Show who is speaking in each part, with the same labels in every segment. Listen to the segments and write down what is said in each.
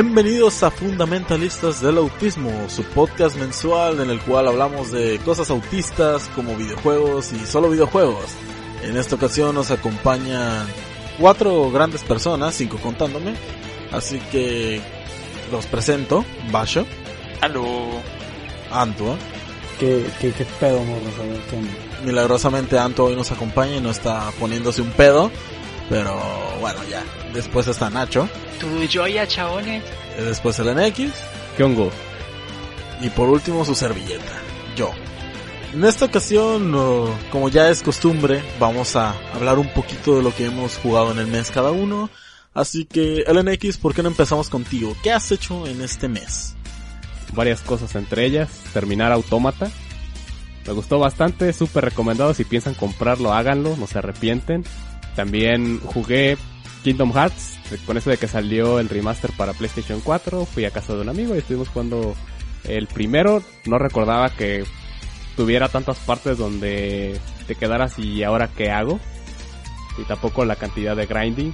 Speaker 1: Bienvenidos a Fundamentalistas del Autismo, su podcast mensual en el cual hablamos de cosas autistas como videojuegos y solo videojuegos. En esta ocasión nos acompañan cuatro grandes personas, cinco contándome, así que los presento. Basho.
Speaker 2: Aló.
Speaker 1: Antua.
Speaker 3: ¿Qué, qué, qué pedo, morro? ¿Qué
Speaker 1: Milagrosamente Anto hoy nos acompaña y no está poniéndose un pedo. Pero bueno, ya. Después está Nacho.
Speaker 2: Tu joya, chabones.
Speaker 1: Después el NX.
Speaker 4: ¿Qué hongo?
Speaker 1: Y por último su servilleta. Yo. En esta ocasión, como ya es costumbre, vamos a hablar un poquito de lo que hemos jugado en el mes cada uno. Así que, LNX, ¿por qué no empezamos contigo? ¿Qué has hecho en este mes?
Speaker 4: Varias cosas, entre ellas, terminar Autómata. Me gustó bastante, súper recomendado. Si piensan comprarlo, háganlo, no se arrepienten. También jugué Kingdom Hearts, con eso de que salió el remaster para PlayStation 4. Fui a casa de un amigo y estuvimos jugando el primero. No recordaba que tuviera tantas partes donde te quedaras y ahora qué hago. Y tampoco la cantidad de grinding.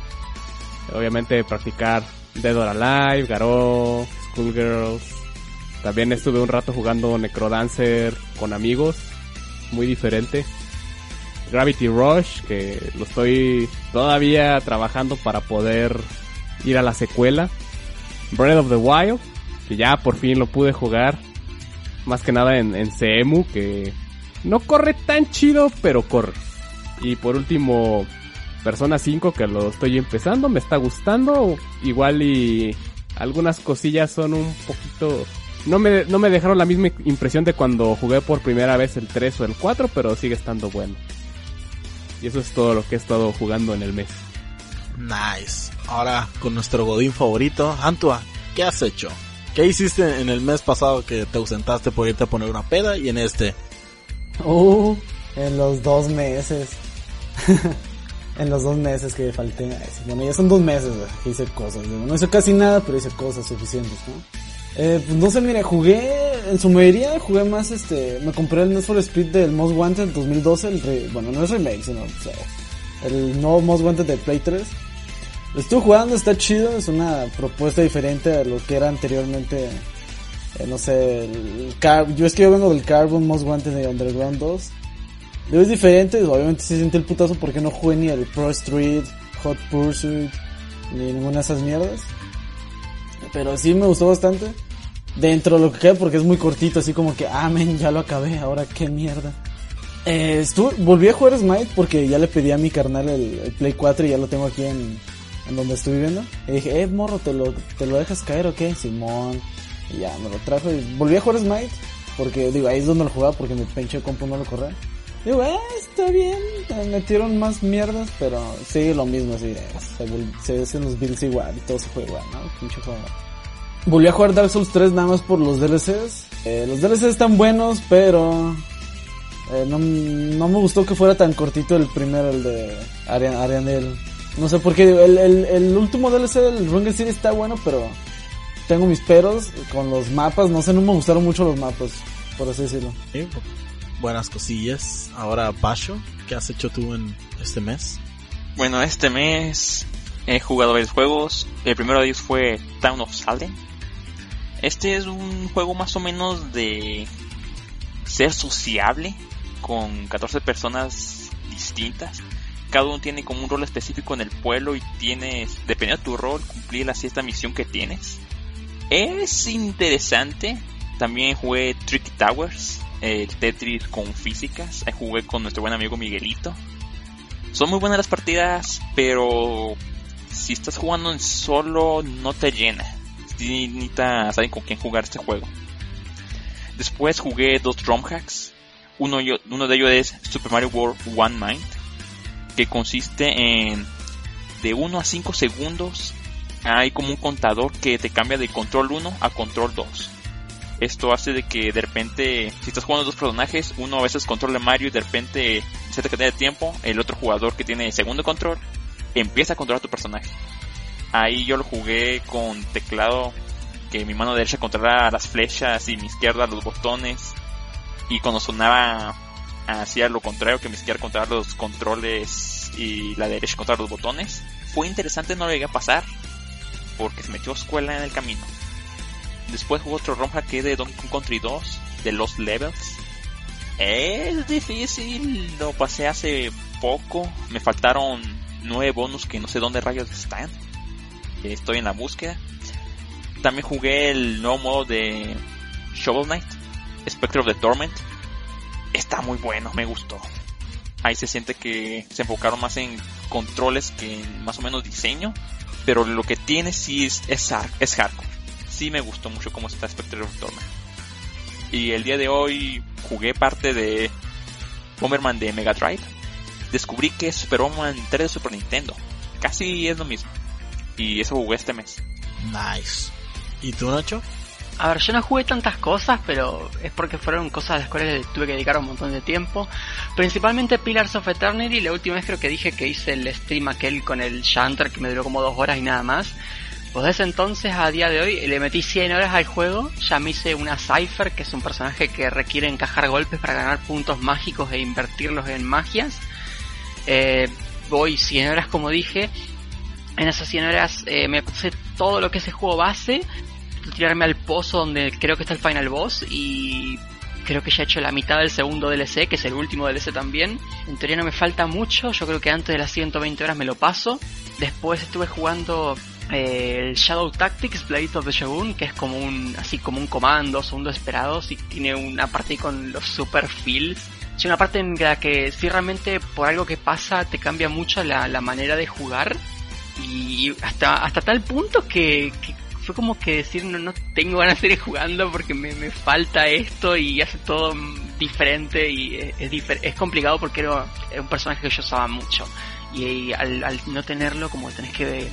Speaker 4: Obviamente practicar Dead or Alive, Garou, Schoolgirls. También estuve un rato jugando Necrodancer con amigos. Muy diferente. Gravity Rush, que lo estoy todavía trabajando para poder ir a la secuela. Breath of the Wild, que ya por fin lo pude jugar. Más que nada en, en CEMU, que no corre tan chido, pero corre. Y por último, Persona 5, que lo estoy empezando, me está gustando. Igual y algunas cosillas son un poquito... No me, no me dejaron la misma impresión de cuando jugué por primera vez el 3 o el 4, pero sigue estando bueno. Y eso es todo lo que he estado jugando en el mes.
Speaker 1: Nice. Ahora con nuestro Godín favorito, Antua, ¿qué has hecho? ¿Qué hiciste en el mes pasado que te ausentaste por irte a poner una peda y en este?
Speaker 3: Uh, en los dos meses. en los dos meses que falté. Bueno, ya son dos meses que hice cosas. No hice casi nada, pero hice cosas suficientes, ¿no? Eh, pues no sé, mire, jugué, en su mayoría jugué más, este, me compré el Need for Speed del Most Wanted 2012, el re- bueno, no es remake, sino, o el nuevo Most Wanted de Play 3. Lo estuve jugando, está chido, es una propuesta diferente a lo que era anteriormente, eh, no sé, el Car yo es que yo vengo del Carbon Most Wanted de Underground 2. Digo, es diferente, obviamente se siente el putazo porque no jugué ni el Pro Street, Hot Pursuit, ni ninguna de esas mierdas. Pero sí me gustó bastante. Dentro de lo que queda porque es muy cortito, así como que, ah, ya lo acabé, ahora qué mierda. Eh, estuve, volví a jugar Smite porque ya le pedí a mi carnal el, el Play 4 y ya lo tengo aquí en, en donde estoy viviendo. Y dije, eh, morro, ¿te lo, ¿te lo dejas caer o qué? Simón. Y ya me lo trajo y volví a jugar Smite. Porque, digo, ahí es donde lo jugaba porque mi pinche compu no lo corre. Digo, eh, está bien. Me metieron más mierdas, pero sigue lo mismo, así. eh, Se, se hacen los builds igual y todo se juega igual, ¿no? Pinche juego. Volví a jugar Dark Souls 3 nada más por los DLCs. Eh, los DLCs están buenos, pero eh, no, no me gustó que fuera tan cortito el primero, el de Arian Arianel. No sé por qué, el, el, el último DLC del Runger City está bueno, pero tengo mis peros con los mapas. No sé, no me gustaron mucho los mapas, por así decirlo.
Speaker 1: Sí, Buenas cosillas. Ahora, Basho, ¿qué has hecho tú en este mes?
Speaker 2: Bueno, este mes he jugado varios juegos. El primero de ellos fue Town of Salem. Este es un juego más o menos de ser sociable con 14 personas distintas. Cada uno tiene como un rol específico en el pueblo y tienes, dependiendo de tu rol, cumplir la cierta misión que tienes. Es interesante. También jugué Tricky Towers, el Tetris con físicas. Jugué con nuestro buen amigo Miguelito. Son muy buenas las partidas, pero si estás jugando en solo no te llena. Saber con quién jugar este juego. Después jugué dos drum hacks. Uno, uno de ellos es Super Mario World One Mind, que consiste en de 1 a 5 segundos hay como un contador que te cambia de control 1 a control 2. Esto hace de que de repente, si estás jugando dos personajes, uno a veces controla Mario y de repente, en cierta cantidad de tiempo, el otro jugador que tiene segundo control empieza a controlar tu personaje. Ahí yo lo jugué con teclado que mi mano derecha controla las flechas y mi izquierda los botones. Y cuando sonaba hacía lo contrario, que mi izquierda controlaba los controles y la derecha controlaba los botones. Fue interesante, no lo llegué a pasar. porque se metió escuela en el camino. Después hubo otro ROM que de Donkey Kong Country 2, de Los Levels. Es difícil, lo pasé hace poco, me faltaron nueve bonus que no sé dónde rayos están. Estoy en la búsqueda. También jugué el nuevo modo de Shovel Knight, Spectre of the Torment. Está muy bueno, me gustó. Ahí se siente que se enfocaron más en controles que en más o menos diseño. Pero lo que tiene sí es, es, es hardcore. Sí me gustó mucho cómo está Spectre of Torment. Y el día de hoy jugué parte de Bomberman de Mega Drive. Descubrí que es Super Bomberman 3 de Super Nintendo. Casi es lo mismo. Y eso jugué este mes.
Speaker 1: Nice. ¿Y tú, Nacho?
Speaker 5: A ver, yo no jugué tantas cosas, pero es porque fueron cosas a las cuales tuve que dedicar un montón de tiempo. Principalmente Pillars of Eternity, la última vez creo que dije que hice el stream aquel con el Shanter que me duró como dos horas y nada más. Pues desde entonces a día de hoy le metí 100 horas al juego, ya me hice una Cypher, que es un personaje que requiere encajar golpes para ganar puntos mágicos e invertirlos en magias. Eh, voy 100 horas como dije, en esas 100 horas eh, me puse todo lo que es el juego base, tirarme al pozo donde creo que está el final boss y creo que ya he hecho la mitad del segundo DLC, que es el último DLC también. En teoría no me falta mucho, yo creo que antes de las 120 horas me lo paso. Después estuve jugando eh, el Shadow Tactics Blade of the Shogun, que es como un así como un comando, segundo esperados y tiene una parte con los super feels. Es una parte en la que si realmente por algo que pasa te cambia mucho la, la manera de jugar y hasta hasta tal punto que, fue como que decir no, no tengo ganas de seguir jugando porque me, me falta esto y hace todo diferente y es, es, es complicado porque era, un personaje que yo usaba mucho y, al, al, no tenerlo como tenés que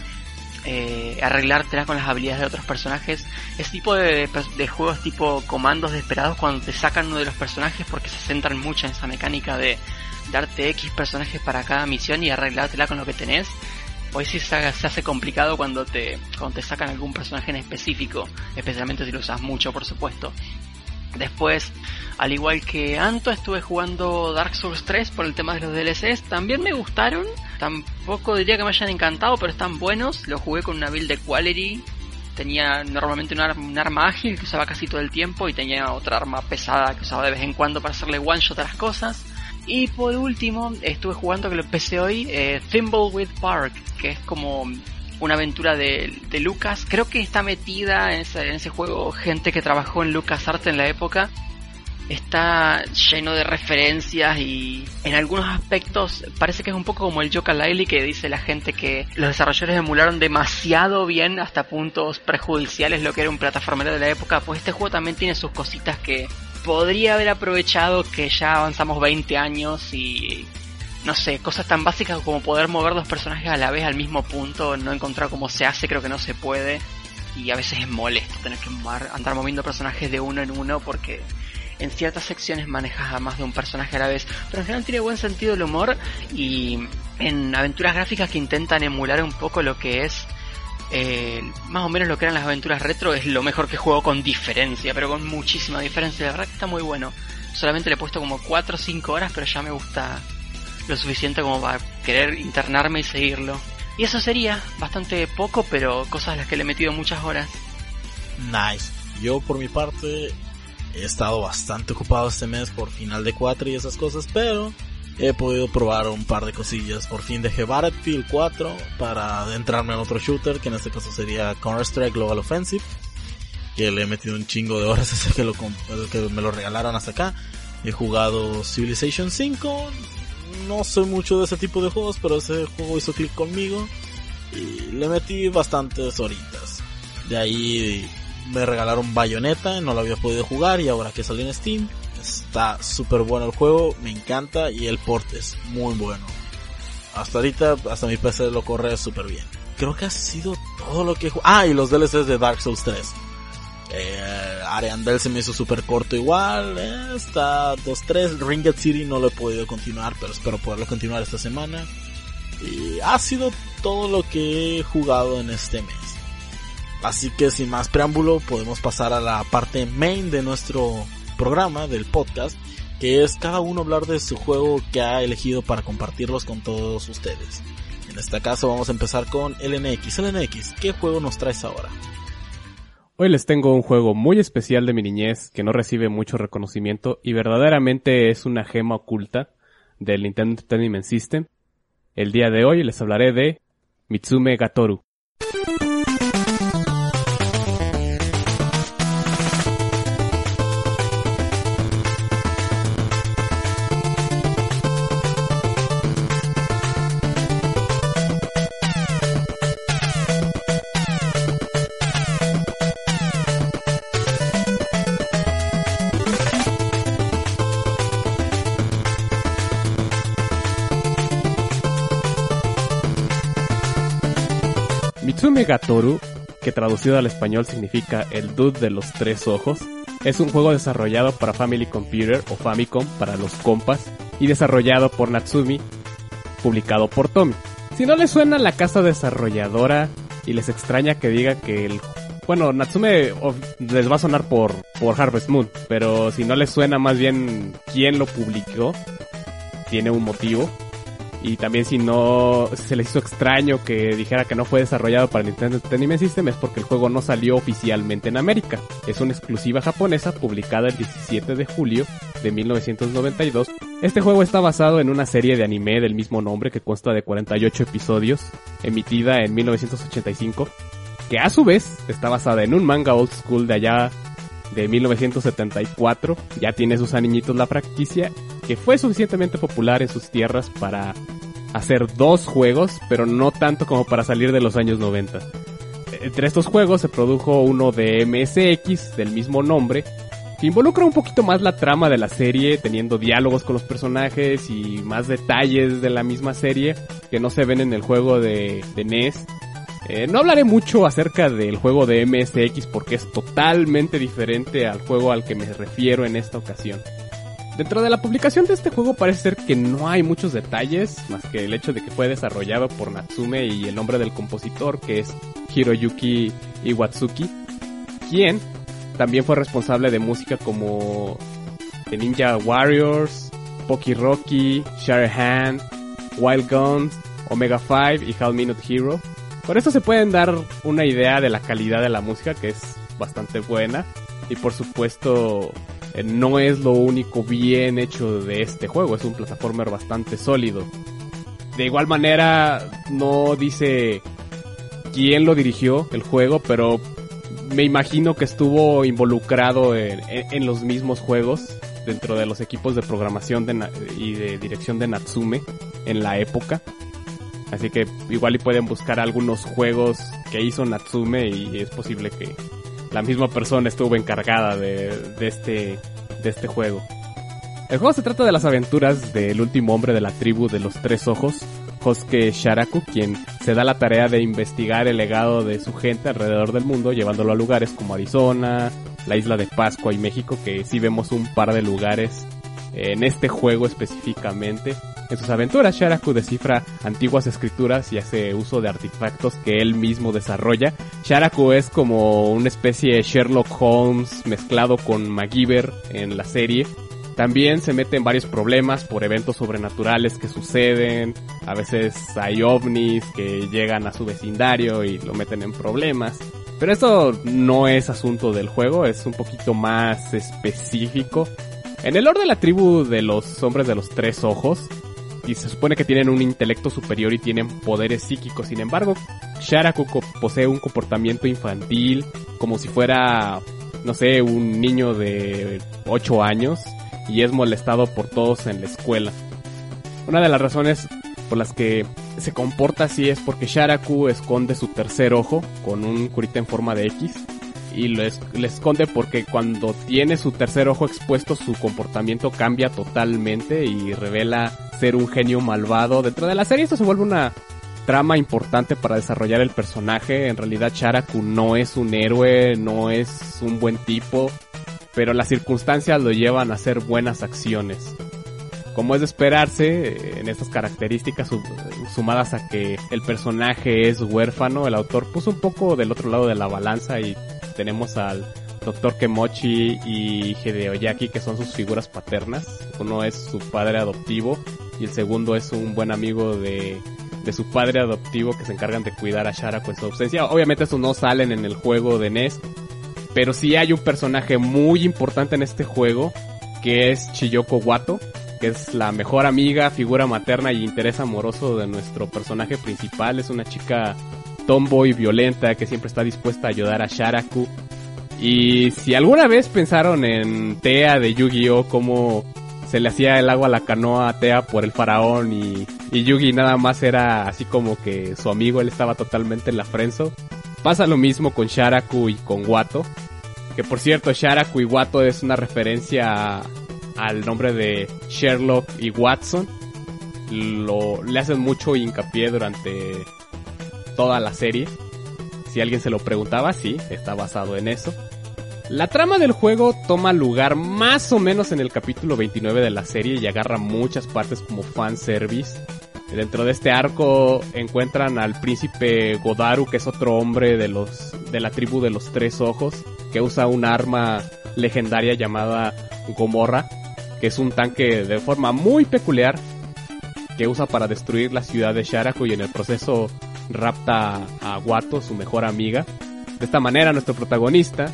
Speaker 5: eh, arreglártela con las habilidades de otros personajes ese tipo de, de, juegos tipo comandos desesperados cuando te sacan uno de los personajes porque se centran mucho en esa mecánica de darte X personajes para cada misión y arreglártela con lo que tenés hoy sí se hace complicado cuando te, cuando te sacan algún personaje en específico, especialmente si lo usas mucho, por supuesto. Después, al igual que Anto, estuve jugando Dark Souls 3 por el tema de los DLCs. También me gustaron. Tampoco diría que me hayan encantado, pero están buenos. Lo jugué con una build de Quality. Tenía normalmente un, un arma ágil que usaba casi todo el tiempo y tenía otra arma pesada que usaba de vez en cuando para hacerle one shot a las cosas. Y por último, estuve jugando que lo empecé hoy, eh, Park, que es como una aventura de, de Lucas. Creo que está metida en ese, en ese, juego gente que trabajó en LucasArts en la época. Está lleno de referencias y en algunos aspectos parece que es un poco como el Laili que dice la gente que los desarrolladores emularon demasiado bien hasta puntos prejudiciales lo que era un plataformero de la época. Pues este juego también tiene sus cositas que podría haber aprovechado que ya avanzamos 20 años y no sé, cosas tan básicas como poder mover los personajes a la vez al mismo punto, no encontrar cómo se hace, creo que no se puede. Y a veces es molesto tener que andar moviendo personajes de uno en uno porque en ciertas secciones manejas a más de un personaje a la vez. Pero en general tiene buen sentido el humor y en aventuras gráficas que intentan emular un poco lo que es eh, más o menos lo que eran las aventuras retro es lo mejor que juego con diferencia, pero con muchísima diferencia. La verdad que está muy bueno. Solamente le he puesto como 4 o 5 horas, pero ya me gusta lo suficiente como para querer internarme y seguirlo. Y eso sería bastante poco, pero cosas a las que le he metido muchas horas.
Speaker 1: Nice. Yo por mi parte he estado bastante ocupado este mes por final de 4 y esas cosas, pero he podido probar un par de cosillas. Por fin dejé Battlefield 4 para adentrarme en otro shooter, que en este caso sería Counter-Strike Global Offensive. Que le he metido un chingo de horas desde que, lo, que me lo regalaron hasta acá. He jugado Civilization 5. No soy mucho de ese tipo de juegos, pero ese juego hizo clic conmigo. Y le metí bastantes horitas. De ahí me regalaron Bayonetta, no lo había podido jugar y ahora que salió en Steam, Está súper bueno el juego, me encanta y el port es muy bueno. Hasta ahorita, hasta mi PC lo corre súper bien. Creo que ha sido todo lo que... Ah, y los DLCs de Dark Souls 3. Eh, Ariandel se me hizo súper corto igual. Eh, está 2-3. Ringed City no lo he podido continuar, pero espero poderlo continuar esta semana. Y ha sido todo lo que he jugado en este mes. Así que sin más preámbulo, podemos pasar a la parte main de nuestro programa, del podcast, que es cada uno hablar de su juego que ha elegido para compartirlos con todos ustedes. En este caso vamos a empezar con LNX. LNX, ¿qué juego nos traes ahora?
Speaker 4: Hoy les tengo un juego muy especial de mi niñez que no recibe mucho reconocimiento y verdaderamente es una gema oculta del Nintendo Entertainment System. El día de hoy les hablaré de Mitsume Gatoru. Gatoru, que traducido al español significa el dude de los tres ojos, es un juego desarrollado para Family Computer o Famicom para los compas y desarrollado por Natsumi, publicado por Tommy. Si no les suena la casa desarrolladora y les extraña que diga que el bueno, Natsume les va a sonar por, por Harvest Moon, pero si no les suena más bien quién lo publicó, tiene un motivo. Y también si no se les hizo extraño que dijera que no fue desarrollado para Nintendo Entertainment System es porque el juego no salió oficialmente en América. Es una exclusiva japonesa publicada el 17 de julio de 1992. Este juego está basado en una serie de anime del mismo nombre que consta de 48 episodios, emitida en 1985, que a su vez está basada en un manga old school de allá de 1974, ya tiene sus anillitos la franquicia, fue suficientemente popular en sus tierras para hacer dos juegos, pero no tanto como para salir de los años 90. Entre estos juegos se produjo uno de MSX del mismo nombre, que involucra un poquito más la trama de la serie, teniendo diálogos con los personajes y más detalles de la misma serie que no se ven en el juego de, de NES. Eh, no hablaré mucho acerca del juego de MSX porque es totalmente diferente al juego al que me refiero en esta ocasión. Dentro de la publicación de este juego parece ser que no hay muchos detalles, más que el hecho de que fue desarrollado por Natsume y el nombre del compositor que es Hiroyuki Iwatsuki, quien también fue responsable de música como The Ninja Warriors, Poki Rocky, Hand, Wild Guns, Omega 5 y Half Minute Hero. Con esto se pueden dar una idea de la calidad de la música que es bastante buena y por supuesto eh, no es lo único bien hecho de este juego, es un plataformer bastante sólido. De igual manera no dice quién lo dirigió el juego, pero me imagino que estuvo involucrado en, los mismos juegos dentro de los equipos de programación y de dirección de Natsume en la época. Así que igual y pueden buscar algunos juegos que hizo Natsume y es posible que la misma persona estuvo encargada este, de este juego. El juego se trata de las aventuras del último hombre de la tribu de los tres ojos, Hosuke Sharaku, quien se da la tarea de investigar el legado de su gente alrededor del mundo, llevándolo a lugares como Arizona, la isla de Pascua y México, que sí vemos un par de lugares en este juego específicamente. En sus aventuras, Sharaku descifra antiguas escrituras y hace uso de artefactos que él mismo desarrolla. Sharaku es como una especie de Sherlock Holmes mezclado con MacGyver en la serie. También se mete en varios problemas por eventos sobrenaturales que suceden. A veces hay ovnis que llegan a su vecindario y lo meten en problemas. Pero esto no es asunto del juego, es un poquito más específico. En el lore de la tribu de los hombres de los tres ojos, y se supone que tienen un intelecto superior y tienen poderes psíquicos. Sin embargo, Sharaku posee un comportamiento infantil, como si fuera, no sé, un niño de 8 años, y es molestado por todos en la escuela. Una de las razones por las que se comporta así es porque Sharaku esconde su tercer ojo con un curita en forma de X. Y lo, es- lo esconde porque cuando tiene su tercer ojo expuesto su comportamiento cambia totalmente y revela ser un genio malvado. Dentro de la serie esto se vuelve una trama importante para desarrollar el personaje. En realidad Sharaku no es un héroe, no es un buen tipo, pero las circunstancias lo llevan a hacer buenas acciones. Como es de esperarse, en estas características su- sumadas a que el personaje es huérfano, el autor puso un poco del otro lado de la balanza y tenemos al Dr. Kemochi y Hideoyaki que son sus figuras paternas. Uno es su padre adoptivo y el segundo es un buen amigo de de su padre adoptivo que se encargan de cuidar a Sharako en su ausencia. Obviamente eso no salen en el juego de NES, pero sí hay un personaje muy importante en este juego que es Chiyoko Wato, que es la mejor amiga, figura materna y interés amoroso de nuestro personaje principal. Es una chica tomboy violenta que siempre está dispuesta a ayudar a Sharaku. Y si alguna vez pensaron en Tea de Yu-Gi-Oh! como se le hacía el agua a la canoa a Tea por el faraón y, y Yugi nada más era así como que su amigo, él estaba totalmente en la frenzo. Pasa lo mismo con Sharaku y con Wato. Que por cierto, Sharaku y Wato es una referencia al nombre de Sherlock y Watson. Lo, le hacen mucho hincapié durante toda la serie. Si alguien se lo preguntaba, sí, está basado en eso. La trama del juego toma lugar más o menos en el capítulo 29 de la serie y agarra muchas partes como fanservice. Dentro de este arco encuentran al príncipe Godaru, que es otro hombre de los de la tribu de los tres ojos, que usa un arma legendaria llamada Gomorra, que es un tanque de forma muy peculiar que usa para destruir la ciudad de Sharaku y en el proceso rapta a Wato, su mejor amiga. De esta manera nuestro protagonista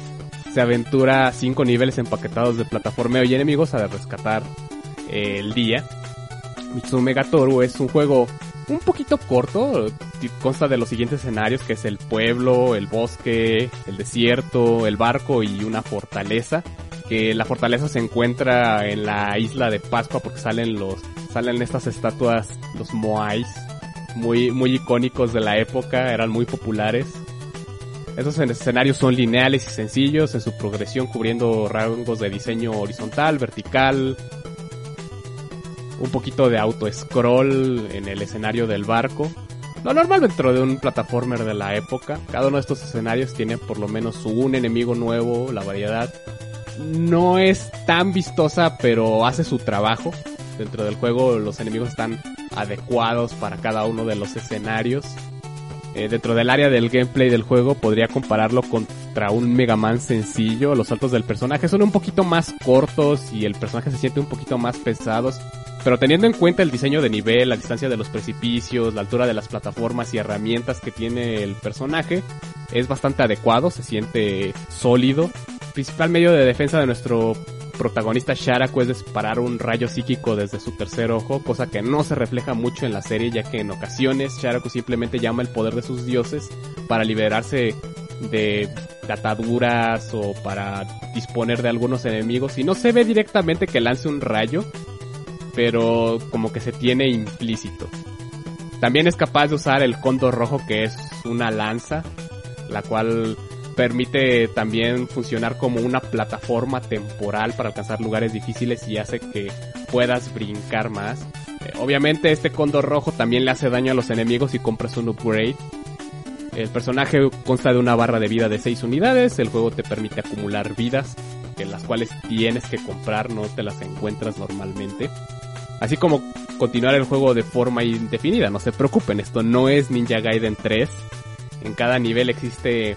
Speaker 4: se aventura cinco niveles empaquetados de plataformeo y enemigos a rescatar el día. Mitsume Gatoru es un juego un poquito corto, consta de los siguientes escenarios que es el pueblo, el bosque, el desierto, el barco y una fortaleza. Que la fortaleza se encuentra en la isla de Pascua porque salen los salen estas estatuas, los moais, muy muy icónicos de la época, eran muy populares. Estos escenarios son lineales y sencillos en su progresión cubriendo rangos de diseño horizontal, vertical, un poquito de auto-scroll en el escenario del barco. Lo normal dentro de un plataformer de la época. Cada uno de estos escenarios tiene por lo menos un enemigo nuevo, la variedad. No es tan vistosa, pero hace su trabajo. Dentro del juego los enemigos están adecuados para cada uno de los escenarios. Eh, dentro del área del gameplay del juego podría compararlo contra un Mega Man sencillo. Los saltos del personaje son un poquito más cortos y el personaje se siente un poquito más pesado. Pero teniendo en cuenta el diseño de nivel, la distancia de los precipicios, la altura de las plataformas y herramientas que tiene el personaje, es bastante adecuado, se siente sólido. Principal medio de defensa de nuestro protagonista Sharaku es disparar un rayo psíquico desde su tercer ojo, cosa que no se refleja mucho en la serie ya que en ocasiones Sharaku simplemente llama el poder de sus dioses para liberarse de ataduras o para disponer de algunos enemigos y no se ve directamente que lance un rayo, pero como que se tiene implícito. También es capaz de usar el cóndor rojo que es una lanza, la cual permite también funcionar como una plataforma temporal para alcanzar lugares difíciles y hace que puedas brincar más. Eh, obviamente este cóndor rojo también le hace daño a los enemigos si compras un upgrade. El personaje consta de una barra de vida de 6 unidades, el juego te permite acumular vidas, que las cuales tienes que comprar, no te las encuentras normalmente. Así como continuar el juego de forma indefinida, no se preocupen, esto no es Ninja Gaiden 3. En cada nivel existe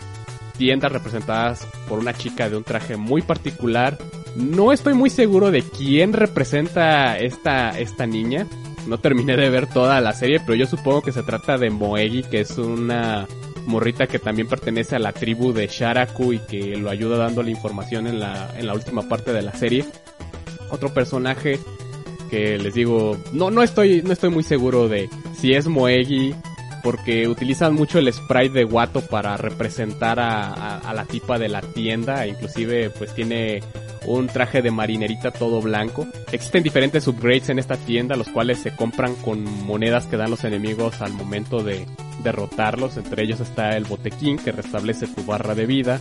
Speaker 4: tiendas representadas por una chica de un traje muy particular. No estoy muy seguro de quién representa esta, esta niña. No terminé de ver toda la serie, pero yo supongo que se trata de Moegi, que es una morrita que también pertenece a la tribu de Sharaku y que lo ayuda dando la información en la, en la última parte de la serie. Otro personaje que les digo, no, no estoy, no estoy muy seguro de si es Moegi, porque utilizan mucho el sprite de Wato para representar a, la tipa de la tienda, inclusive pues tiene un traje de marinerita todo blanco. Existen diferentes upgrades en esta tienda, los cuales se compran con monedas que dan los enemigos al momento de derrotarlos, entre ellos está el botequín que restablece tu barra de vida,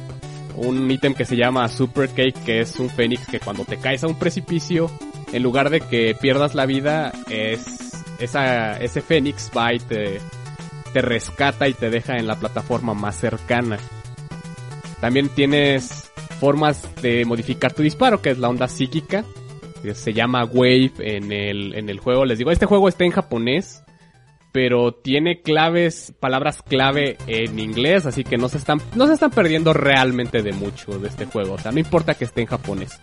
Speaker 4: un ítem que se llama Super Cake, que es un fénix que cuando te caes a un precipicio, en lugar de que pierdas la vida, es ese fénix va te rescata y te deja en la plataforma más cercana. También tienes formas de modificar tu disparo, que es la onda psíquica, se llama Wave en el, en el juego. Les digo, este juego está en japonés, pero tiene claves, palabras clave en inglés, así que no se están, no se están perdiendo realmente de mucho de este juego. O sea, no importa que esté en japonés.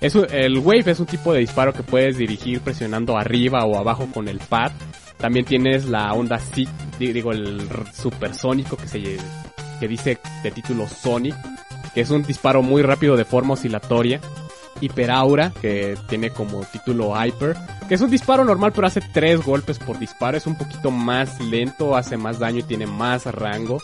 Speaker 4: Es, el Wave es un tipo de disparo que puedes dirigir presionando arriba o abajo con el pad. También tienes la onda sí, digo el supersónico que se que dice de título Sonic, que es un disparo muy rápido de forma oscilatoria. Hiperaura, que tiene como título Hyper, que es un disparo normal pero hace tres golpes por disparo, es un poquito más lento, hace más daño y tiene más rango.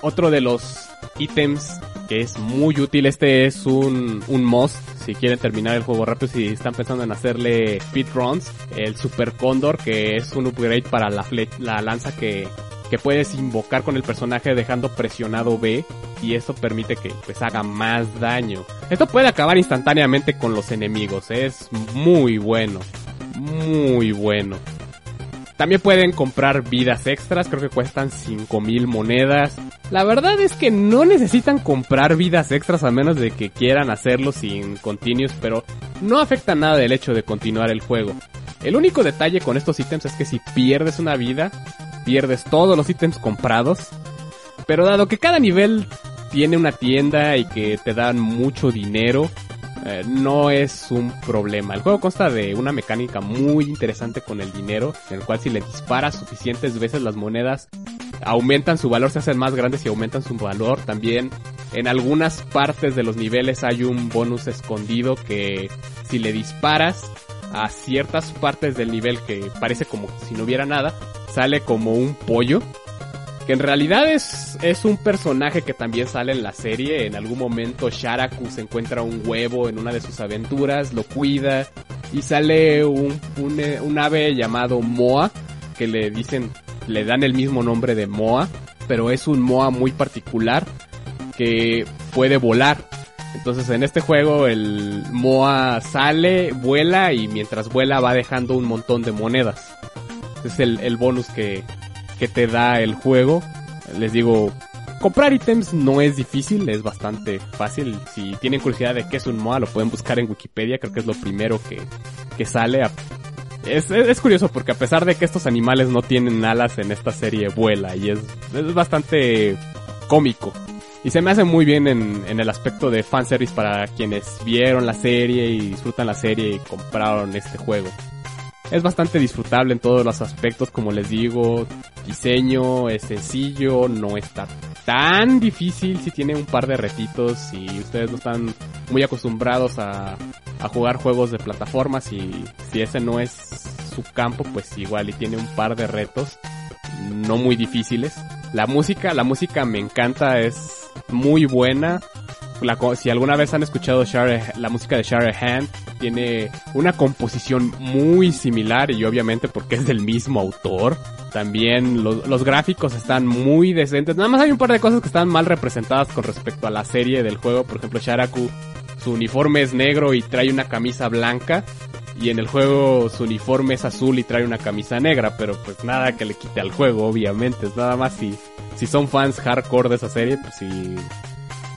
Speaker 4: Otro de los ítems que es muy útil, este es un, un must, si quieren terminar el juego rápido, si están pensando en hacerle speedruns, el Super Condor, que es un upgrade para la, la lanza que, que puedes invocar con el personaje dejando presionado B y esto permite que pues haga más daño. Esto puede acabar instantáneamente con los enemigos, es muy bueno, muy bueno. También pueden comprar vidas extras, creo que cuestan 5000 monedas. La verdad es que no necesitan comprar vidas extras a menos de que quieran hacerlo sin continuous, pero no afecta nada del hecho de continuar el juego. El único detalle con estos ítems es que si pierdes una vida, pierdes todos los ítems comprados. Pero dado que cada nivel tiene una tienda y que te dan mucho dinero, eh, no es un problema. El juego consta de una mecánica muy interesante con el dinero, en el cual si le disparas suficientes veces las monedas aumentan su valor, se hacen más grandes y aumentan su valor. También en algunas partes de los niveles hay un bonus escondido que si le disparas a ciertas partes del nivel que parece como si no hubiera nada, sale como un pollo. Que en realidad es, es un personaje que también sale en la serie. En algún momento Sharaku se encuentra un huevo en una de sus aventuras, lo cuida y sale un, un, eh, un ave llamado Moa que le dicen, le dan el mismo nombre de Moa, pero es un Moa muy particular que puede volar. Entonces en este juego el Moa sale, vuela y mientras vuela va dejando un montón de monedas. Es el, el bonus que, que te da el juego. Les digo, comprar ítems no es difícil, es bastante fácil. Si tienen curiosidad de qué es un MOA, lo pueden buscar en Wikipedia, creo que es lo primero que, que sale. A- Es, es, es curioso porque a pesar de que estos animales no tienen alas en esta serie, vuela y es, es bastante cómico. Y se me hace muy bien en, en el aspecto de fanservice para quienes vieron la serie y disfrutan la serie y compraron este juego. Es bastante disfrutable en todos los aspectos, como les digo. Diseño es sencillo, no está tan difícil si tiene un par de retitos y ustedes no están muy acostumbrados a, a jugar juegos de plataformas y si ese no es su campo, pues igual y tiene un par de retos no muy difíciles. La música, la música me encanta, es muy buena. Si alguna vez han escuchado Share- la música de Share Hand, tiene una composición muy similar y obviamente porque es del mismo autor. También los, los gráficos están muy decentes. Nada más hay un par de cosas que están mal representadas con respecto a la serie del juego. Por ejemplo, Sharaku, su uniforme es negro y trae una camisa blanca. Y en el juego su uniforme es azul y trae una camisa negra, pero pues nada que le quite al juego, obviamente. Es nada más si, si son fans hardcore de esa serie, pues sí,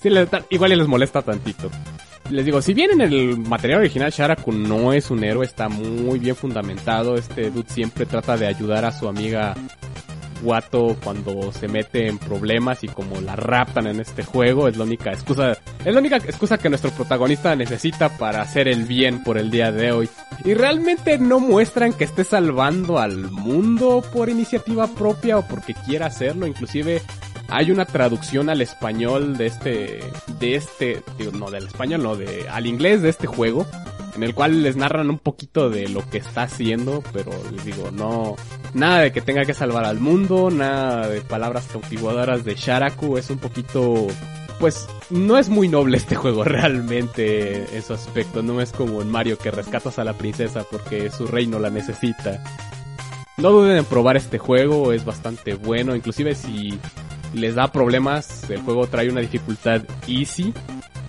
Speaker 4: sí igual les molesta tantito. Les digo, si bien en el material original Sharaku no es un héroe, está muy bien fundamentado. Este dude siempre trata de ayudar a su amiga Guato cuando se mete en problemas y como la raptan en este juego. Es la única excusa, es la única excusa que nuestro protagonista necesita para hacer el bien por el día de hoy. Y realmente no muestran que esté salvando al mundo por iniciativa propia o porque quiera hacerlo. Inclusive hay una traducción al español de este, de este, no del español, no, de, al inglés de este juego, en el cual les narran un poquito de lo que está haciendo, pero les digo, no, nada de que tenga que salvar al mundo, nada de palabras cautivadoras de Sharaku, es un poquito, pues, no es muy noble este juego realmente en su aspecto, no es como en Mario que rescatas a la princesa porque su reino la necesita. No duden en probar este juego, es bastante bueno, inclusive si les da problemas, el juego trae una dificultad easy.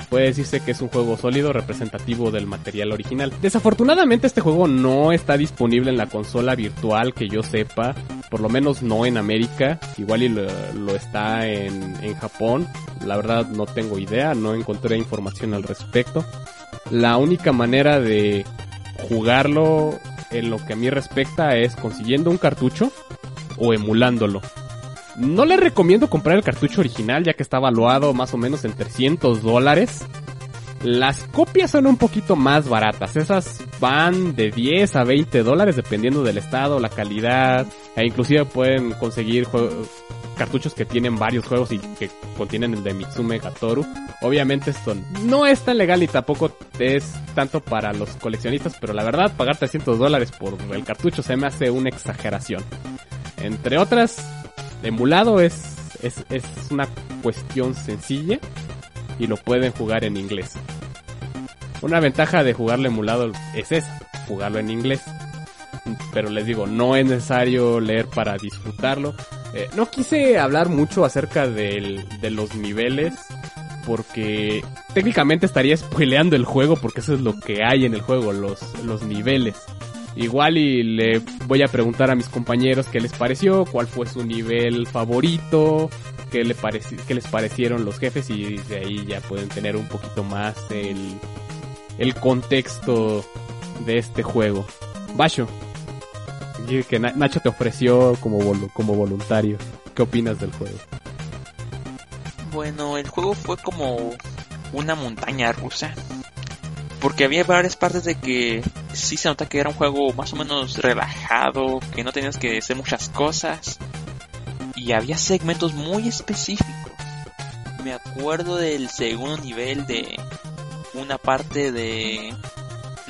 Speaker 4: Puede decirse que es un juego sólido, representativo del material original. Desafortunadamente este juego no está disponible en la consola virtual que yo sepa, por lo menos no en América, igual y lo, está en, en Japón. La verdad no tengo idea, no encontré información al respecto. La única manera de jugarlo en lo que a mí respecta es consiguiendo un cartucho o emulándolo. No les recomiendo comprar el cartucho original ya que está valuado más o menos en 300 dólares. Las copias son un poquito más baratas. Esas van de 10 a 20 dólares dependiendo del estado, la calidad. E inclusive pueden conseguir cartuchos que tienen varios juegos y que contienen el de Mitsume Gatoru. Obviamente esto no es tan legal y tampoco es tanto para los coleccionistas, pero la verdad pagar 300 dólares por el cartucho se me hace una exageración. Entre otras, emulado es, es, es una cuestión sencilla y lo pueden jugar en inglés. Una ventaja de jugarlo emulado es esa, jugarlo en inglés. Pero les digo, no es necesario leer para disfrutarlo. Eh, no quise hablar mucho acerca del, de los niveles porque técnicamente estaría spoileando el juego porque eso es lo que hay en el juego, los, los niveles. Igual y le voy a preguntar a mis compañeros qué les pareció, cuál fue su nivel favorito, qué, le qué les parecieron los jefes y de ahí ya pueden tener un poquito más el, el contexto de este juego. Basho, que Nacho te ofreció como, como voluntario. ¿Qué opinas del juego?
Speaker 2: Bueno, el juego fue como una montaña rusa. Porque había varias partes de que sí se nota que era un juego más o menos relajado, que no tenías que hacer muchas cosas. Y había segmentos muy específicos. Me acuerdo del segundo nivel de una parte de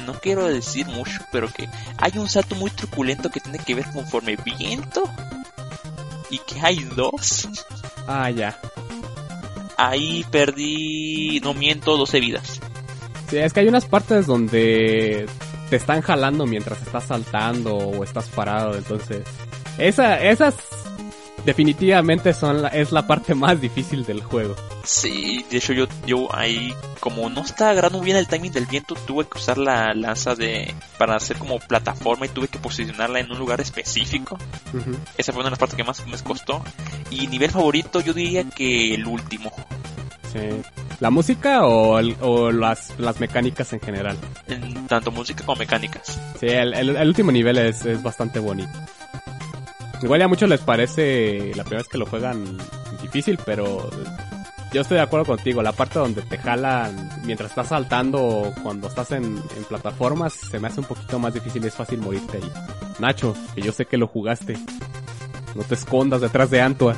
Speaker 2: no quiero decir mucho, pero que hay un salto muy truculento que tiene que ver conforme viento y que hay dos.
Speaker 4: Ah, ya.
Speaker 2: Ahí perdí, no miento, 12 vidas.
Speaker 4: Sí, es que hay unas partes donde te están jalando mientras estás saltando o estás parado, entonces... Esa, esas definitivamente son es la parte más difícil del juego.
Speaker 2: Sí, de hecho yo, yo ahí, como no está agarrando bien el timing del viento, tuve que usar la lanza de para hacer como plataforma y tuve que posicionarla en un lugar específico. Esa fue una de las partes que más me costó. Y nivel favorito yo diría que el último.
Speaker 4: Sí. ¿La música o, o las, las mecánicas en general?
Speaker 2: En, tanto música como mecánicas.
Speaker 4: Sí, el, el, último nivel es, es bastante bonito. Igual ya a muchos les parece la primera vez que lo juegan difícil, pero yo estoy de acuerdo contigo. La parte donde te jalan mientras estás saltando o cuando estás en, plataformas se me hace un poquito más difícil y es fácil morirte ahí. Nacho, que yo sé que lo jugaste. No te escondas detrás de Antua.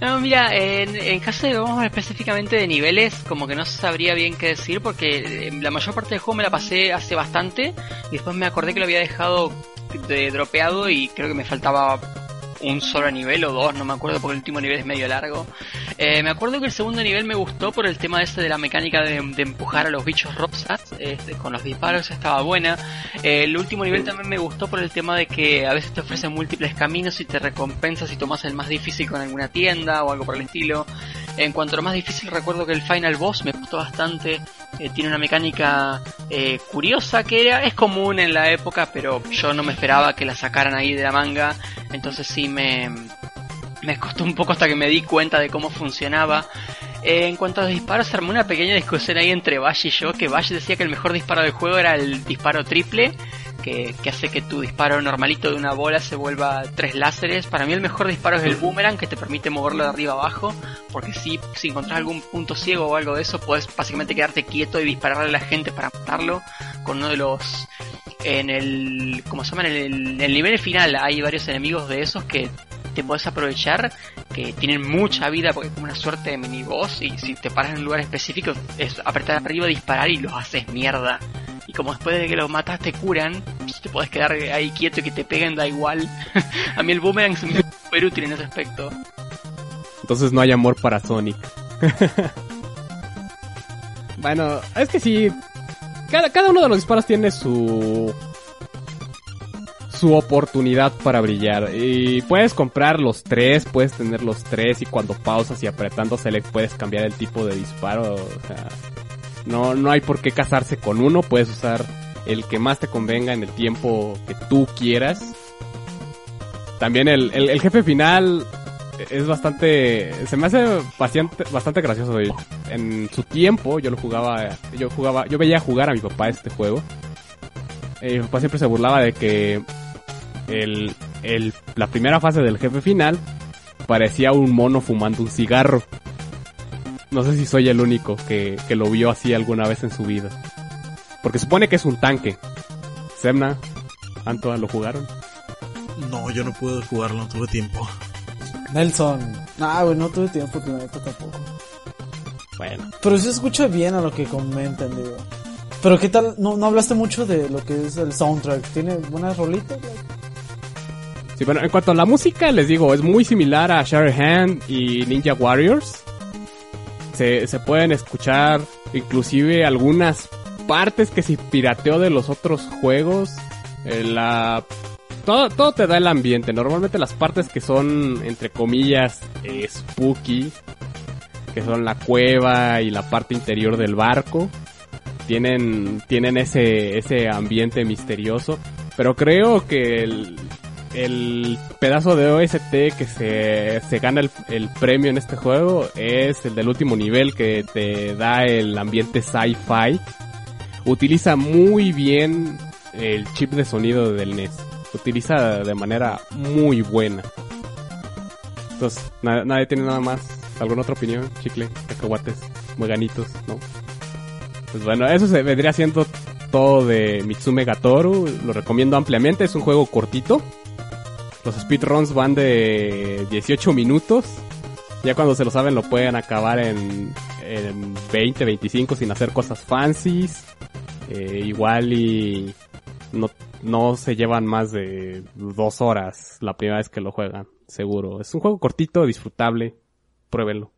Speaker 5: No, mira, en, en caso de vamos específicamente de niveles, como que no sabría bien qué decir porque eh, la mayor parte del juego me la pasé hace bastante y después me acordé que lo había dejado de dropeado y creo que me faltaba un solo nivel o dos, no me acuerdo porque el último nivel es medio largo. Eh, me acuerdo que el segundo nivel me gustó por el tema ese de la mecánica de, empujar a los bichos rosas, este, con los disparos estaba buena. Eh, el último nivel también me gustó por el tema de que a veces te ofrecen múltiples caminos y te recompensas si tomas el más difícil con alguna tienda o algo por el estilo. En cuanto a lo más difícil, recuerdo que el final boss me gustó bastante. Eh, tiene una mecánica eh, curiosa que era, es común en la época, pero yo no me esperaba que la sacaran ahí de la manga. Entonces sí me, me costó un poco hasta que me di cuenta de cómo funcionaba. Eh, en cuanto a los disparos, se armó una pequeña discusión ahí entre Bash y yo, que Bash decía que el mejor disparo del juego era el disparo triple, que, hace que tu disparo normalito de una bola se vuelva tres láseres. Para mí el mejor disparo es el boomerang, que te permite moverlo de arriba abajo, porque si, si encontrás algún punto ciego o algo de eso, puedes básicamente quedarte quieto y dispararle a la gente para matarlo con uno de los... En el... ¿Cómo se llama? En el, nivel final hay varios enemigos de esos que te puedes aprovechar que tienen mucha vida porque es como una suerte de mini boss y si te paras en un lugar específico es apretar arriba, disparar y los haces mierda y como después de que los matas te curan, pues, te puedes quedar ahí quieto y que te peguen, da igual. a mí el boomerang es súper útil en ese aspecto.
Speaker 4: Entonces no hay amor para Sonic. bueno, es que sí. Cada, cada uno de los disparos tiene su. Su oportunidad para brillar. Y puedes comprar los tres, puedes tener los tres, y cuando pausas y apretando select puedes cambiar el tipo de disparo. O sea no, no hay por qué casarse con uno, puedes usar el que más te convenga en el tiempo que tú quieras. También el, el, jefe final es bastante, se me hace bastante, bastante gracioso. En su tiempo yo lo jugaba, yo jugaba, yo veía jugar a mi papá este juego. mi papá siempre se burlaba de que el, el, la primera fase del jefe final parecía un mono fumando un cigarro no sé si soy el único que, que lo vio así alguna vez en su vida. Porque supone que es un tanque. Semna, Antoine, ¿lo jugaron?
Speaker 1: No, yo no pude jugarlo, no tuve tiempo.
Speaker 3: Nelson. Ah, güey, no tuve tiempo, la neta tampoco.
Speaker 4: Bueno.
Speaker 3: Pero sí escucha bien a lo que comentan, digo. Pero qué tal, no, no hablaste mucho de lo que es el soundtrack. ¿Tiene buenas rolitas? güey?
Speaker 4: Sí, bueno, en cuanto a la música, les digo, es muy similar a Hand y Ninja Warriors. Se, se pueden escuchar inclusive algunas partes que se pirateó de los otros juegos. Eh, la todo, todo te da el ambiente. Normalmente las partes que son, entre comillas, eh, spooky, que son la cueva y la parte interior del barco, tienen, tienen ese, ese ambiente misterioso. Pero creo que el, el pedazo de OST que se, se gana el, el premio en este juego es el del último nivel que te da el ambiente sci-fi. Utiliza muy bien el chip de sonido del NES. Utiliza de manera muy buena. Entonces, na- nadie tiene nada más. ¿Alguna otra opinión? Chicle, cacahuates, mueganitos, ¿no? Pues bueno, eso se vendría siendo todo de Mitsume Gatoru. Lo recomiendo ampliamente. Es un juego cortito. Los speedruns van de 18 minutos. Ya cuando se lo saben lo pueden acabar en, en 20, 25 sin hacer cosas fancies. Eh, igual y no, no se llevan más de dos horas la primera vez que lo juegan, seguro. Es un juego cortito, disfrutable. Pruébenlo.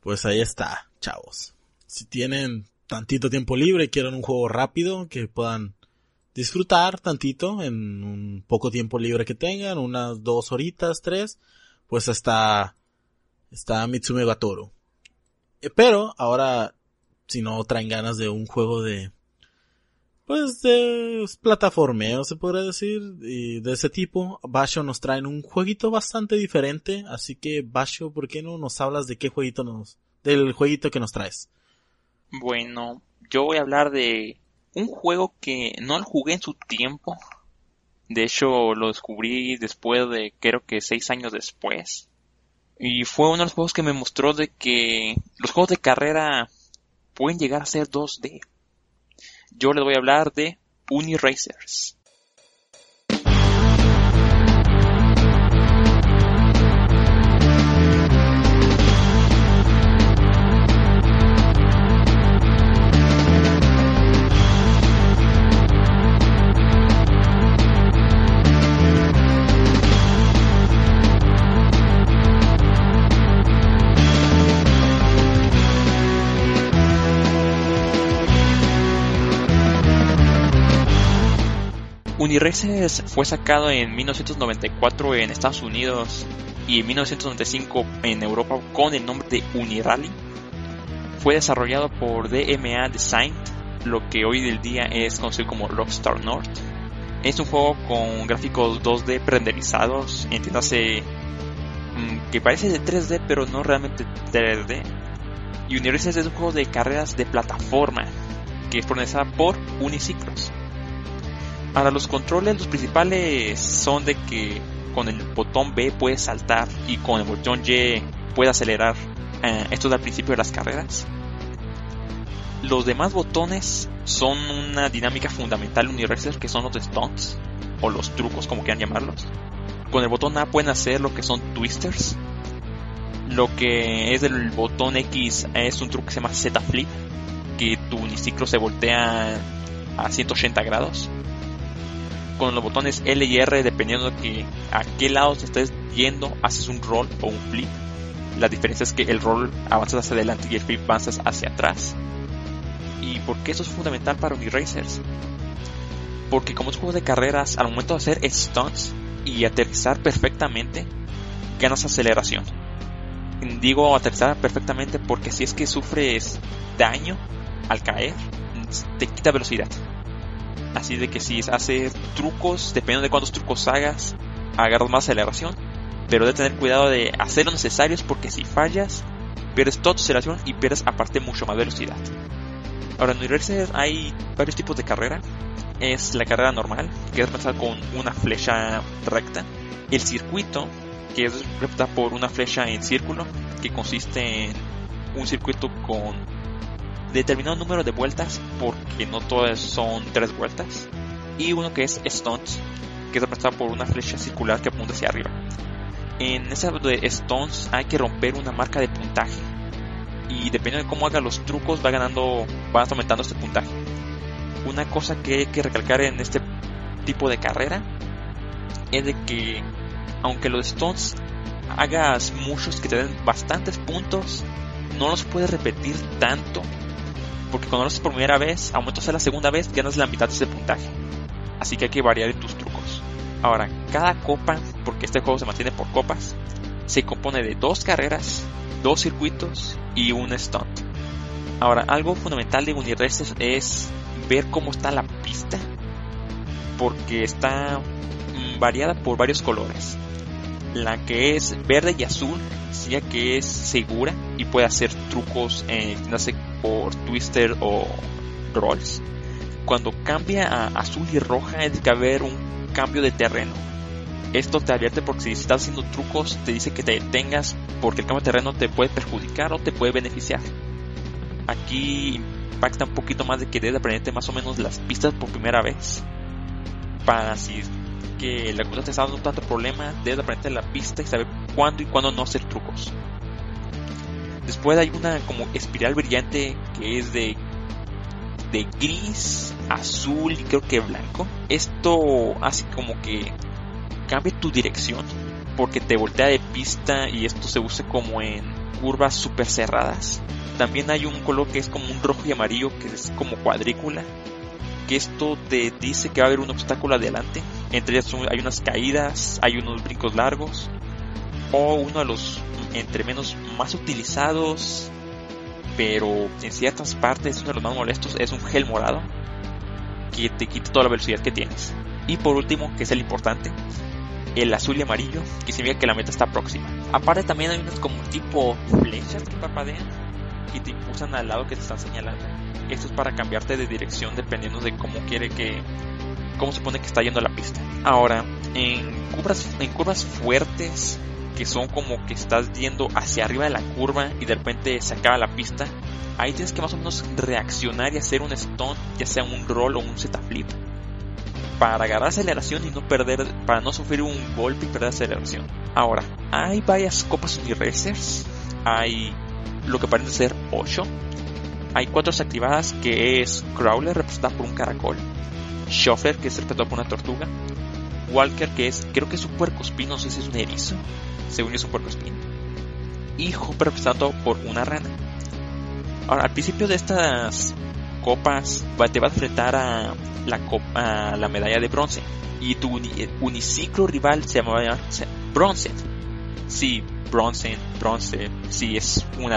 Speaker 1: Pues ahí está, chavos. Si tienen tantito tiempo libre y quieren un juego rápido que puedan disfrutar tantito en un poco tiempo libre que tengan, unas dos horitas, tres, pues está, está Mitsume Gatoru. Eh, Pero ahora, si no traen ganas de un juego de, pues de plataformeo se podría decir, y de ese tipo, Basho nos traen un jueguito bastante diferente, así que Basho, ¿por qué no nos hablas de qué jueguito nos, del jueguito que nos traes?
Speaker 2: Bueno, yo voy a hablar de un juego que no lo jugué en su tiempo. De hecho, lo descubrí después de, creo que seis años después. Y fue uno de los juegos que me mostró de que los juegos de carrera pueden llegar a ser 2D. Yo les voy a hablar de Uniracers fue sacado en 1994 en Estados Unidos y en 1995 en Europa con el nombre de Unirally. Fue desarrollado por DMA Design, lo que hoy del día es conocido como Rockstar North. Es un juego con gráficos 2D prenderizados, entiéndase mm, que parece de 3D pero no realmente 3D. Y Uniracers es un juego de carreras de plataforma que es protagonizada por Uniciclos. Ahora los controles, los principales son de que con el botón B puedes saltar y con el botón Y puedes acelerar. Eh, esto es al principio de las carreras. Los demás botones son una dinámica fundamental Uniracer que son los stunts o los trucos como quieran llamarlos. Con el botón A pueden hacer lo que son twisters. Lo que es el botón X es un truco que se llama Z flip, que tu uniciclo se voltea a 180 grados con los botones L y R, dependiendo de que a qué lado te estés yendo, haces un roll o un flip. La diferencia es que el roll avanzas hacia adelante y el flip avanzas hacia atrás. ¿Y por qué eso es fundamental para Uniracers? Porque como es juego de carreras, al momento de hacer stunts y aterrizar perfectamente, ganas aceleración. Digo aterrizar perfectamente porque si es que sufres daño al caer, te quita velocidad. Así de que si haces trucos, dependiendo de cuántos trucos hagas, agarras más aceleración. Pero de tener cuidado de hacer lo necesarios porque si fallas, pierdes toda tu aceleración y pierdes aparte mucho más velocidad. Ahora en Universal hay varios tipos de carrera. Es la carrera normal, que es representada con una flecha recta. El circuito, que es representada por una flecha en círculo, que consiste en un circuito con determinado número de vueltas, porque no todas son tres vueltas, y uno que es Stones, que es representado por una flecha circular que apunta hacia arriba. En esa de Stones hay que romper una marca de puntaje, y dependiendo de cómo haga los trucos va ganando, va aumentando este puntaje. Una cosa que hay que recalcar en este tipo de carrera es de que aunque los Stones hagas muchos que te den bastantes puntos, no los puedes repetir tanto. Porque cuando lo haces por primera vez, a la segunda vez, ganas la mitad de ese puntaje. Así que hay que variar en tus trucos. Ahora, cada copa, porque este juego se mantiene por copas, se compone de dos carreras, dos circuitos y un stunt. Ahora, algo fundamental de Uniraces es ver cómo está la pista, porque está mm, variada por varios colores. La que es verde y azul, ya que es segura y puede hacer trucos, eh, no sé, por twister o rolls. Cuando cambia a azul y roja, es que haber un cambio de terreno. Esto te advierte porque si estás haciendo trucos, te dice que te detengas porque el cambio de terreno te puede perjudicar o te puede beneficiar. Aquí impacta un poquito más de que debes aprenderte más o menos las pistas por primera vez. Para que la cosa te está dando tanto problema, debes aprender la pista y saber cuándo y cuándo no hacer trucos. Después hay una como espiral brillante que es de de gris, azul y creo que blanco. Esto hace como que cambie tu dirección porque te voltea de pista y esto se usa como en curvas super cerradas. También hay un color que es como un rojo y amarillo que es como cuadrícula. Que esto te dice que va a haber un obstáculo adelante. Entre ellas hay unas caídas, hay unos brincos largos. O uno de los entre menos más utilizados. Pero en ciertas partes uno de los más molestos es un gel morado. Que te quita toda la velocidad que tienes. Y por último, que es el importante, el azul y amarillo, que significa que la meta está próxima. Aparte también hay unas como tipo flechas que parpadean y te impulsan al lado que te están señalando. Esto es para cambiarte de dirección dependiendo de cómo quiere que, cómo se supone que está yendo la pista. Ahora, en curvas, en curvas fuertes, que son como que estás yendo hacia arriba de la curva y de repente se acaba la pista, ahí tienes que más o menos reaccionar y hacer un stunt, ya sea un roll o un Z flip para agarrar aceleración y no perder, para no sufrir un golpe y perder aceleración. Ahora, hay varias copas Uniracers, hay lo que parece ser 8, hay cuatro activadas que es Crawler representada por un caracol, Shuffler que es representado por una tortuga, Walker que es, creo que es un puercoespín, no sé si es un erizo, según yo es un puercoespín, y Hopper representado por una rana. Ahora, al principio de estas copas te va a enfrentar a la, copa, la medalla de bronce. Y tu uniciclo rival se llama Bronze. Sí, bronce, bronce, sí, es un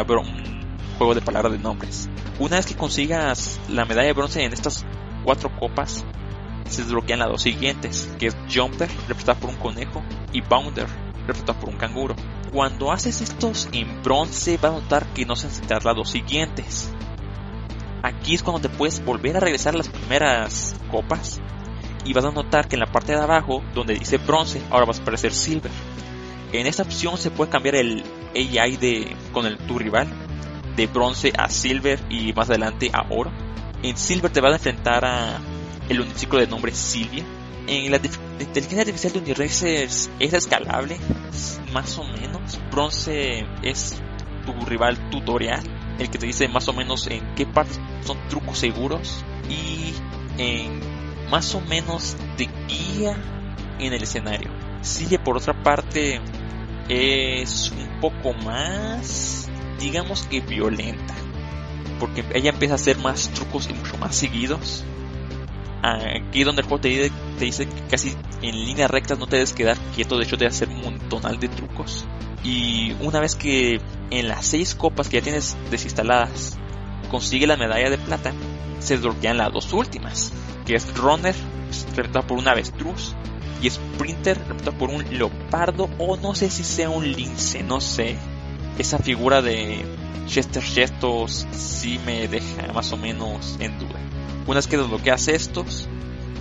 Speaker 2: juego de palabras de nombres. Una vez que consigas la medalla de bronce en estas cuatro copas, se desbloquean las dos siguientes, que es Jumper, representado por un conejo, y Bounder, representado por un canguro. Cuando haces estos en bronce, vas a notar que no se necesitan las dos siguientes. Aquí es cuando te puedes volver a regresar a las primeras copas y vas a notar que en la parte de abajo donde dice bronce ahora vas a aparecer silver. En esta opción se puede cambiar el AI de con el tu rival de bronce a silver y más adelante a oro. En silver te vas a enfrentar a el uniciclo de nombre Silvia en la, inteligencia artificial de Uniracers es escalable más o menos bronce es tu rival tutorial el que te dice más o menos en qué partes son trucos seguros y en más o menos te guía en el escenario. Sigue por otra parte es un poco más, digamos que violenta, porque ella empieza a hacer más trucos y mucho más seguidos. Aquí donde el juego te dice, que casi en línea recta no te debes quedar quieto, de hecho te hacer un montonal de trucos. Y una vez que en las seis copas que ya tienes desinstaladas consigue la medalla de plata, se desbloquean las dos últimas, que es Runner, representado por un avestruz, y Sprinter, representado por un leopardo, o no sé si sea un lince, no sé. Esa figura de Chester Chestos sí me deja más o menos en duda. Una vez que desbloqueas estos,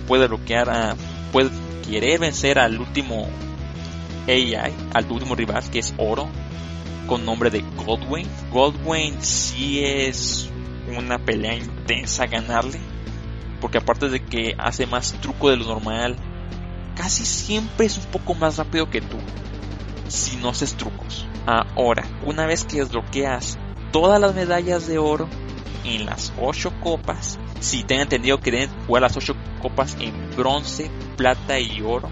Speaker 2: puedes bloquear a. puedes querer vencer al último AI, al último rival que es Oro, con nombre de Goldwyn. Goldwyn sí es una pelea intensa ganarle, porque aparte de que hace más truco de lo normal, casi siempre es un poco más rápido que tú, si no haces trucos. Ahora, una vez que desbloqueas todas las medallas de oro en las 8 copas, si te han entendido que deben jugar las 8 copas en bronce, plata y oro,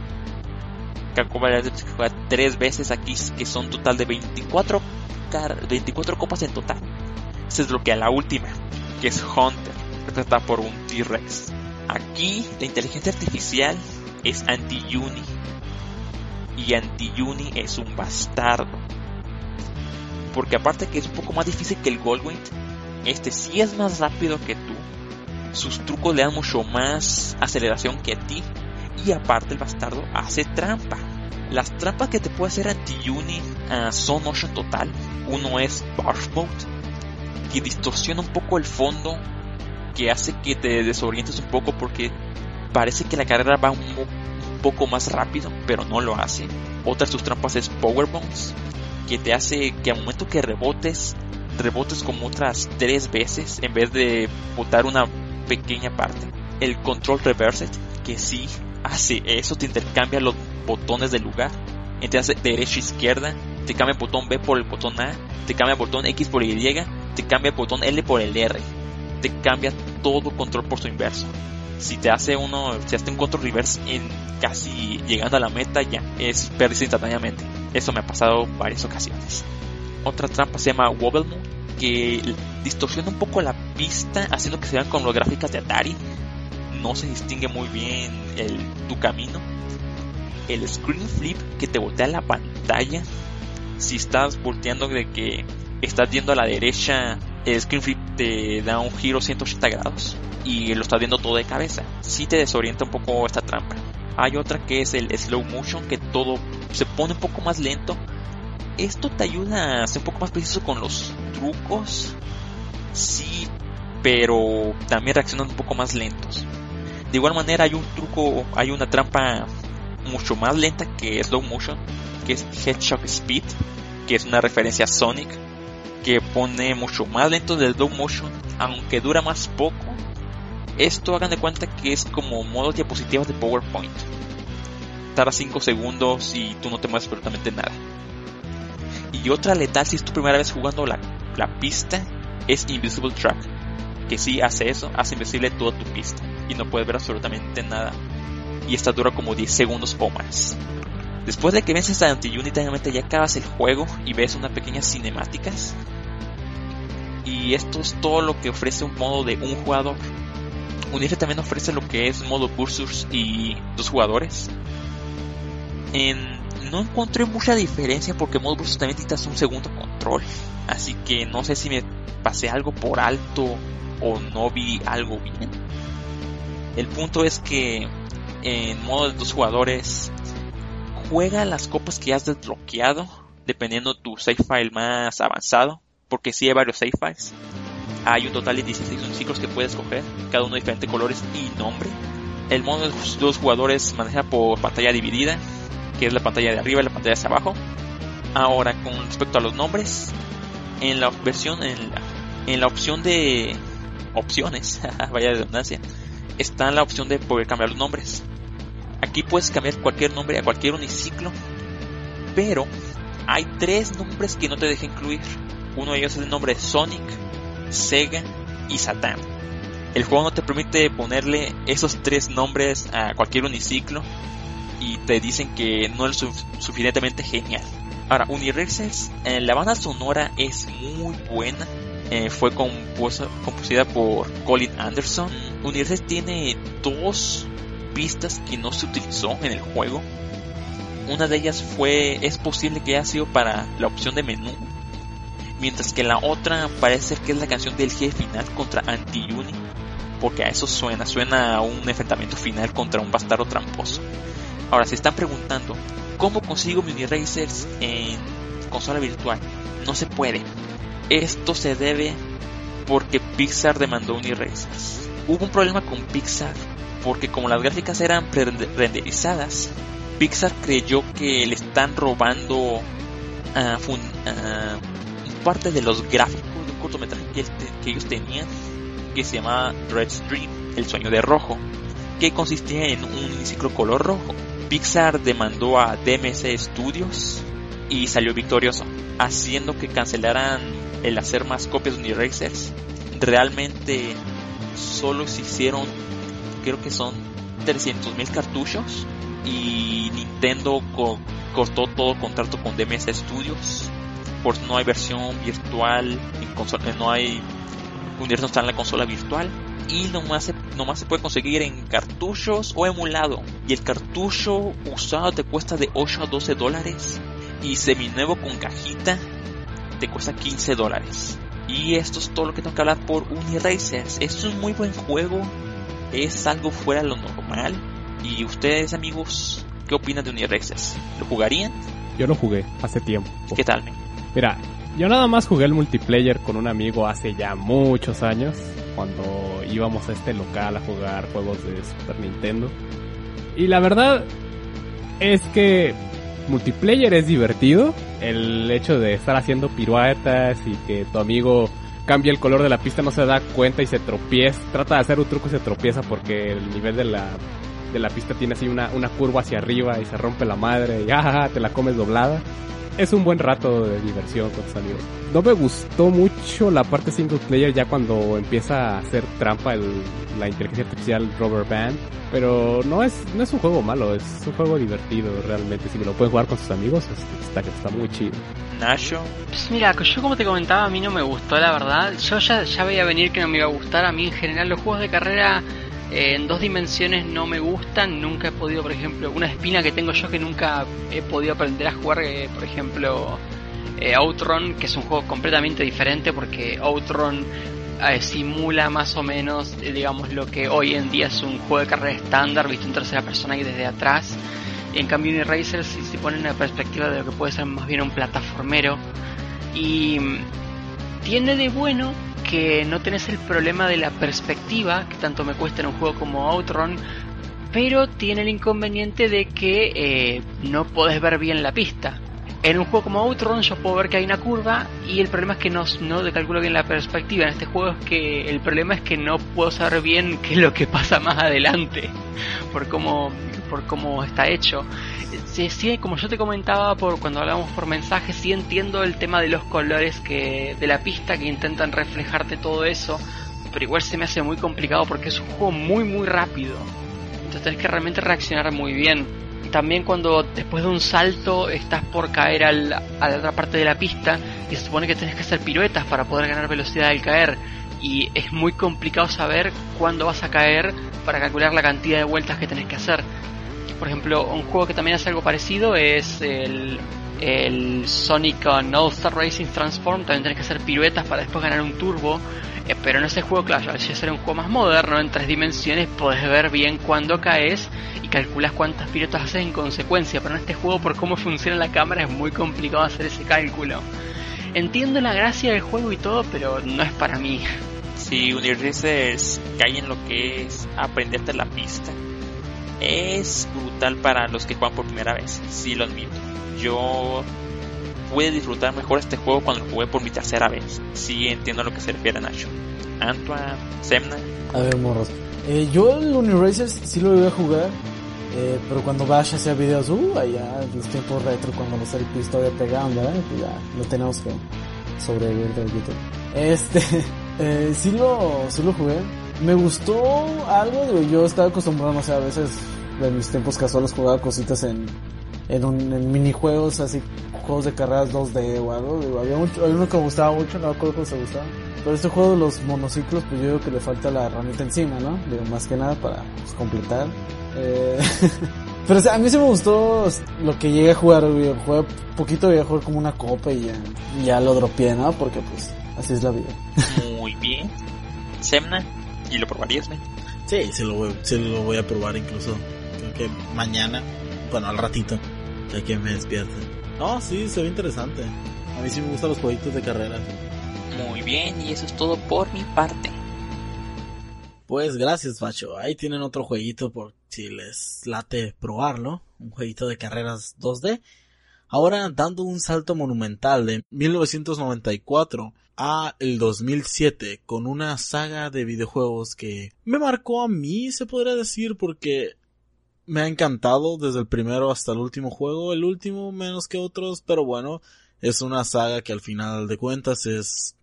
Speaker 2: Capcom jugar 3 veces aquí, que son total de 24, 24 copas en total. Se desbloquea la última, que es Hunter, representada por un T-Rex. Aquí la inteligencia artificial es Anti-Uni. Y Anti-Uni es un bastardo. Porque aparte que es un poco más difícil que el Goldwing, este sí es más rápido que tú. Sus trucos le dan mucho más aceleración que a ti. Y aparte el bastardo hace trampa. Las trampas que te puede hacer Anti-Uni uh, son 8 en total. Uno es Barf Mode, que distorsiona un poco el fondo, que hace que te desorientes un poco porque parece que la carrera va un, un poco más rápido, pero no lo hace. Otra de sus trampas es Power Bombs, que te hace que al momento que rebotes, rebotes como otras tres veces en vez de botar una pequeña parte. El Control Reversed, que sí hace eso, te intercambia los botones del lugar. Entonces derecha izquierda, te cambia el botón B por el botón A, te cambia el botón X por Y, te cambia el botón L por el R. Te cambia todo control por su inverso. Si te hace uno, si hace un control reverse en casi llegando a la meta, ya es pérdida instantáneamente. Eso me ha pasado varias ocasiones. Otra trampa se llama Wobble Moon, que distorsiona un poco la pista, haciendo que se vean con las gráficas de Atari. No se distingue muy bien el, tu camino. El Screen Flip, que te voltea la pantalla. Si estás volteando de que estás viendo a la derecha, el Screen Flip te da un giro 180 grados y lo estás viendo todo de cabeza. Si te desorienta un poco esta trampa. Hay otra que es el Slow Motion, que todo se pone un poco más lento. Esto te ayuda a ser un poco más preciso con los trucos. Sí, pero también reaccionan un poco más lentos. De igual manera hay un truco, hay una trampa mucho más lenta que Slow Motion, que es Headshot Speed, que es una referencia a Sonic, que pone mucho más lento del Slow Motion, aunque dura más poco. Esto hagan de cuenta que es como modo diapositivas de PowerPoint. Tarda 5 segundos y tú no te mueves absolutamente nada. Y otra letal si es tu primera vez jugando la, la pista es Invisible Track. Que si hace eso, hace invisible toda tu pista. Y no puedes ver absolutamente nada. Y esta dura como 10 segundos o más. Después de que vences a Anti-Unit, ya acabas el juego y ves unas pequeñas cinemáticas. Y esto es todo lo que ofrece un modo de un jugador. Unirse también ofrece lo que es modo Versus y dos jugadores. No encontré mucha diferencia porque modo Versus también necesitas un segundo control. Así que no sé si me pasé algo por alto o no vi algo bien. El punto es que en modo de dos jugadores juega las copas que has desbloqueado dependiendo tu save file más avanzado porque si sí hay varios save files hay un total de 16 ciclos que puedes coger cada uno de diferentes colores y nombre el modo de dos jugadores maneja por pantalla dividida que es la pantalla de arriba y la pantalla de abajo ahora con respecto a los nombres en la versión en la, en la opción de opciones vaya redundancia está la opción de poder cambiar los nombres Aquí puedes cambiar cualquier nombre a cualquier uniciclo, pero hay tres nombres que no te deja incluir. Uno de ellos es el nombre Sonic, Sega y Satan. El juego no te permite ponerle esos tres nombres a cualquier uniciclo y te dicen que no es suficientemente genial. Ahora, Universes, eh, la banda sonora es muy buena. Eh, fue compuesta, compuesta por Colin Anderson. Universes tiene dos pistas que no se utilizó en el juego. Una de ellas fue, es posible que haya sido para la opción de menú, mientras que la otra parece que es la canción del jefe final contra Anti-Uni, porque a eso suena, suena a un enfrentamiento final contra un bastardo tramposo. Ahora, se están preguntando, ¿cómo consigo Mini Racers en consola virtual? No se puede. Esto se debe porque Pixar demandó Uniracers. Hubo un problema con Pixar porque como las gráficas eran pre-renderizadas, Pixar creyó que le están robando ah, fun- ah, parte de los gráficos de un cortometraje que, que ellos tenían que se llamaba Red Stream, el sueño de rojo, que consistía en un uniciclo color rojo. Pixar demandó a DMC Studios y salió victorioso, haciendo que cancelaran el hacer más copias de Uniracers. Realmente solo se hicieron, creo que son 300.000 cartuchos y Nintendo co- cortó todo contrato con DMS Studios. Por no hay versión virtual, en no hay Universo está en la consola virtual y nomás se, nomás se puede conseguir en cartuchos o emulado. Y el cartucho usado te cuesta de 8 a 12 dólares y seminuevo con cajita te cuesta 15 dólares. Y esto es todo lo que tengo que hablar por Uniracers. Es un muy buen juego, es algo fuera de lo normal. Y ustedes, amigos, ¿qué opinan de Uniracers? ¿Lo jugarían?
Speaker 4: Yo lo jugué hace tiempo.
Speaker 2: ¿Qué tal, men?
Speaker 4: Mira, yo nada más jugué el multiplayer con un amigo hace ya muchos años, cuando íbamos a este local a jugar juegos de Super Nintendo. Y la verdad es que multiplayer es divertido. El hecho de estar haciendo piruetas y que tu amigo cambia el color de la pista no se da cuenta y se tropieza. Trata de hacer un truco y se tropieza porque el nivel de la, de la pista tiene así una, una curva hacia arriba y se rompe la madre y ah, te la comes doblada es un buen rato de diversión con tus amigos. No me gustó mucho la parte single player ya cuando empieza a hacer trampa el, la inteligencia artificial Rubber Band. Pero no es, no es un juego malo, es un juego divertido realmente. Si me lo pueden jugar con sus amigos, es- está, está muy chido.
Speaker 2: Nacho,
Speaker 5: Pues mira, yo como te comentaba, a mí no me gustó, la verdad. Yo ya, ya veía venir que no me iba a gustar. A mí en general los juegos de carrera eh, en dos dimensiones no me gustan. Nunca he podido, por ejemplo, una espina que tengo yo que nunca he podido aprender a jugar, eh, por ejemplo, eh, Outrun, que es un juego completamente diferente porque Outrun eh, simula más o menos, eh, digamos, lo que hoy en día es un juego de carrera estándar, visto en tercera persona y desde atrás. En cambio, Uniracer si se pone en la perspectiva de lo que puede ser más bien un plataformero. Y mm, tiene de bueno que no tenés el problema de la perspectiva, que tanto me cuesta en un juego como Outrun, pero tiene el inconveniente de que eh, no podés ver bien la pista. En un juego como Outrun yo puedo ver que hay una curva y el problema es que no, no calculo bien la perspectiva. En este juego es que el problema es que no puedo saber bien qué es lo que pasa más adelante por cómo, por cómo está hecho. Sí, sí, como yo te comentaba por cuando hablábamos por mensaje, sí entiendo el tema de los colores que de la pista que intentan reflejarte todo eso, pero igual se me hace muy complicado porque es un juego muy muy rápido. Entonces tenés que realmente reaccionar muy bien. También cuando después de un salto estás por caer al- a la otra parte de la pista y se supone que tenés que hacer piruetas para poder ganar velocidad al caer y es muy complicado saber cuándo vas a caer para calcular la cantidad de vueltas que tenés que hacer. Por ejemplo, un juego que también hace algo parecido es el, Sonic All Star Racing Transform. También tenés que hacer piruetas para después ganar un turbo. Eh, pero en ese juego, claro, al ser un juego más moderno, en tres dimensiones, podés ver bien cuándo caes y calculas cuántas piruetas haces en consecuencia. Pero en este juego, por cómo funciona la cámara, es muy complicado hacer ese cálculo. Entiendo la gracia del juego y todo, pero no es para mí.
Speaker 2: si Uniracers cae en lo que es aprenderte la pista, es brutal para los que juegan por primera vez, sí lo admito. Yo pude disfrutar mejor este juego cuando lo jugué por mi tercera vez. Sí entiendo a lo que se refiere Nacho. Antoine, Semna,
Speaker 3: A ver, morros. Eh, yo el Uniracers sí lo iba a jugar. eh, pero cuando Bash hacía videos, uh, allá los tiempos retro, cuando los LPs todavía pegaban, ¿verdad? Pues ya lo tenemos que sobrevivir del YouTube. Este, eh, sí lo, sí lo jugué. Me gustó algo, digo, yo estaba acostumbrado, no sé, a veces en mis tiempos casuales jugaba cositas en, en, un, en minijuegos, así, juegos de carreras 2D o algo. Digo, había, mucho, había uno que me gustaba mucho, no me acuerdo cómo se gustaba. Pero este juego de los monociclos, pues yo digo que le falta la herramienta encima, ¿no? Digo, más que nada para pues, completar. Eh, pero o sea, a mí sí me gustó lo que llegué a jugar, güey. Jugué poquito, voy a jugar como una copa y ya, ya lo dropeé, ¿no? Porque pues así es la vida.
Speaker 2: muy bien. Semna, y lo probarías, men.
Speaker 1: Sí, sí lo, voy, sí lo voy a probar incluso. Creo que mañana, bueno, al ratito, ya que me despierte. No, sí, se ve interesante. A mí sí me gustan los jueguitos de carreras.
Speaker 2: Muy bien, y eso es todo por mi parte.
Speaker 1: Pues gracias, Facho. Ahí tienen otro jueguito por si les late probarlo. Un jueguito de carreras 2D. Ahora dando un salto monumental de 1994 a el 2007 con una saga de videojuegos que me marcó a mí, se podría decir, porque me ha encantado desde el primero hasta el último juego, el último menos que otros, pero bueno, es una saga que al final de cuentas es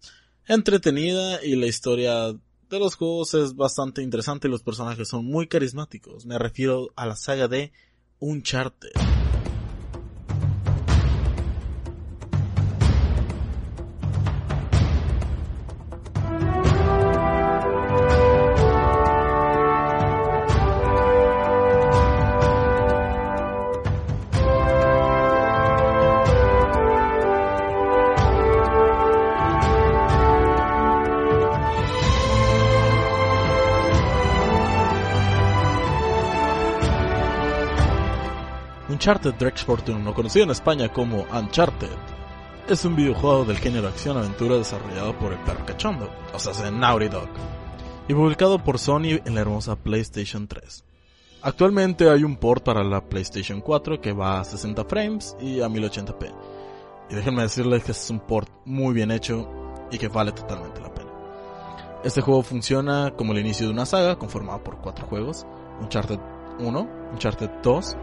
Speaker 1: entretenida y la historia de los juegos es bastante interesante y los personajes son muy carismáticos. Me refiero a la saga de Uncharted. Uncharted Drex Fortune, conocido en España como Uncharted, es un videojuego del género acción-aventura desarrollado por el perro cachondo, o sea, Naughty Dog, y publicado por Sony en la hermosa PlayStation 3. Actualmente hay un port para la PlayStation 4 que va a 60 frames y a 1080p. Y déjenme decirles que es un port muy bien hecho y que vale totalmente la pena. Este juego funciona como el inicio de una saga conformada por cuatro juegos, Uncharted 1, Uncharted 2,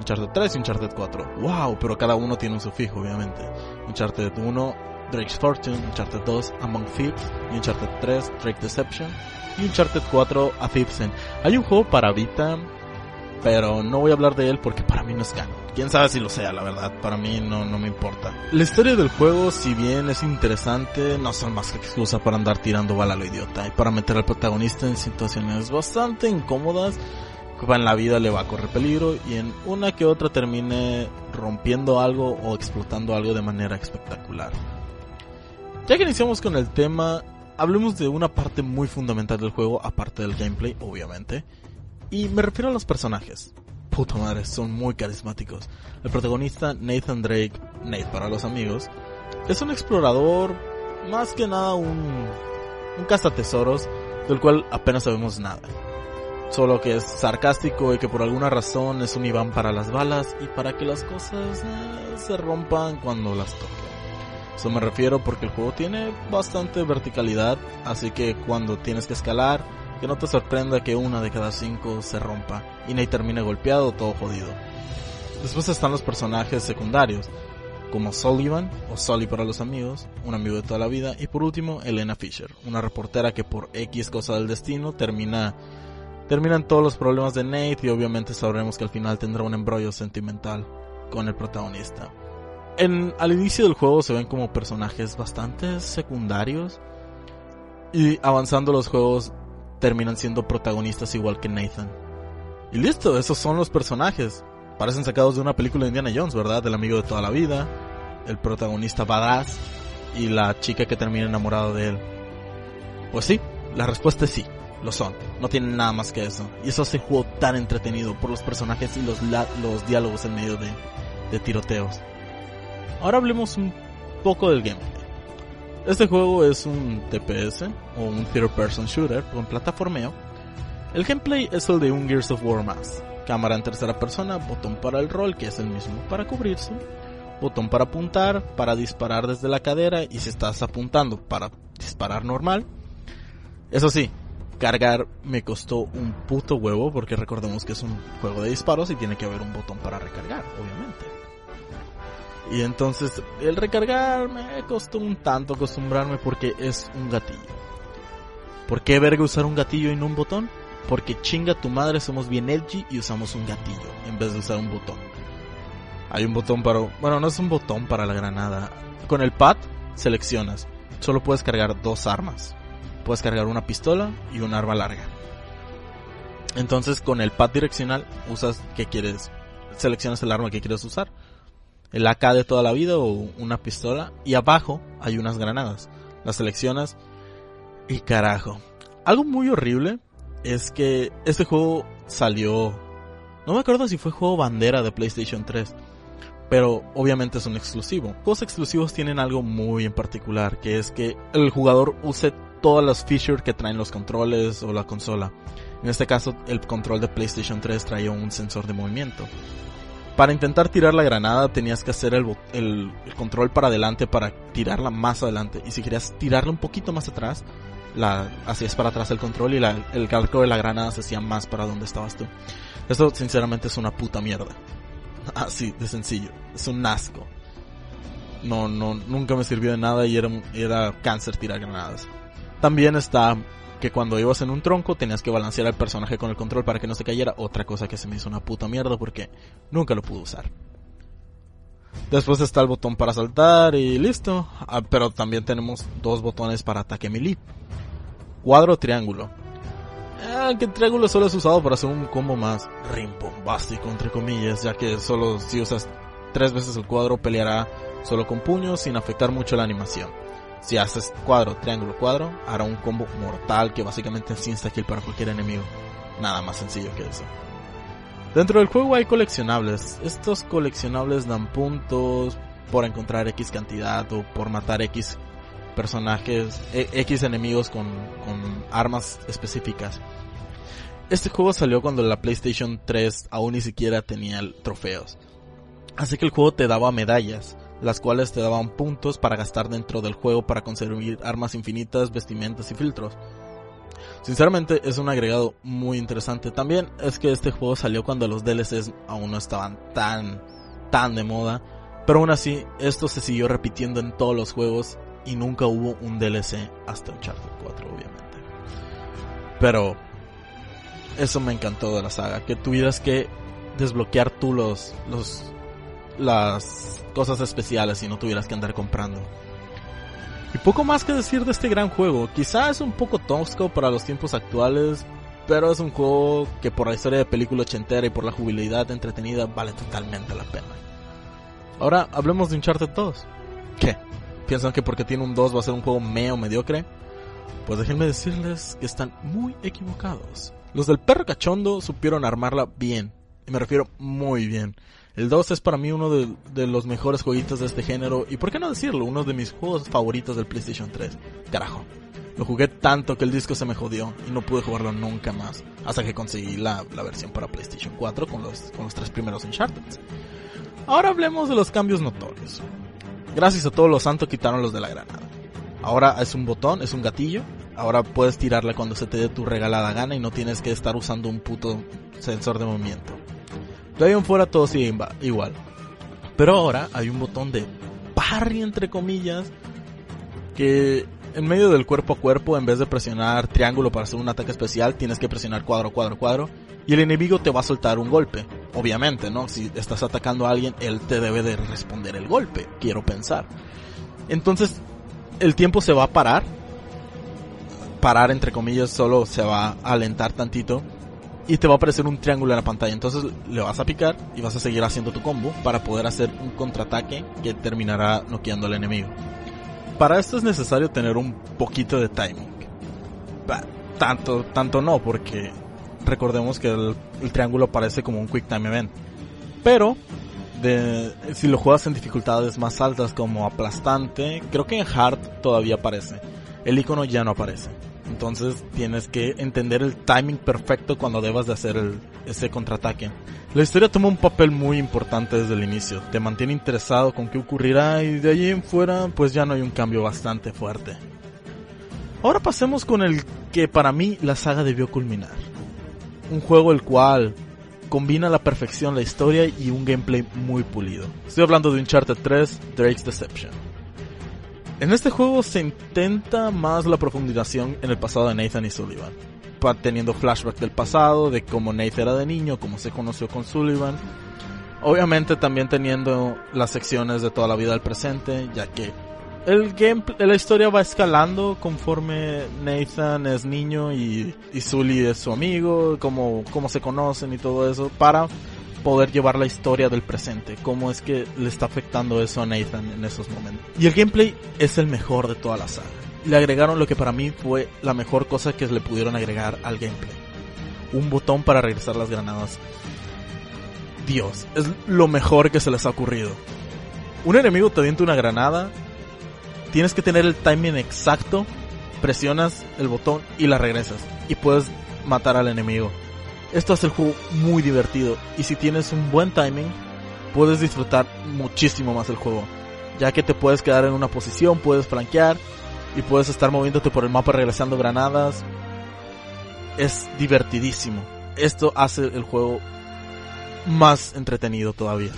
Speaker 1: Uncharted 3 y Uncharted 4. ¡Wow! Pero cada uno tiene un sufijo, obviamente. Uncharted 1, Drake's Fortune, Uncharted 2, Among Thieves, y Uncharted 3, Drake Deception, y Uncharted 4, A Hay un juego para Vita, pero no voy a hablar de él porque para mí no es canon. Quién sabe si lo sea, la verdad, para mí no, no me importa. La historia del juego, si bien es interesante, no son más que excusa para andar tirando bala a lo idiota y para meter al protagonista en situaciones bastante incómodas en la vida le va a correr peligro y en una que otra termine rompiendo algo o explotando algo de manera espectacular. Ya que iniciamos con el tema, hablemos de una parte muy fundamental del juego, aparte del gameplay, obviamente. Y me refiero a los personajes. Puta madre, son muy carismáticos. El protagonista, Nathan Drake, Nate para los amigos, es un explorador, más que nada un, un cazatesoros, del cual apenas sabemos nada solo que es sarcástico y que por alguna razón es un Iván para las balas y para que las cosas eh, se rompan cuando las toque. Eso me refiero porque el juego tiene bastante verticalidad, así que cuando tienes que escalar, que no te sorprenda que una de cada cinco se rompa y Nate termine golpeado todo jodido. Después están los personajes secundarios, como Sullivan o Sully para los amigos, un amigo de toda la vida, y por último Elena Fisher, una reportera que por X cosa del destino termina Terminan todos los problemas de Nate y obviamente sabremos que al final tendrá un embrollo sentimental con el protagonista. En, al inicio del juego se ven como personajes bastante secundarios y avanzando los juegos terminan siendo protagonistas igual que Nathan. Y listo, esos son los personajes. Parecen sacados de una película de Indiana Jones, ¿verdad? El amigo de toda la vida, el protagonista badass y la chica que termina enamorada de él. Pues sí, la respuesta es sí lo son. No tienen nada más que eso. Y eso hace el juego tan entretenido por los personajes y los, los diálogos en medio de, de tiroteos. Ahora hablemos un poco del gameplay. Este juego es un TPS o un Third Person Shooter con plataformeo. El gameplay es el de un Gears of War más. Cámara en tercera persona, botón para el rol que es el mismo para cubrirse, botón para apuntar, para disparar desde la cadera y si estás apuntando para disparar normal. Eso sí, cargar me costó un puto huevo porque recordemos que es un juego de disparos y tiene que haber un botón para recargar, obviamente. Y entonces el recargar me costó un tanto acostumbrarme porque es un gatillo. ¿Por qué verga usar un gatillo y no un botón? Porque chinga tu madre somos bien edgy y usamos un gatillo en vez de usar un botón. Hay un botón para... Bueno, no es un botón para la granada. Con el pad seleccionas. Solo puedes cargar dos armas puedes cargar una pistola y un arma larga. Entonces con el pad direccional usas que quieres, seleccionas el arma que quieres usar. El AK de toda la vida o una pistola. Y abajo hay unas granadas. Las seleccionas y carajo. Algo muy horrible es que este juego salió... No me acuerdo si fue juego bandera de PlayStation 3. Pero obviamente es un exclusivo. Juegos exclusivos tienen algo muy en particular. Que es que el jugador use todas las features que traen los controles o la consola. En este caso, el control de PlayStation 3 traía un sensor de movimiento. Para intentar tirar la granada tenías que hacer el, el- el control para adelante para tirarla más adelante. Y si querías tirarla un poquito más atrás, la hacías para atrás el control y la- el cálculo de la granada se hacía más para donde estabas tú. Esto sinceramente es una puta mierda. Así de sencillo. Es un asco. No, no, nunca me sirvió de nada y era, era cáncer tirar granadas. También está que cuando ibas en un tronco tenías que balancear al personaje con el control para que no se cayera. Otra cosa que se me hizo una puta mierda porque nunca lo pude usar. Después está el botón para saltar y listo. Ah, pero también tenemos dos botones para ataque melee. Cuadro triángulo. Eh, que el triángulo solo es usado para hacer un combo más rimbombástico, entre comillas, ya que solo si usas tres veces el cuadro peleará solo con puños sin afectar mucho la animación. Si haces cuadro, triángulo, cuadro, hará un combo mortal que básicamente es insta-kill para cualquier enemigo. Nada más sencillo que eso. Dentro del juego hay coleccionables. Estos coleccionables dan puntos por encontrar X cantidad o por matar X personajes, e- X enemigos con armas específicas. Este juego salió cuando la PlayStation 3 aún ni siquiera tenía trofeos. Así que el juego te daba medallas, las cuales te daban puntos para gastar dentro del juego para conseguir armas infinitas, vestimentas y filtros. Sinceramente es un agregado muy interesante. También es que este juego salió cuando los DLCs aún no estaban tan, tan de moda. Pero aún así, esto se siguió repitiendo en todos los juegos y nunca hubo un DLC hasta Uncharted 4, obviamente. Pero eso me encantó de la saga, que tuvieras que desbloquear tú los, los, las cosas especiales y no tuvieras que andar comprando. Y poco más que decir de este gran juego. Quizá es un poco tosco para los tiempos actuales, pero es un juego que por la historia de película ochentera y por la jubilidad entretenida vale totalmente la pena. Ahora hablemos de Uncharted 2. ¿Qué? ¿Piensan que porque tiene un 2 va a ser un juego meo mediocre? Pues déjenme decirles que están muy equivocados. Los del perro cachondo supieron armarla bien. Y me refiero muy bien. El 2 es para mí uno de, los mejores jueguitos de este género y por qué no decirlo, uno de mis juegos favoritos del PlayStation 3. Carajo. Lo jugué tanto que el disco se me jodió y no pude jugarlo nunca más hasta que conseguí la, versión para PlayStation 4 con los, con los tres primeros Uncharted. Ahora hablemos de los cambios notorios. Gracias a todos los santos quitaron los de la granada. Ahora es un botón, es un gatillo. Ahora puedes tirarla cuando se te dé tu regalada gana y no tienes que estar usando un puto sensor de movimiento. En fuera todo sigue igual. Pero ahora hay un botón de parry entre comillas que en medio del cuerpo a cuerpo en vez de presionar triángulo para hacer un ataque especial tienes que presionar cuadro cuadro cuadro y el enemigo te va a soltar un golpe. Obviamente, ¿no? Si estás atacando a alguien, él te debe de responder el golpe, quiero pensar. Entonces, el tiempo se va a parar. Parar entre comillas solo se va a alentar tantito y te va a aparecer un triángulo en la pantalla. Entonces le vas a picar y vas a seguir haciendo tu combo para poder hacer un contraataque que terminará noqueando al enemigo. Para esto es necesario tener un poquito de timing. Tanto, tanto no, porque recordemos que el, el, triángulo aparece como un quick time event. Pero de, si lo juegas en dificultades más altas como aplastante, creo que en hard todavía aparece. El icono ya no aparece. Entonces tienes que entender el timing perfecto cuando debas de hacer ese contraataque. La historia toma un papel muy importante desde el inicio. Te mantiene interesado con qué ocurrirá y de allí en fuera pues ya no hay un cambio bastante fuerte. Ahora pasemos con el que para mí la saga debió culminar. Un juego el cual combina a la perfección la historia y un gameplay muy pulido. Estoy hablando de Uncharted 3, Drake's Deception. En este juego se intenta más la profundización en el pasado de Nathan y Sullivan, teniendo flashback del pasado, de cómo Nathan era de niño, cómo se conoció con Sullivan. Obviamente también teniendo las secciones de toda la vida del presente, ya que el gameplay, la historia va escalando conforme Nathan es niño y, y Sully es su amigo, cómo, cómo se conocen y todo eso, para poder llevar la historia del presente, cómo es que le está afectando eso a Nathan en esos momentos. Y el gameplay es el mejor de toda la saga. Le agregaron lo que para mí fue la mejor cosa que le pudieron agregar al gameplay. Un botón para regresar las granadas. Dios, es lo mejor que se les ha ocurrido. Un enemigo te avienta una granada, tienes que tener el timing exacto, presionas el botón y la regresas. Y puedes matar al enemigo. Esto hace el juego muy divertido y si tienes un buen timing, puedes disfrutar muchísimo más el juego. Ya que te puedes quedar en una posición, puedes flanquear y puedes estar moviéndote por el mapa regresando granadas. Es divertidísimo. Esto hace el juego más entretenido todavía.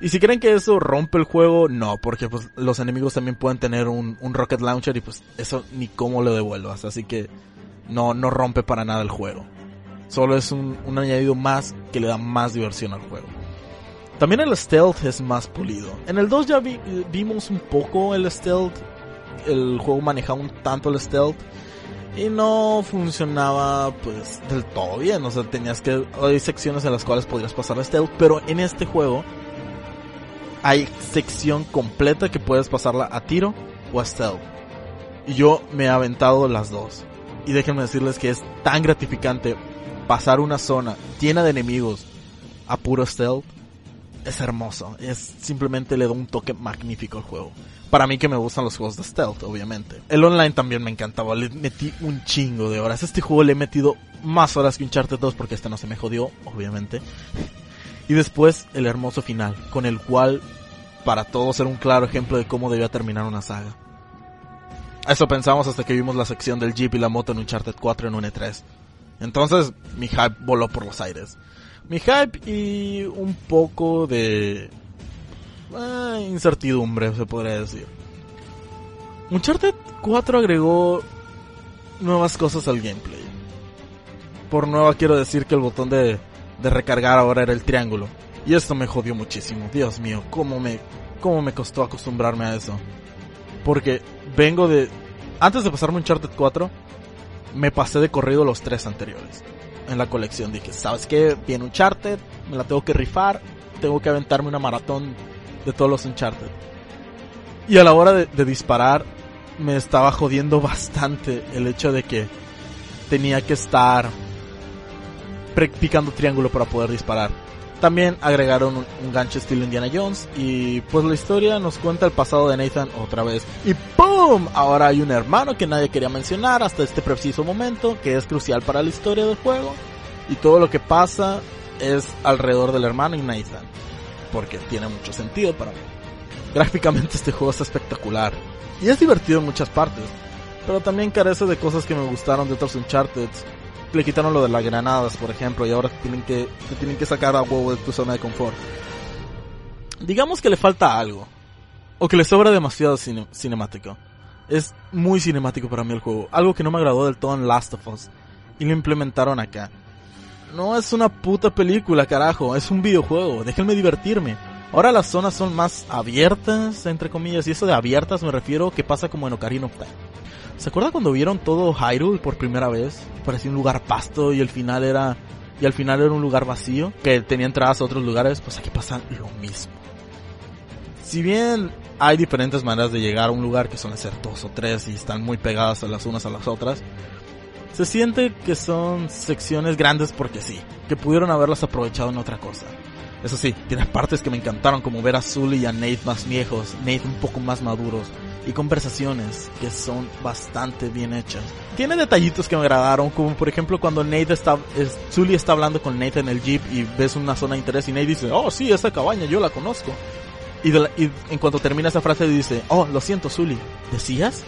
Speaker 1: Y si creen que eso rompe el juego, no, porque pues los enemigos también pueden tener un, un rocket launcher y pues eso ni cómo lo devuelvas, así que no, no rompe para nada el juego. Solo es un, un añadido más que le da más diversión al juego. También el stealth es más pulido. En el 2 ya vi- vimos un poco el stealth. El juego manejaba un tanto el stealth. Y no funcionaba pues del todo bien. O sea, tenías que... Hay secciones en las cuales podrías pasar el stealth. Pero en este juego hay sección completa que puedes pasarla a tiro o a stealth. Y yo me he aventado las dos. Y déjenme decirles que es tan gratificante pasar una zona llena de enemigos a puro stealth. Es hermoso. Es simplemente le da un toque magnífico al juego. Para mí que me gustan los juegos de stealth, obviamente. El online también me encantaba. Le metí un chingo de horas. Este juego le he metido más horas que Uncharted 2 porque este no se me jodió, obviamente. Y después el hermoso final, con el cual para todos era un claro ejemplo de cómo debía terminar una saga. Eso pensamos hasta que vimos la sección del Jeep y la moto en Uncharted 4 en un E3. Entonces mi hype voló por los aires. Mi hype y un poco de eh, incertidumbre, se podría decir. Uncharted 4 agregó nuevas cosas al gameplay. Por nueva quiero decir que el botón de, de recargar ahora era el triángulo. Y esto me jodió muchísimo. Dios mío, cómo me, cómo me costó acostumbrarme a eso. Porque vengo de... Antes de pasarme Uncharted 4, me pasé de corrido los tres anteriores. En la colección dije, ¿sabes qué? Viene Uncharted, me la tengo que rifar, tengo que aventarme una maratón de todos los Uncharted. Y a la hora de, de disparar, me estaba jodiendo bastante el hecho de que tenía que estar picando triángulo para poder disparar. También agregaron un, gancho estilo Indiana Jones y pues la historia nos cuenta el pasado de Nathan otra vez. Y ¡pum! Ahora hay un hermano que nadie quería mencionar hasta este preciso momento, que es crucial para la historia del juego. Y todo lo que pasa es alrededor del hermano y Nathan. Porque tiene mucho sentido para mí. Gráficamente este juego está espectacular. Y es divertido en muchas partes. Pero también carece de cosas que me gustaron de otros Uncharted. Le quitaron lo de las granadas, por ejemplo, y ahora tienen que, te tienen que sacar a huevo de tu zona de confort. Digamos que le falta algo. O que le sobra demasiado cine- cinemático. Es muy cinemático para mí el juego. Algo que no me agradó del todo en Last of Us. Y lo implementaron acá. No es una puta película, carajo. Es un videojuego. Déjenme divertirme. Ahora las zonas son más abiertas, entre comillas. Y eso de abiertas me refiero que pasa como en Ocarina of Time. ¿Se acuerdan cuando vieron todo Hyrule por primera vez? Parecía un lugar pasto y el final era... Y al final era un lugar vacío, que tenía entradas a otros lugares, pues aquí pasa lo mismo. Si bien hay diferentes maneras de llegar a un lugar que suelen ser dos o tres y están muy pegadas a las unas a las otras, se siente que son secciones grandes porque sí, que pudieron haberlas aprovechado en otra cosa. Eso sí, tiene partes que me encantaron como ver a Zully y a Nate más viejos, Nate un poco más maduros y conversaciones que son bastante bien hechas. Tiene detallitos que me agradaron, como por ejemplo cuando Nate está, es, Zully está hablando con Nate en el jeep y ves una zona de interés y Nate dice, oh sí, esa cabaña yo la conozco. Y, la- y en cuanto termina esa frase dice, oh, lo siento Zully, ¿decías?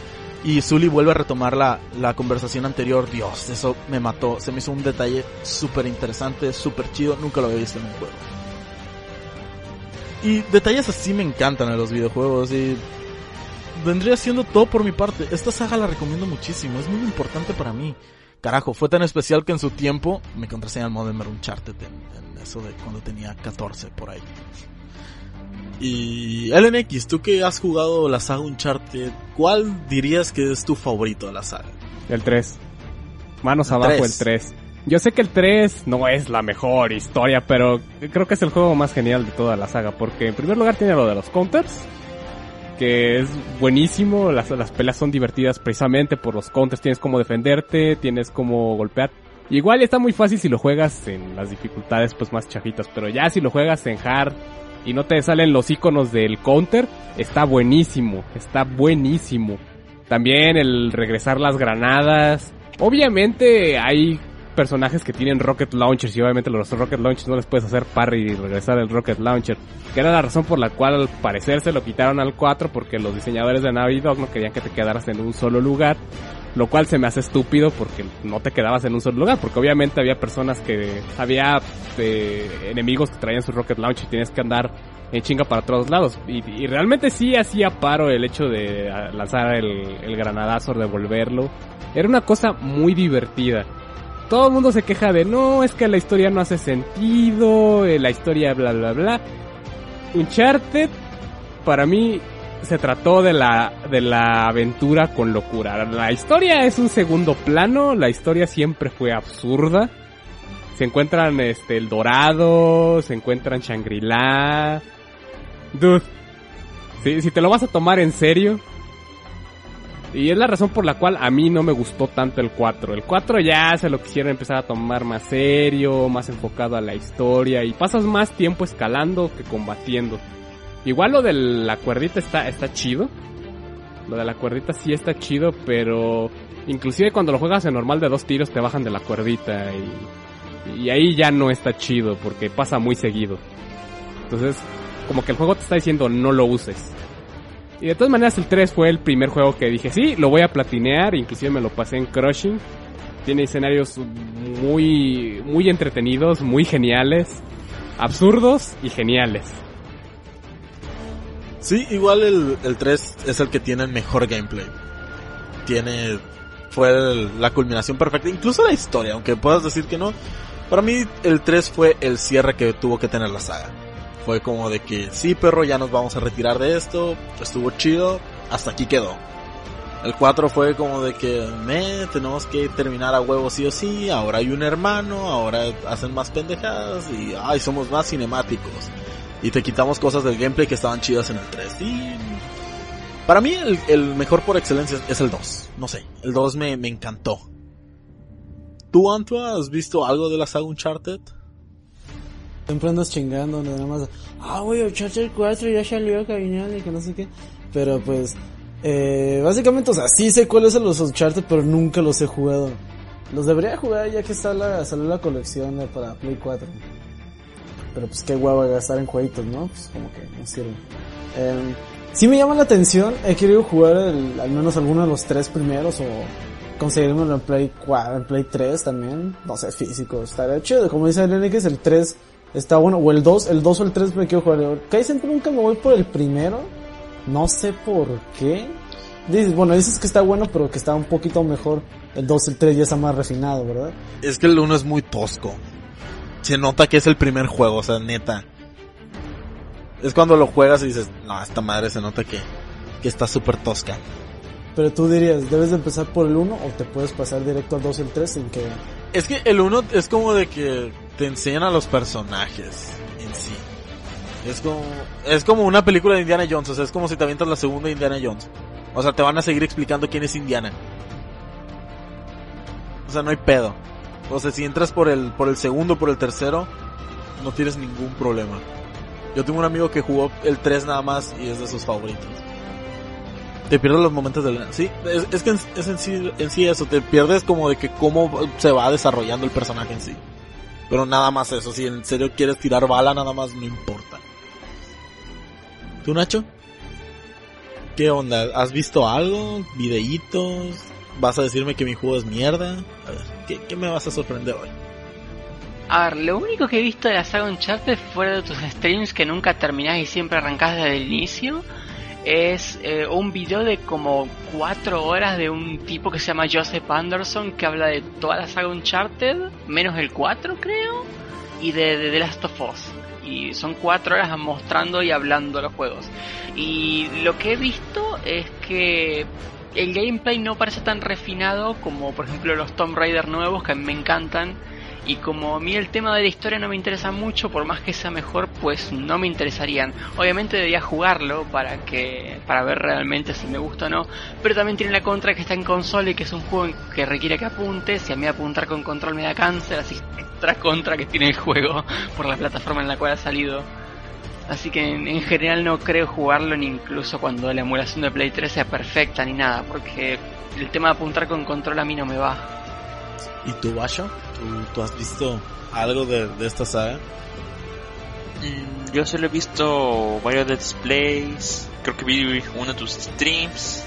Speaker 1: Y Zully vuelve a retomar la, la conversación anterior. Dios, eso me mató. Se me hizo un detalle súper interesante, súper chido. Nunca lo había visto en un juego. Y detalles así me encantan en los videojuegos. Y vendría siendo todo por mi parte. Esta saga la recomiendo muchísimo. Es muy importante para mí. Carajo, fue tan especial que en su tiempo me encontré en el Modern Uncharted en, en eso de cuando tenía 14 por ahí. Y LNX, tú que has jugado la saga Uncharted, ¿cuál dirías que es tu favorito de la saga?
Speaker 4: El 3. Manos
Speaker 1: El
Speaker 4: abajo el 3. Yo sé que el 3 no es la mejor historia, pero creo que es el juego más genial de toda la saga, porque en primer lugar tiene lo de los counters, que es buenísimo, las, las peleas son divertidas precisamente por los counters, tienes como defenderte, tienes como golpear. Igual está muy fácil si lo juegas en las dificultades pues más chafitas, pero ya si lo juegas en hard y no te salen los iconos del counter, está buenísimo, está buenísimo. También el regresar las granadas. Obviamente hay personajes que tienen rocket launchers y obviamente los rocket launchers no les puedes hacer parry y regresar el rocket launcher. Que era la razón por la cual al parecer se lo quitaron al 4 porque los diseñadores de Navi Dog no querían que te quedaras en un solo lugar. Lo cual se me hace estúpido porque no te quedabas en un solo lugar. Porque obviamente había personas que... Había eh, enemigos que traían su rocket launcher y tienes que andar en chinga para todos lados. Y, y realmente sí hacía paro el hecho de lanzar el, el granadazo, devolverlo. Era una cosa muy divertida. Todo el mundo se queja de no, es que la historia no hace sentido, eh, la historia bla bla bla. Uncharted, para mí, se trató de la, de la aventura con locura. La historia es un segundo plano, la historia siempre fue absurda. Se encuentran este el Dorado, se encuentran Shangri-La. Dude, si, si te lo vas a tomar en serio, y es la razón por la cual a mí no me gustó tanto el 4. El 4 ya se lo quisieron empezar a tomar más serio, más enfocado a la historia y pasas más tiempo escalando que combatiendo. Igual lo de la cuerdita está, está chido. Lo de la cuerdita sí está chido, pero inclusive cuando lo juegas en normal de dos tiros te bajan de la cuerdita y, y ahí ya no está chido porque pasa muy seguido. Entonces, como que el juego te está diciendo no lo uses. Y de todas maneras el 3 fue el primer juego que dije, sí, lo voy a platinear, inclusive me lo pasé en Crushing. Tiene escenarios muy muy entretenidos, muy geniales, absurdos y geniales.
Speaker 1: Sí, igual el, el 3 es el que tiene el mejor gameplay. Tiene fue la culminación perfecta, incluso la historia, aunque puedas decir que no. Para mí el 3 fue el cierre que tuvo que tener la saga. Fue como de que sí, perro, ya nos vamos a retirar de esto, estuvo chido, hasta aquí quedó. El 4 fue como de que, me, tenemos que terminar a huevo sí o sí, ahora hay un hermano, ahora hacen más pendejadas y, ay, somos más cinemáticos. Y te quitamos cosas del gameplay que estaban chidas en el 3. Y para mí el, mejor por excelencia es el 2. No sé, el 2 me, me encantó. ¿Tú, Antua, has visto algo de la saga Uncharted?
Speaker 3: Siempre andas chingando, nada más. Ah, güey, Uncharted 4 ya salió, cabinal y que no sé qué. Pero pues, eh, básicamente, o sea, sí sé cuáles son los Uncharted, pero nunca los he jugado. Los debería jugar ya que está la, salió la colección eh, para Play 4. Pero pues qué hueva gastar en jueguitos, ¿no? Pues como que no sirve. Eh, sí me llama la atención, he querido jugar el- al menos alguno de los tres primeros o conseguirme en Play 4, en Play 3 también, no sé, físico, estaría chido, como dice Lenix, el 3 está bueno, o el 2, el 2 o el 3 me quiero jugar. Kaizen nunca me voy por el primero, no sé por qué. Dices, bueno, dices que está bueno, pero que está un poquito mejor. El 2, el 3 ya está más refinado, ¿verdad?
Speaker 1: Es que el 1 es muy tosco. Se nota que es el primer juego, o sea, neta. Es cuando lo juegas y dices, no, esta madre se nota que, que está súper tosca.
Speaker 3: Pero tú dirías, ¿debes de empezar por el 1 o te puedes pasar directo al 2 y el 3 sin que...
Speaker 1: Es que el 1 es como de que te enseñan a los personajes en sí. Es como, es como una película de Indiana Jones, o sea, es como si te avientas la segunda de Indiana Jones. O sea, te van a seguir explicando quién es Indiana. O sea, no hay pedo. O sea, si entras por el, por el segundo, por el tercero, no tienes ningún problema. Yo tengo un amigo que jugó el 3 nada más y es de sus favoritos. Te pierdes los momentos del... Sí, es, que en- es en sí, en sí eso, te pierdes como de que cómo se va desarrollando el personaje en sí. Pero nada más eso, si en serio quieres tirar bala, nada más no importa. ¿Tú, Nacho? ¿Qué onda? ¿Has visto algo? ¿Videitos? ¿Vas a decirme que mi juego es mierda? Ver, ¿qué, qué me vas a sorprender hoy?
Speaker 5: A ver, lo único que he visto de la saga Uncharted fuera de tus streams que nunca terminás y siempre arrancás desde el inicio es eh, un video de como 4 horas de un tipo que se llama Joseph Anderson que habla de toda la saga Uncharted, menos el 4 creo, y de, de The Last of Us. Y son 4 horas mostrando y hablando los juegos. Y lo que he visto es que el gameplay no parece tan refinado como por ejemplo los Tomb Raider nuevos que me encantan y como a mí el tema de la historia no me interesa mucho, por más que sea mejor, pues no me interesarían. Obviamente debería jugarlo para que para ver realmente si me gusta o no, pero también tiene la contra que está en consola y que es un juego que requiere que apunte, si a mí apuntar con control me da cáncer, así otra contra que tiene el juego por la plataforma en la cual ha salido. Así que en, en general no creo jugarlo ni incluso cuando la emulación de Play 3 sea perfecta ni nada, porque el tema de apuntar con control a mí no me va.
Speaker 1: ¿Y tú, Basho? ¿Tú, tú has visto algo de, de esta saga?
Speaker 2: Mm, yo solo he visto varios displays, creo que vi uno de tus streams,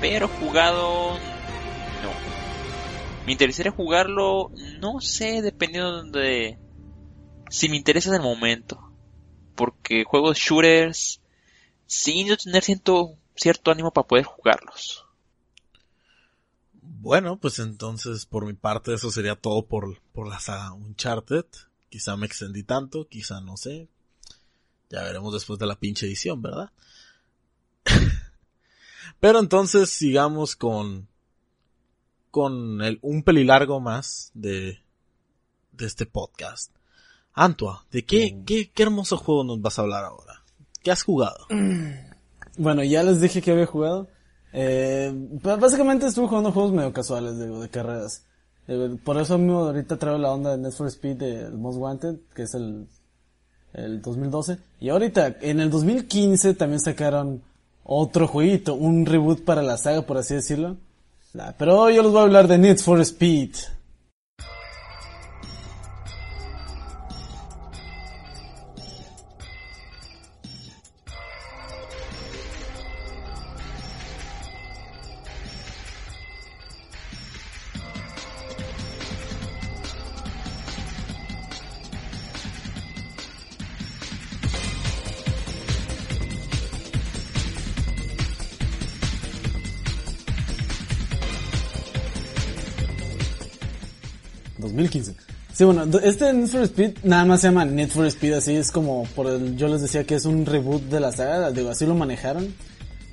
Speaker 2: pero jugado no. Me interesaría jugarlo, no sé, dependiendo de si me interesa en el momento. Porque juegos shooters, sin yo tener cierto, cierto ánimo para poder jugarlos.
Speaker 1: Bueno, pues entonces por mi parte eso sería todo por, por la saga Uncharted. Quizá me extendí tanto, quizá no sé. Ya veremos después de la pinche edición, ¿verdad? Pero entonces sigamos con con el, un pelilargo más de, de este podcast. Antua, ¿de qué, qué, qué hermoso juego nos vas a hablar ahora? ¿Qué has jugado?
Speaker 3: Bueno, ya les dije que había jugado. Eh, básicamente estuve jugando juegos medio casuales, de carreras. Eh, por eso mismo ahorita traigo la onda de Need for Speed de Most Wanted, que es el, el 2012. Y ahorita, en el 2015 también sacaron otro jueguito, un reboot para la saga, por así decirlo. Pero hoy yo les voy a hablar de Need for Speed. Sí, bueno, este Need for Speed nada más se llama Need for Speed, así es como por el, yo les decía que es un reboot de la saga, digo, así lo manejaron.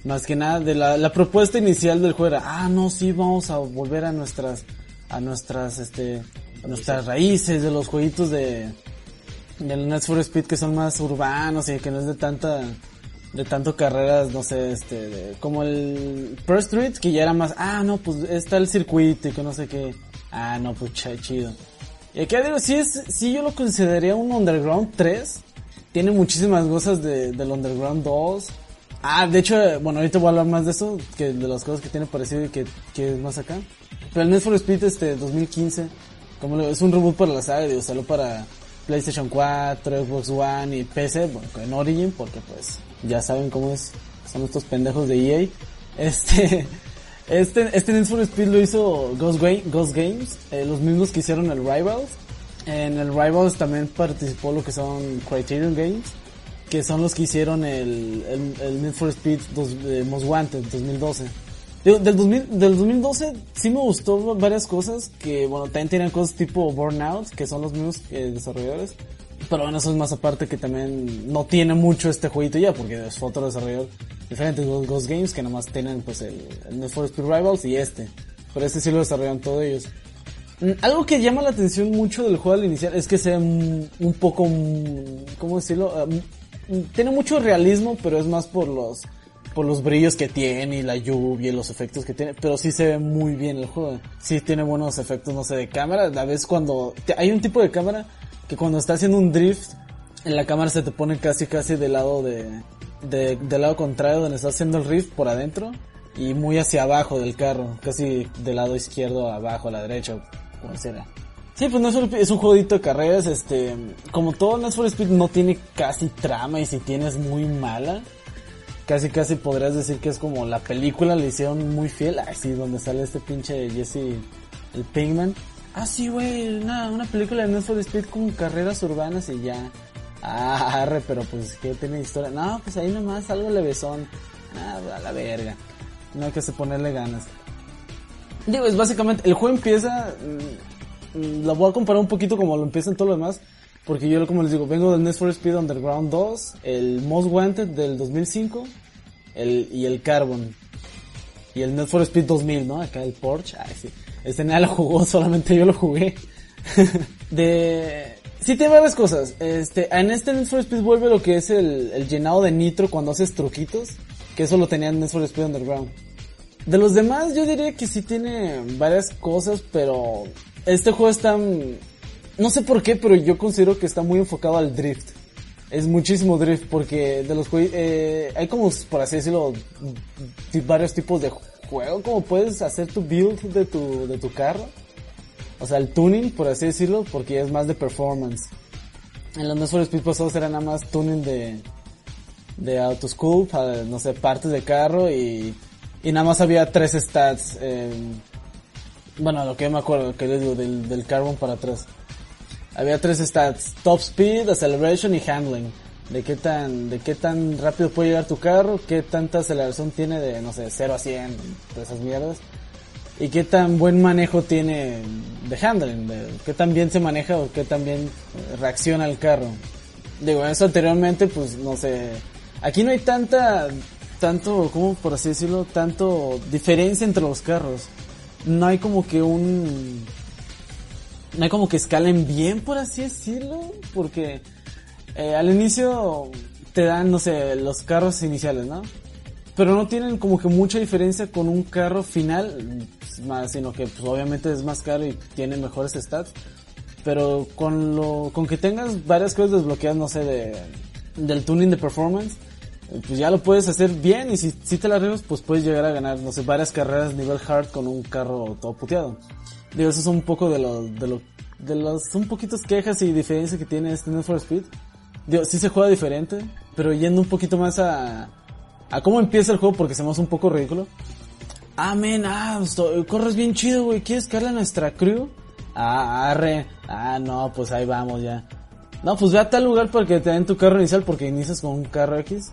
Speaker 3: Más que nada, de la, propuesta inicial del juego era, ah, no, sí, vamos a volver a nuestras, a nuestras, este, a nuestras raíces de los jueguitos de, del Need for Speed que son más urbanos y que no es de tanta, de tanto carreras, no sé, este, como el First Street, que ya era más, ah, no, pues está el circuito y que no sé qué, ah, no, pues ch- chido. Y aquí digo, sí es, sí yo lo consideraría un Underground 3. Tiene muchísimas cosas de, del Underground 2. Ah, de hecho, bueno, ahorita voy a hablar más de eso, que de las cosas que tiene parecido y que, que es más acá. Pero el Need for Speed este 2015, como es un reboot para la saga, digo, salió para PlayStation 4, Xbox One y PC, bueno, en Origin, porque pues ya saben cómo es, son estos pendejos de EA. Este, este, este Need for Speed lo hizo Ghost, Ga- Ghost Games, eh, los mismos que hicieron el Rivals. En el Rivals también participó lo que son Criterion Games, que son los que hicieron el, el, el Need for Speed dos, eh, Most Wanted 2012. Digo, del, 2000, del 2012 sí me gustó varias cosas, que bueno, también tienen cosas tipo Burnout, que son los mismos eh, desarrolladores. Pero bueno, eso es más aparte que también no tiene mucho este jueguito ya, porque es otro desarrollador diferente, Ghost Games, que nomás tienen pues el, el Need for Speed Rivals y este. Pero este sí lo desarrollan todos ellos. Mm, Algo que llama la atención mucho del juego al iniciar es que sea un poco, mm, ¿cómo decirlo? Ah, mm, tiene mucho realismo, pero es más por los, por los brillos que tiene y la lluvia y los efectos que tiene, pero sí se ve muy bien el juego. Sí tiene buenos efectos, no sé, de cámara. A veces cuando, hay un tipo de cámara que cuando está haciendo un drift, en la cámara se te pone casi casi del lado de, de- del lado contrario donde está haciendo el drift por adentro y muy hacia abajo del carro, casi del lado izquierdo abajo, a la derecha, como será. Sí, pues no es un, jueguito de carreras, este, como todo Need for Speed no tiene casi trama y si tiene es muy mala. Casi casi podrías decir que es como la película le hicieron muy fiel, así donde sale este pinche Jesse el Pinkman. Ah, sí, güey, una, una película de Need for Speed con carreras urbanas y ya. Ah, arre, pero pues que tiene historia. No, pues ahí nomás algo levesón. Ah, a la verga. No hay que se ponerle ganas. Digo, es básicamente, el juego empieza, mm, mm, la voy a comparar un poquito como lo empiezan todos los demás, porque yo como les digo, vengo del Need for Speed Underground 2, el Most Wanted del 2005, el, y el Carbon, y el Need for Speed 2000, ¿no? Acá el Porsche, ay sí, este nadie lo jugó, solamente yo lo jugué. de, sí tiene varias cosas, este, en este Need for Speed vuelve lo que es el, llenado de nitro cuando haces truquitos, que eso lo tenía en Need for Speed Underground. De los demás yo diría que sí tiene varias cosas, pero este juego está... mm, No sé por qué, pero yo considero que está muy enfocado al drift. Es muchísimo drift porque de los. Eh, hay como, por así decirlo, ti- varios tipos de juego. Como puedes hacer tu build de tu, de tu carro. o sea, el tuning, por así decirlo, porque es más de performance. En los Need Speed pasados era nada más tuning de, de autoscoop, no sé, partes de carro y, y nada más había tres stats. eh, bueno, lo que me acuerdo, que les digo, del, del carbon para atrás. Había tres stats, top speed, acceleration y handling. De qué tan, de qué tan rápido puede llegar tu carro, qué tanta aceleración tiene de, no sé, 0 a 100, de esas mierdas. Y qué tan buen manejo tiene de handling, de qué tan bien se maneja o qué tan bien eh, reacciona el carro. Digo, eso anteriormente, pues, no sé, aquí no hay tanta, tanto, ¿cómo por así decirlo? Tanto diferencia entre los carros. No hay como que un, no hay como que escalen bien, por así decirlo, porque eh, al inicio te dan, no sé, los carros iniciales, ¿no? Pero no tienen como que mucha diferencia con un carro final, más, sino que pues, obviamente es más caro y tiene mejores stats. Pero con lo, con que tengas varias cosas desbloqueadas, no sé, de, del tuning de performance, pues ya lo puedes hacer bien y si, si te la arriesgas, pues puedes llegar a ganar, no sé, varias carreras nivel hard con un carro todo puteado. Digo, eso es un poco de lo, de lo, de las un poquitos quejas y diferencias que tiene este Need for Speed. Digo, sí se juega diferente, pero yendo un poquito más a, a cómo empieza el juego porque se me hace un poco ridículo. Ah, ah, esto- corres bien chido, güey, ¿quieres caerle a nuestra crew? Ah, arre, ah, no, pues ahí vamos ya. No, pues ve a tal lugar para que te den tu carro inicial porque inicias con un carro X.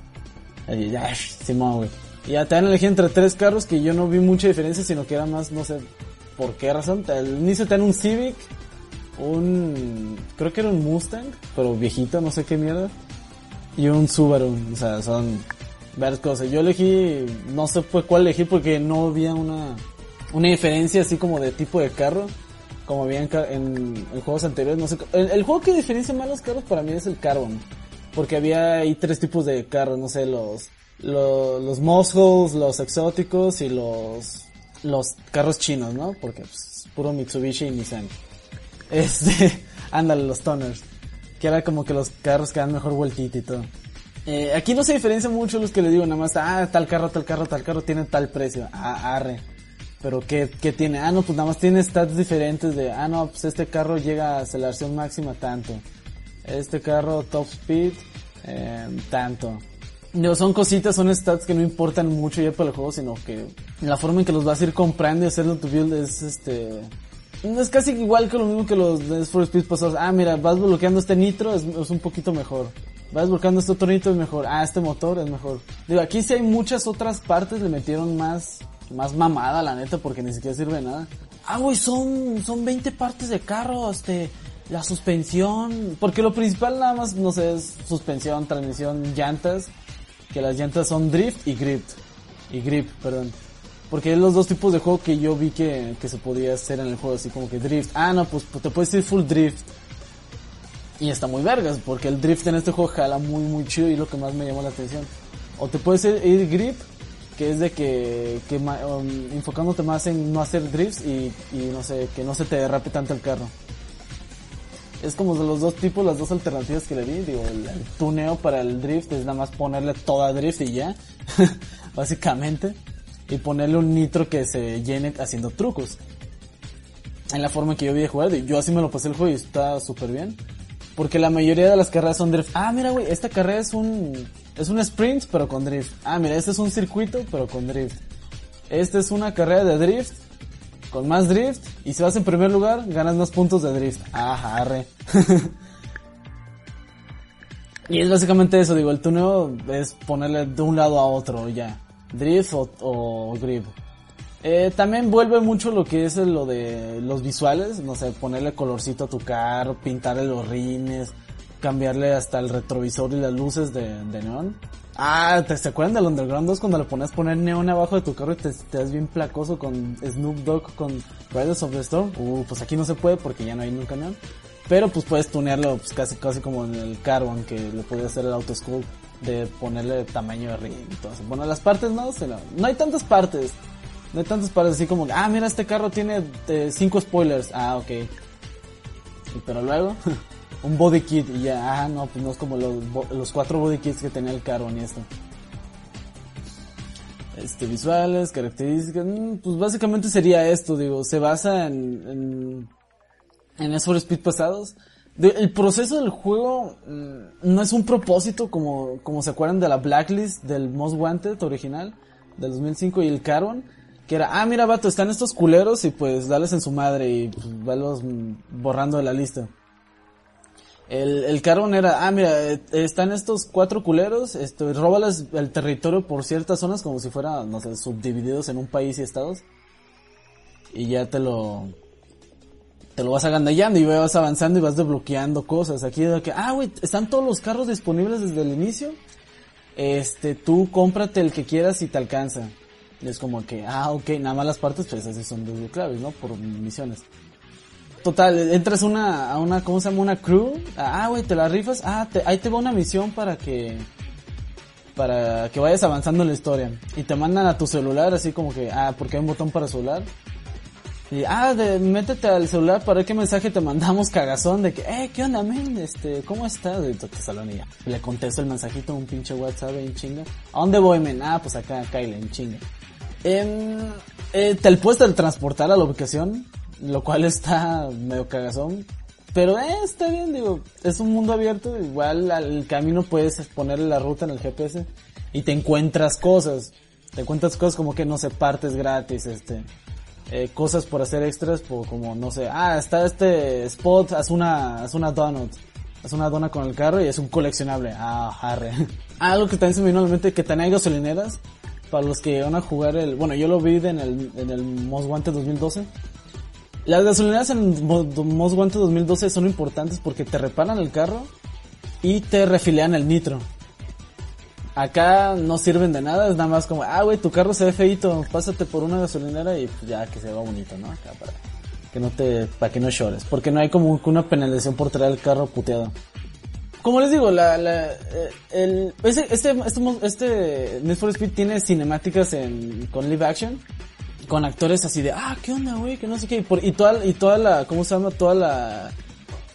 Speaker 3: Ahí, ya, Simón, güey. Y ya te dan elegir entre tres carros que yo no vi mucha diferencia, sino que era más, no sé por qué razón. Al inicio te dan un Civic, un, creo que era un Mustang, pero viejito, no sé qué mierda. Y un Subaru, o sea, son varias cosas. Yo elegí, no sé pues cuál elegí porque no había una, una diferencia así como de tipo de carro. Como había en, en- en juegos anteriores, no sé. El, juego que diferencia más los carros para mí es el Carbon. Porque había ahí tres tipos de carros, no sé, los, los, los los exóticos y los, los carros chinos, ¿no? Porque pues, puro Mitsubishi y Nissan. Este, ándale, los toners. Que era como que los carros que dan mejor vueltita y todo. Eh, aquí no se diferencia mucho los que le digo, nada más, ah, tal carro, tal carro, tal carro tiene tal precio. Ah, arre. Pero ¿qué, qué tiene? Ah, no, pues nada más tiene stats diferentes de, ah, no, pues este carro llega a aceleración máxima tanto. Este carro top speed, eh, tanto. Digo, son cositas, son stats que no importan mucho ya para el juego, sino que la forma en que los vas a ir comprando y hacerlo tu build es este... Es casi igual que lo mismo que los Need for Speed pasados. Ah, mira, vas bloqueando este nitro, es, es un poquito mejor. Vas bloqueando este otro nitro, es mejor. Ah, este motor es mejor. Digo, aquí sí hay muchas otras partes, le metieron más, más mamada, la neta, porque ni siquiera sirve de nada. Ah, güey, son, son 20 partes de carro, este, la suspensión, porque lo principal nada más, no sé, es suspensión, transmisión, llantas, que las llantas son drift y grip, y grip, perdón. Porque es los dos tipos de juego que yo vi que, que se podía hacer en el juego, así como que drift. Ah, no, pues te puedes ir full drift. Y está muy vergas, porque el drift en este juego jala muy, muy chido y es lo que más me llamó la atención. O te puedes ir, grip, que es de que, que um, enfocándote más en no hacer drifts y, y no sé, que no se te derrape tanto el carro. Es como de los dos tipos, las dos alternativas que le di. Digo, el, el tuneo para el drift es nada más ponerle toda drift y ya. Básicamente. Y ponerle un nitro que se llene haciendo trucos. En la forma que yo vi de jugar. Yo así me lo pasé el juego y está súper bien. Porque la mayoría de las carreras son drift. Ah, mira, güey, esta carrera es un, es un sprint, pero con drift. Ah, mira, este es un circuito, pero con drift. Esta es una carrera de drift, con más drift. Y si vas en primer lugar, ganas más puntos de drift. Ah, arre. y es básicamente eso, digo, el tuneo es ponerle de un lado a otro, ya. Drift o, o grip. Eh, también vuelve mucho lo que es lo de los visuales, no sé, ponerle colorcito a tu carro, pintarle los rines, cambiarle hasta el retrovisor y las luces de, de neón. Ah, ¿te se acuerdan del Underground 2 cuando le ponías poner neón abajo de tu carro y te, te das bien placoso con Snoop Dogg con Riders of the Storm? Uh, pues aquí no se puede porque ya no hay nunca neón. Pero pues puedes tunearlo pues, casi casi como en el Carbon que le podía hacer el autoscope de ponerle tamaño de rin y todo eso. Bueno, las partes no, se la- no hay tantas partes. No hay tantas partes así como, ah, mira, este carro tiene eh, cinco spoilers. Ah, ok. Pero luego, un body kit y ya, ah, no, pues no es como los, los cuatro body kits que tenía el carro ni esto. Este, visuales, características, mm, pues básicamente sería esto, digo, se basa en, en, en for Speed pasados. El proceso del juego mm, no es un propósito como, como se acuerdan de la Blacklist del Most Wanted original del 2005 y el Carbon. Que era, ah, mira, vato, están estos culeros y pues dales en su madre y pues, valos mm, borrando de la lista. El, el Carbon era, ah, mira, eh, están estos cuatro culeros, esto, róbales el territorio por ciertas zonas como si fuera, no sé, subdivididos en un país y estados. Y ya te lo, te lo vas agandallando y vas avanzando y vas desbloqueando cosas. Aquí de que, ah, güey, están todos los carros disponibles desde el inicio. Este, tú cómprate el que quieras y te alcanza. Y es como que, ah, ok, nada más las partes, pues así son desbloqueables, ¿no? Por misiones. Total, entras una, a una, ¿cómo se llama? Una crew. Ah, güey, te la rifas. Ah, ahí te va una misión para que, para que vayas avanzando en la historia. Y te mandan a tu celular, así como que, ah, porque hay un botón para celular. Y, ah, de, métete al celular para ver qué mensaje te mandamos cagazón de que, eh, ¿qué onda, men? Este, ¿cómo estás? Y te salón y ya. Le contesto el mensajito un pinche WhatsApp en chinga. ¿A dónde voy, men? Ah, pues acá, Kyle, en chinga. Em, eh, te puedes transportar a la ubicación, lo cual está medio cagazón. Pero eh, está bien, digo, es un mundo abierto, igual al camino puedes ponerle la ruta en el GPS y te encuentras cosas. Te encuentras cosas como que no sé, partes gratis, este, eh, cosas por hacer extras, por como no sé, ah, está este spot, haz una, haz una donut. Haz una dona con el carro y es un coleccionable. Ah, arre. Algo que también se me vino a la mente, que también hay gasolineras para los que van a jugar el, bueno, yo lo vi en el, en el Most Wanted 2012. Las gasolineras en Mo- Most Wanted 2012 son importantes porque te reparan el carro y te refilean el nitro. Acá no sirven de nada, es nada más como, ah, güey, tu carro se ve feito, pásate por una gasolinera y pues, ya que se vea bonito, ¿no? Acá para que no te, para que no llores, porque no hay como una penalización por traer el carro puteado. Como les digo, la, la, eh, el, este, este, este Need for Speed tiene cinemáticas en, con live action, con actores así de, ah, ¿qué onda, güey? Que no sé qué, y, por, y toda, y toda la, ¿cómo se llama? Toda la,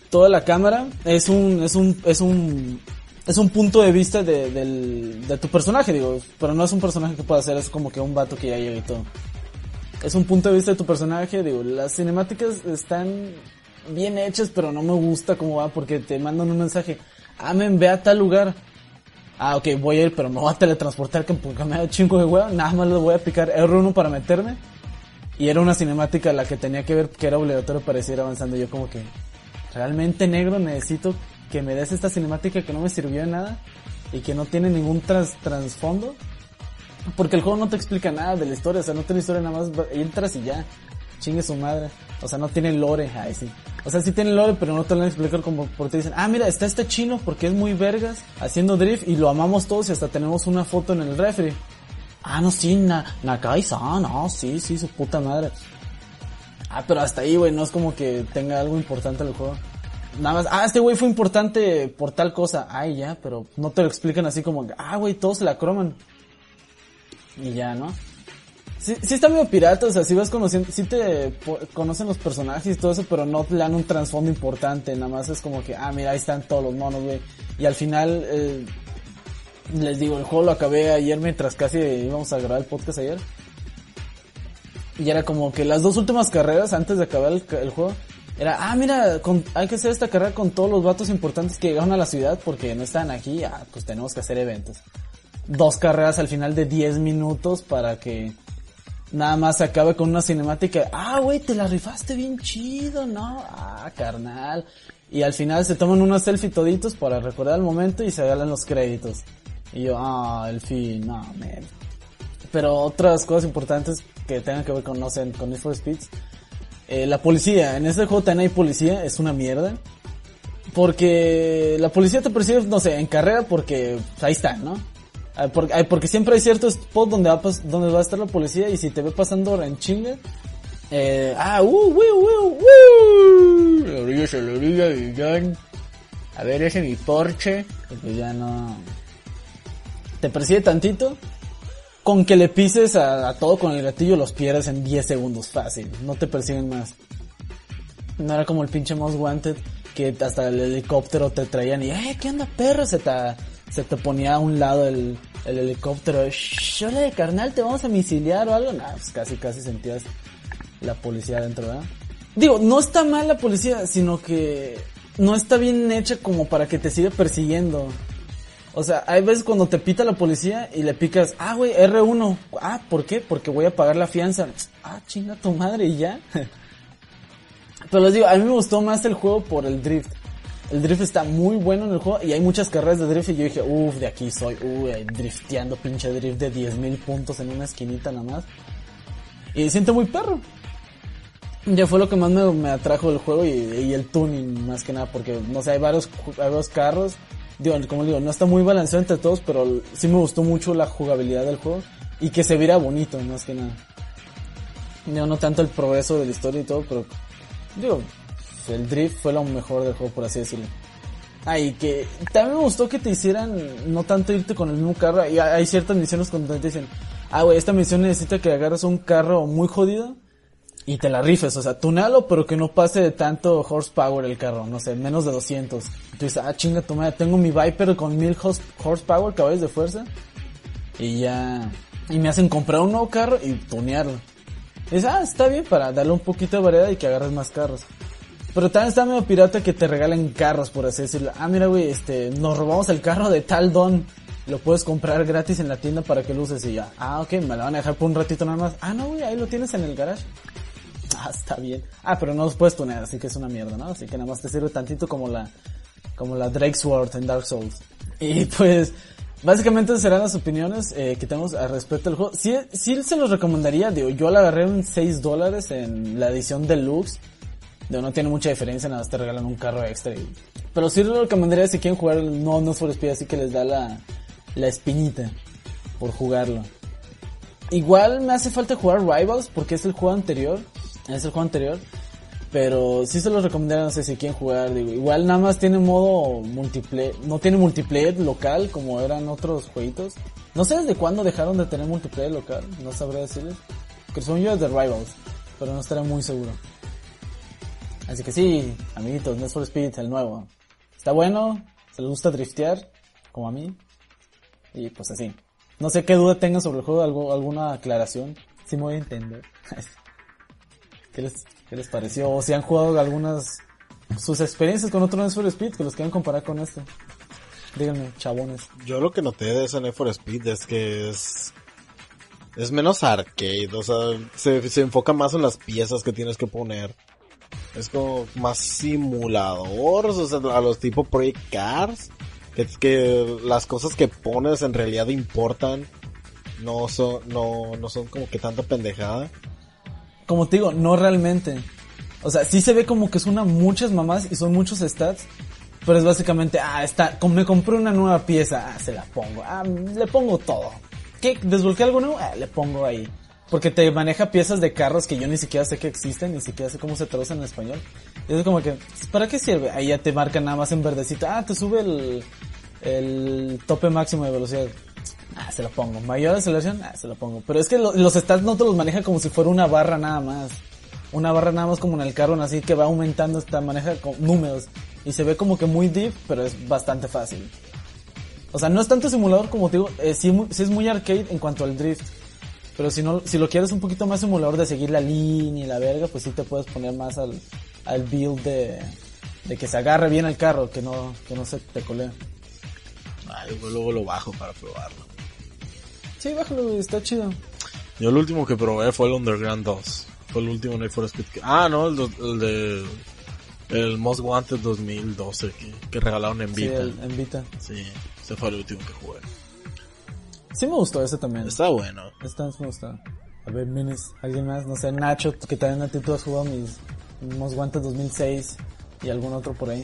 Speaker 3: toda la cámara es un, es un, es un, es un punto de vista de, del, de tu personaje, digo, pero no es un personaje que pueda hacer, es como que un vato que ya llega y todo. Es un punto de vista de tu personaje, digo, las cinemáticas están bien hechas, pero no me gusta cómo va porque te mandan un mensaje, ah, men, ve a tal lugar. Ah, ok, voy a ir, pero me voy a teletransportar que porque me da chingo de huevo, nada más le voy a picar R1 para meterme. Y era una cinemática la que tenía que ver, que era obligatorio para seguir avanzando. Yo como que, realmente negro, necesito que me des esta cinemática que no me sirvió de nada y que no tiene ningún tras, trasfondo. Porque el juego no te explica nada de la historia, o sea, no tiene historia nada más, entras y ya, chingue su madre. O sea, no tiene lore, ay sí. O sea, sí tiene lore, pero no te lo van a explicar como porque dicen, ah, mira, está este chino porque es muy vergas haciendo drift y lo amamos todos y hasta tenemos una foto en el refri. Ah, no, sí, na, Nakai-san, no, sí, sí, su puta madre. Ah, pero hasta ahí, güey, no es como que tenga algo importante el juego. Nada más, ah, este güey fue importante por tal cosa. Ay, ya, pero no te lo explican así como, ah, güey, todos se la croman. Y ya, ¿no? Sí, sí está medio pirata, o sea, sí vas conociendo, sí te conocen los personajes y todo eso, pero no te dan un trasfondo importante, nada más es como que, ah, mira, ahí están todos los monos, güey. Y al final, eh, les digo, el juego lo acabé ayer mientras casi íbamos a grabar el podcast ayer. Y era como que las dos últimas carreras antes de acabar el juego, era, ah, mira, hay que hacer esta carrera con todos los vatos importantes que llegaron a la ciudad porque no están aquí, ah, pues tenemos que hacer eventos. Dos carreras al final de 10 minutos para que nada más se acabe con una cinemática. Ah, güey, te la rifaste bien chido, ¿no? Ah, carnal. Y al final se toman una selfie toditos para recordar el momento y se ganan los créditos. Y yo, ah, el fin, no, man. Pero otras cosas importantes que tengan que ver con, no sé, con Need for Speeds. Eh, la policía, en este juego también hay policía, es una mierda. Porque la policía te persigue, no sé, en carrera porque pues, ahí está, ¿no? Ah, Porque, siempre hay cierto spot donde va, donde va a estar la policía y si te ve pasando en chinga, eh, ah, uh, uh, uh, uh, la orilla se la orilla ya, a ver ese mi Porsche, porque ya no, te persigue tantito, con que le pises a, todo con el gatillo los pierdes en 10 segundos fácil, no te persiguen más. No era como el pinche Most Wanted que hasta el helicóptero te traían y, eh, ¿qué onda perro? Se te, se te ponía a un lado el, el helicóptero. Shh, hola de carnal, te vamos a misiliar o algo. Nah, pues casi, casi sentías la policía adentro, ¿verdad? Digo, no está mal la policía, sino que no está bien hecha como para que te siga persiguiendo. O sea, hay veces cuando te pita la policía y le picas, ah, güey, R1. Ah, ¿por qué? Porque voy a pagar la fianza. Ah, chinga tu madre y ya. Pero les digo, a mí me gustó más el juego por el drift. El drift está muy bueno en el juego y hay muchas carreras de drift y yo dije, uff, de aquí soy, uy, drifteando, pinche drift de 10.000 puntos en una esquinita nada más. Y siento muy perro. Ya fue lo que más me, me atrajo del juego y, y, el tuning más que nada porque, no sé, hay varios, hay varios carros. Digo, como digo, no está muy balanceado entre todos, pero sí me gustó mucho la jugabilidad del juego y que se viera bonito más que nada. Digo, no tanto el progreso de la historia y todo, pero digo, el drift fue lo mejor del juego, por así decirlo. Ah, y que también me gustó que te hicieran no tanto irte con el mismo carro. Y hay ciertas misiones donde te dicen, ah, güey, esta misión necesita que agarres un carro muy jodido y te la rifes. O sea, tunalo, pero que no pase de tanto horsepower el carro. No sé, menos de 200. Tú dices, ah, chinga tu madre, tengo mi Viper con 1000 horsepower, caballos de fuerza. Y ya, y me hacen comprar un nuevo carro y tunearlo. Y dices, ah, está bien para darle un poquito de variedad y que agarres más carros. Pero también está medio pirata que te regalen carros, por así decirlo. Ah, mira, güey, este, nos robamos el carro de tal don. Lo puedes comprar gratis en la tienda para que lo uses y ya. Ah, ok, me lo van a dejar por un ratito nada más. Ah, no, güey, ahí lo tienes en el garage. Ah, está bien. Ah, pero no los puedes tunear, así que es una mierda, ¿no? Así que nada más te sirve tantito como la, como la Drake Sword en Dark Souls. Y pues, básicamente serán las opiniones eh, que tenemos respecto del juego. Sí, sí se los recomendaría, digo, yo la agarré en 6 dólares en la edición deluxe no tiene mucha diferencia, nada más te regalan un carro extra. Pero sí lo recomendaría si quieren jugar no No for Speed, así que les da la, la espinita por jugarlo. Igual me hace falta jugar Rivals porque es el juego anterior. Es el juego anterior. Pero sí se los recomendaría, no sé si quieren jugar. Digo, igual nada más tiene modo multiplayer. No tiene multiplayer local como eran otros jueguitos. No sé desde cuándo dejaron de tener multiplayer local. No sabré decirles. Que son yo de Rivals. Pero no estaré muy seguro. Así que sí, amiguitos, Need for Speed, el nuevo. Está bueno, se les gusta driftear, como a mí. Y pues así. No sé qué duda tengan sobre el juego, algo, alguna aclaración. Si me voy a entender. ¿Qué les, ¿Qué les pareció? O si han jugado algunas, sus experiencias con otro Need for Speed que los quieran comparar con este. Díganme, chabones.
Speaker 1: Yo lo que noté de ese Need for Speed es que es es menos arcade, o sea, se, se enfoca más en las piezas que tienes que poner. Es como más simulador, o sea, a los tipo Project Cars. Que, que las cosas que pones en realidad importan. No son, no, no son como que tanta pendejada.
Speaker 3: Como te digo, no realmente. O sea, sí se ve como que son muchas mamás y son muchos stats. Pero es básicamente, ah, está, me compré una nueva pieza, ah, se la pongo, ah, le pongo todo. ¿Qué? ¿Desbloqueé algo nuevo? Ah, le pongo ahí. Porque te maneja piezas de carros que yo ni siquiera sé que existen, ni siquiera sé cómo se traducen en español. Y es como que, ¿para qué sirve? Ahí ya te marca nada más en verdecito. Ah, te sube el, el tope máximo de velocidad. Ah, se lo pongo. Mayor aceleración, ah, se lo pongo. Pero es que los stats no te los maneja como si fuera una barra nada más. Una barra nada más como en el carro, así que va aumentando esta maneja con números. Y se ve como que muy deep, pero es bastante fácil. O sea, no es tanto simulador como te digo, eh, sí, sí es muy arcade en cuanto al drift. Pero si no, si lo quieres un poquito más simulador de seguir la línea y la verga, pues sí te puedes poner más al, al build de, de que se agarre bien el carro, que no, que no se te colea.
Speaker 1: Ay, luego lo bajo para probarlo.
Speaker 3: Sí, bájalo, está chido.
Speaker 1: Yo el último que probé fue el Underground 2. Fue el último Night for Speed. Ah, no, el, el de... El Most Wanted 2012 que, que regalaron en Vita.
Speaker 3: Sí, en Vita.
Speaker 1: Sí, ese fue el último que jugué.
Speaker 3: Sí me gustó ese también.
Speaker 1: Está bueno.
Speaker 3: Este me gustó. A ver, Minis, alguien más, no sé, Nacho, que también a ti tú has jugado mis, mis guantes 2006 y algún otro por ahí.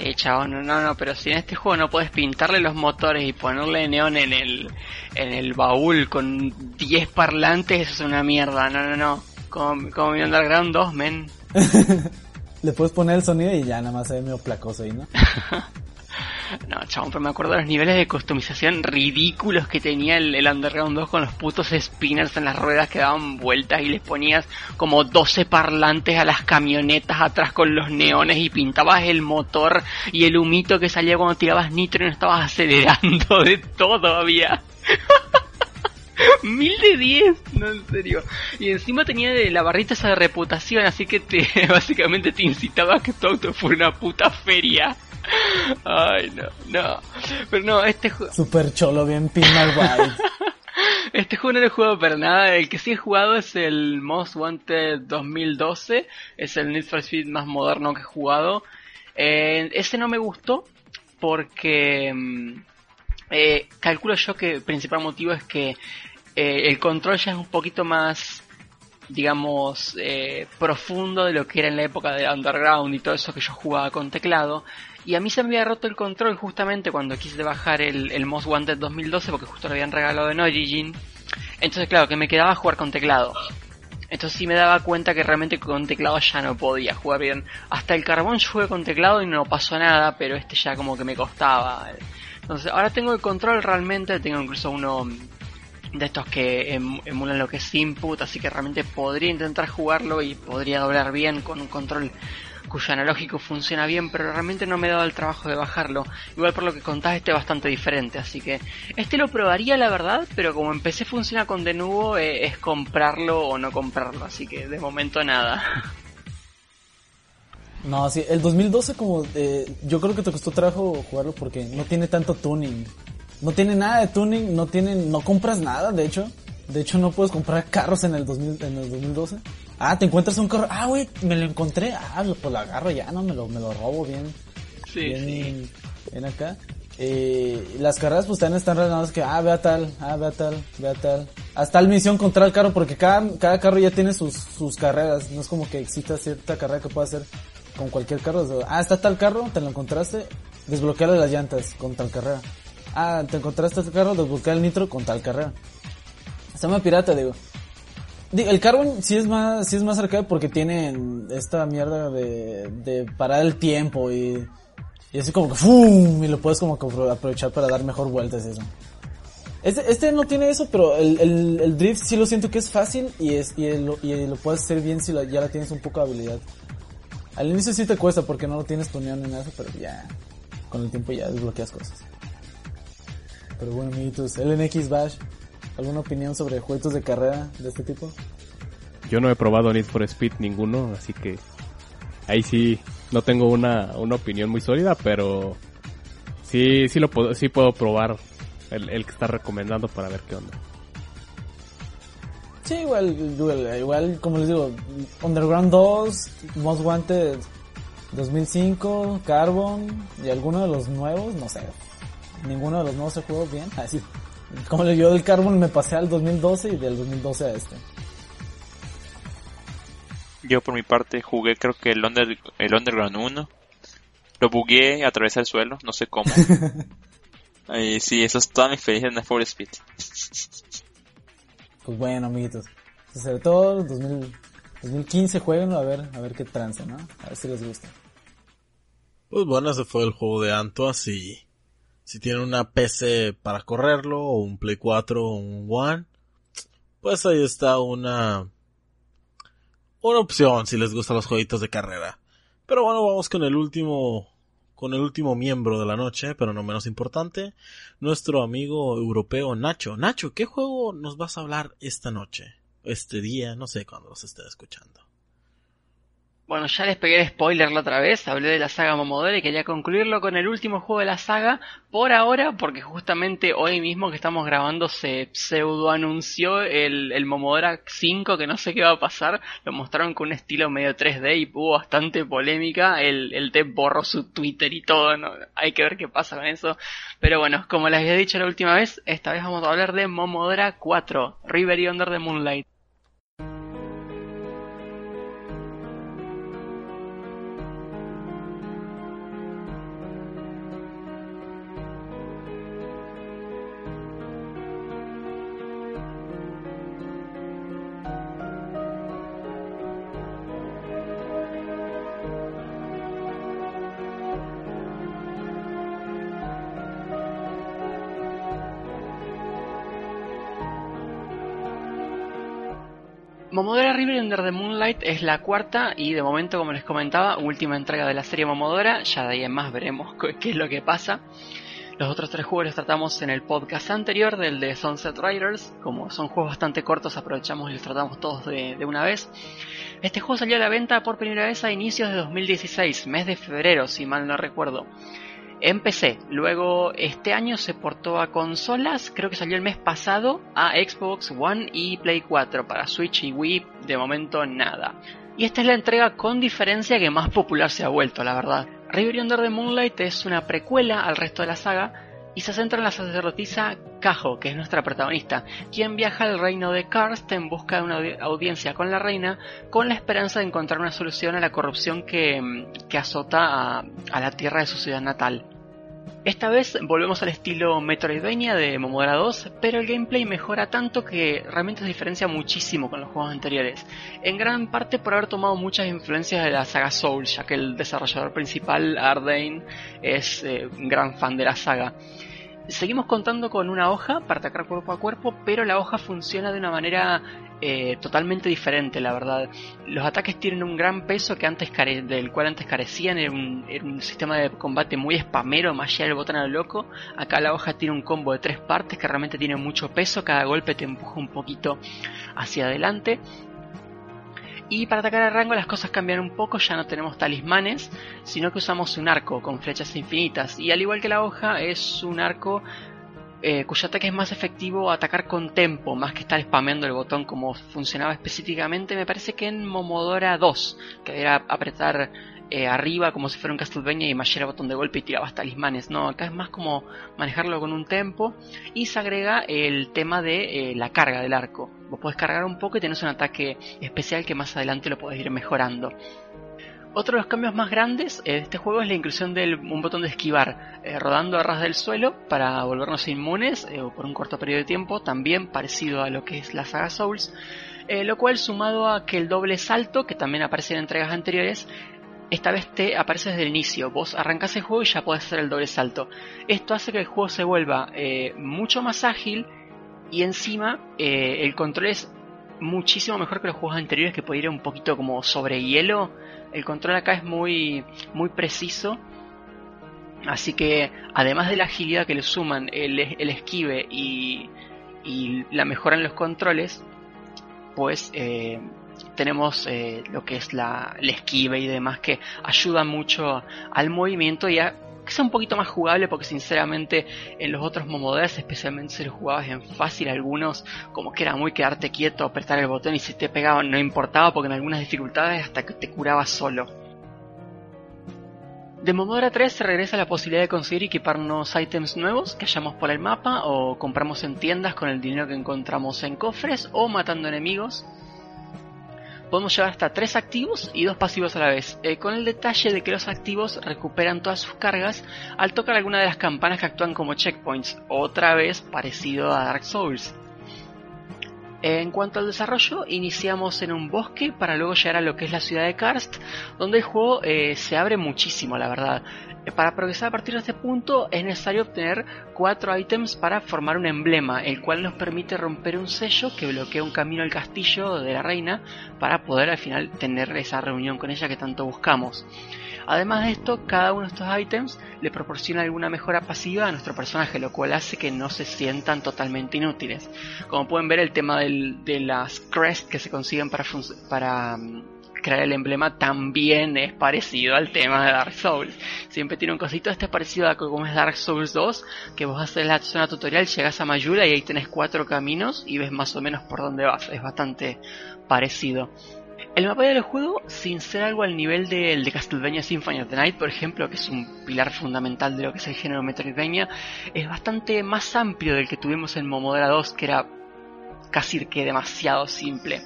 Speaker 5: Sí, chavo, no, no, no, pero si en este juego no puedes pintarle los motores y ponerle neón en el, en el baúl con 10 parlantes, eso es una mierda, no, no, no. Como, como mi Underground 2, men.
Speaker 3: Le puedes poner el sonido y ya nada más se ve medio placoso ahí, ¿no?
Speaker 5: No, chabón, pero me acuerdo de los niveles de customización ridículos que tenía el, Underground 2 con los putos spinners en las ruedas que daban vueltas y les ponías como 12 parlantes a las camionetas atrás con los neones y pintabas el motor y el humito que salía cuando tirabas nitro y no estabas acelerando de todo había. Mil de diez, no en serio. Y encima tenía de la barrita esa de reputación, así que te básicamente te incitaba a que tu auto fuera una puta feria. Ay, no, no. Pero no, este juego...
Speaker 3: Super cholo, bien pinal white.
Speaker 5: Este juego no lo he jugado para nada. El que sí he jugado es el Most Wanted 2012. Es el Need for Speed más moderno que he jugado. Eh, ese no me gustó porque mm, eh, calculo yo que el principal motivo es que eh, el control ya es un poquito más digamos eh, profundo de lo que era en la época de Underground y todo eso que yo jugaba con teclado y a mí se me había roto el control justamente cuando quise bajar el, el Most Wanted 2012 porque justo lo habían regalado en Origin entonces claro que me quedaba jugar con teclado entonces sí me daba cuenta que realmente con teclado ya no podía jugar bien. Hasta el carbón yo jugué con teclado y no pasó nada, pero este ya como que me costaba. Entonces ahora tengo el control realmente, tengo incluso uno de estos que em, emulan lo que es input, así que realmente podría intentar jugarlo y podría doblar bien con un control cuyo analógico funciona bien, pero realmente no me he dado el trabajo de bajarlo. Igual por lo que contás, este es bastante diferente, así que este lo probaría la verdad, pero como empecé funciona con de eh, es comprarlo o no comprarlo, así que de momento nada.
Speaker 3: No, sí, el 2012 como eh, yo creo que te costó trabajo jugarlo porque no tiene tanto tuning. No tiene nada de tuning, no tiene, no compras nada, de hecho. De hecho no puedes comprar carros en el 2000, en el 2012. Ah, te encuentras un carro. Ah, güey, me lo encontré. Ah, pues lo agarro ya, no, me lo, me lo robo bien.
Speaker 5: Sí,
Speaker 3: bien,
Speaker 5: sí.
Speaker 3: bien acá. Eh, las carreras pues también están relacionadas que, ah, ve a tal, ah, ve a tal, ve a tal. Hasta tal misión contra el carro porque cada, cada carro ya tiene sus, sus carreras. No es como que exista cierta carrera que pueda hacer con cualquier carro. Ah, está tal carro, te lo encontraste, desbloqueale las llantas con tal carrera. Ah, te encontraste este carro, desbloquea el nitro con tal carrera. Se llama pirata, digo. El Carbon sí es más, sí es más arcade porque tiene esta mierda de, parar el tiempo y, así como que ¡fum! y lo puedes como aprovechar para dar mejor vueltas y eso. Este, este no tiene eso, pero el, drift sí lo siento que es fácil y es, y, lo puedes hacer bien si ya la tienes un poco de habilidad. Al inicio sí te cuesta porque no lo tienes tuneado ni nada, pero ya, con el tiempo ya desbloqueas cosas. Pero bueno, amiguitos, LNX Bash, ¿alguna opinión sobre juegos de carrera de este tipo?
Speaker 4: Yo no he probado Need for Speed ninguno, así que ahí sí no tengo una, una opinión muy sólida, pero sí sí lo puedo, sí puedo probar el, el que está recomendando para ver qué onda.
Speaker 3: Sí, igual, igual, igual, como les digo, Underground 2, Most Wanted 2005, Carbon y alguno de los nuevos, no sé. Ninguno de los nuevos se jugó bien. Así, como le yo del Carbon me pasé al 2012 y del 2012 a este.
Speaker 2: Yo por mi parte jugué creo que el, Under, el Underground 1. Lo bugué, atravesé el suelo, no sé cómo. y sí, eso es toda mi experiencia en Need for Speed.
Speaker 3: Pues bueno, amiguitos. Sobre todo 2000, 2015 jueguenlo a ver, a ver qué trance, ¿no? A ver si les gusta.
Speaker 1: Pues bueno, ese fue el juego de Antoas y si tienen una PC para correrlo o un Play 4 o un One, pues ahí está una una opción si les gustan los jueguitos de carrera. Pero bueno, vamos con el último con el último miembro de la noche, pero no menos importante, nuestro amigo europeo Nacho. Nacho, ¿qué juego nos vas a hablar esta noche? Este día, no sé cuándo los esté escuchando.
Speaker 5: Bueno, ya les pegué el spoiler la otra vvez, hablé de la saga Momodora y quería concluirlo con el último juego de la saga por ahora, porque justamente hoy mismo que estamos grabando se pseudo anunció el, el Momodora 5, que no sé qué va a pasar, lo mostraron con un estilo medio 3D y hubo bastante polémica, el, el borró su Twitter y todo, ¿no? hay que ver qué pasa con eso, pero bueno, como les había dicho la última vez, esta vez vamos a hablar de Momodora 4, River y Under the Moonlight. Under the Moonlight es la cuarta y de momento, como les comentaba, última entrega de la serie Momodora. Ya de ahí en más veremos qué es lo que pasa. Los otros tres juegos los tratamos en el podcast anterior del de Sunset Riders. Como son juegos bastante cortos, aprovechamos y los tratamos todos de, de, una vez. Este juego salió a la venta por primera vez a inicios de 2016, mes de febrero, si mal no recuerdo. En PC, luego este año se portó a consolas, creo que salió el mes pasado a Xbox One y Play 4, para Switch y Wii, de momento nada. Y esta es la entrega con diferencia que más popular se ha vuelto, la verdad. River Under the Moonlight es una precuela al resto de la saga y se centra en la sacerdotisa Kajo, que es nuestra protagonista, quien viaja al reino de Karst en busca de una audiencia con la reina con la esperanza de encontrar una solución a la corrupción que, que azota a, a la tierra de su ciudad natal. Esta vez volvemos al estilo Metroidvania de Momodora 2, pero el gameplay mejora tanto que realmente se diferencia muchísimo con los juegos anteriores, en gran parte por haber tomado muchas influencias de la saga Souls, ya que el desarrollador principal, Ardane, es eh, un gran fan de la saga. Seguimos contando con una hoja para atacar cuerpo a cuerpo, pero la hoja funciona de una manera eh, totalmente diferente, la verdad. Los ataques tienen un gran peso que antes del cual antes carecían, era un, sistema de combate muy spamero, más allá del botón a lo loco. Acá la hoja tiene un combo de tres partes que realmente tiene mucho peso, cada golpe te empuja un poquito hacia adelante. Y para atacar a rango las cosas cambian un poco, ya no tenemos talismanes, sino que usamos un arco con flechas infinitas. Y al igual que la hoja, es un arco eh, cuyo ataque es más efectivo atacar con tempo, más que estar spameando el botón como funcionaba específicamente. Me parece que en Momodora 2, que era apretar eh, arriba como si fuera un Castlevania y el botón de golpe y tirabas talismanes. No, acá es más como manejarlo con un tempo y se agrega el tema de eh, la carga del arco. Vos podés cargar un poco y tenés un ataque especial que más adelante lo podés ir mejorando. Otro de los cambios más grandes de este juego es la inclusión de un botón de esquivar, eh, rodando a ras del suelo para volvernos inmunes por un corto periodo de tiempo, también parecido a lo que es la saga Souls, lo cual sumado a que el doble salto, que también aparece en entregas anteriores, esta vez te aparece desde el inicio. Vos arrancas el juego y ya podés hacer el doble salto. Esto hace que el juego se vuelva eh, mucho más ágil y encima eh, el control es muchísimo mejor que los juegos anteriores que podía ir un poquito como sobre hielo. El control acá es muy, muy preciso. Así que además de la agilidad que le suman el, esquive y, y, la mejora en los controles, pues eh, tenemos eh, lo que es la, esquiva y demás que ayuda mucho al movimiento y a que sea un poquito más jugable porque sinceramente en los otros momoderas, especialmente si lo jugabas en fácil algunos, como que era muy quedarte quieto, apretar el botón y si te pegaban no importaba porque en algunas dificultades hasta que te curabas solo. De Momodora 3 se regresa la posibilidad de conseguir equiparnos ítems nuevos que hallamos por el mapa o compramos en tiendas con el dinero que encontramos en cofres o matando enemigos podemos llevar hasta tres activos y dos pasivos a la vez, eh, con el detalle de que los activos recuperan todas sus cargas al tocar alguna de las campanas que actúan como checkpoints, otra vez parecido a Dark Souls. En cuanto al desarrollo, iniciamos en un bosque para luego llegar a lo que es la ciudad de Karst, donde el juego eh, se abre muchísimo, la verdad. Eh, para progresar a partir de este punto es necesario obtener cuatro ítems para formar un emblema, el cual nos permite romper un sello que bloquea un camino al castillo de la reina para poder al final tener esa reunión con ella que tanto buscamos. Además de esto, cada uno de estos ítems le proporciona alguna mejora pasiva a nuestro personaje, lo cual hace que no se sientan totalmente inútiles. Como pueden ver, el tema de las crests que se consiguen para, para mm, crear el emblema también es parecido al tema de Dark Souls. Siempre tiene un cosito, este es parecido a como es Dark Souls 2, que vos haces la zona tutorial, llegas a Mayula y ahí tenés cuatro caminos y ves más o menos por dónde vas. Es bastante parecido. El mapa del juego, sin ser algo al nivel del de Castlevania Symphony of the Night, por ejemplo, que es un pilar fundamental de lo que es el género Metroidvania, es bastante más amplio del que tuvimos en Momodora 2, que era casi que demasiado simple.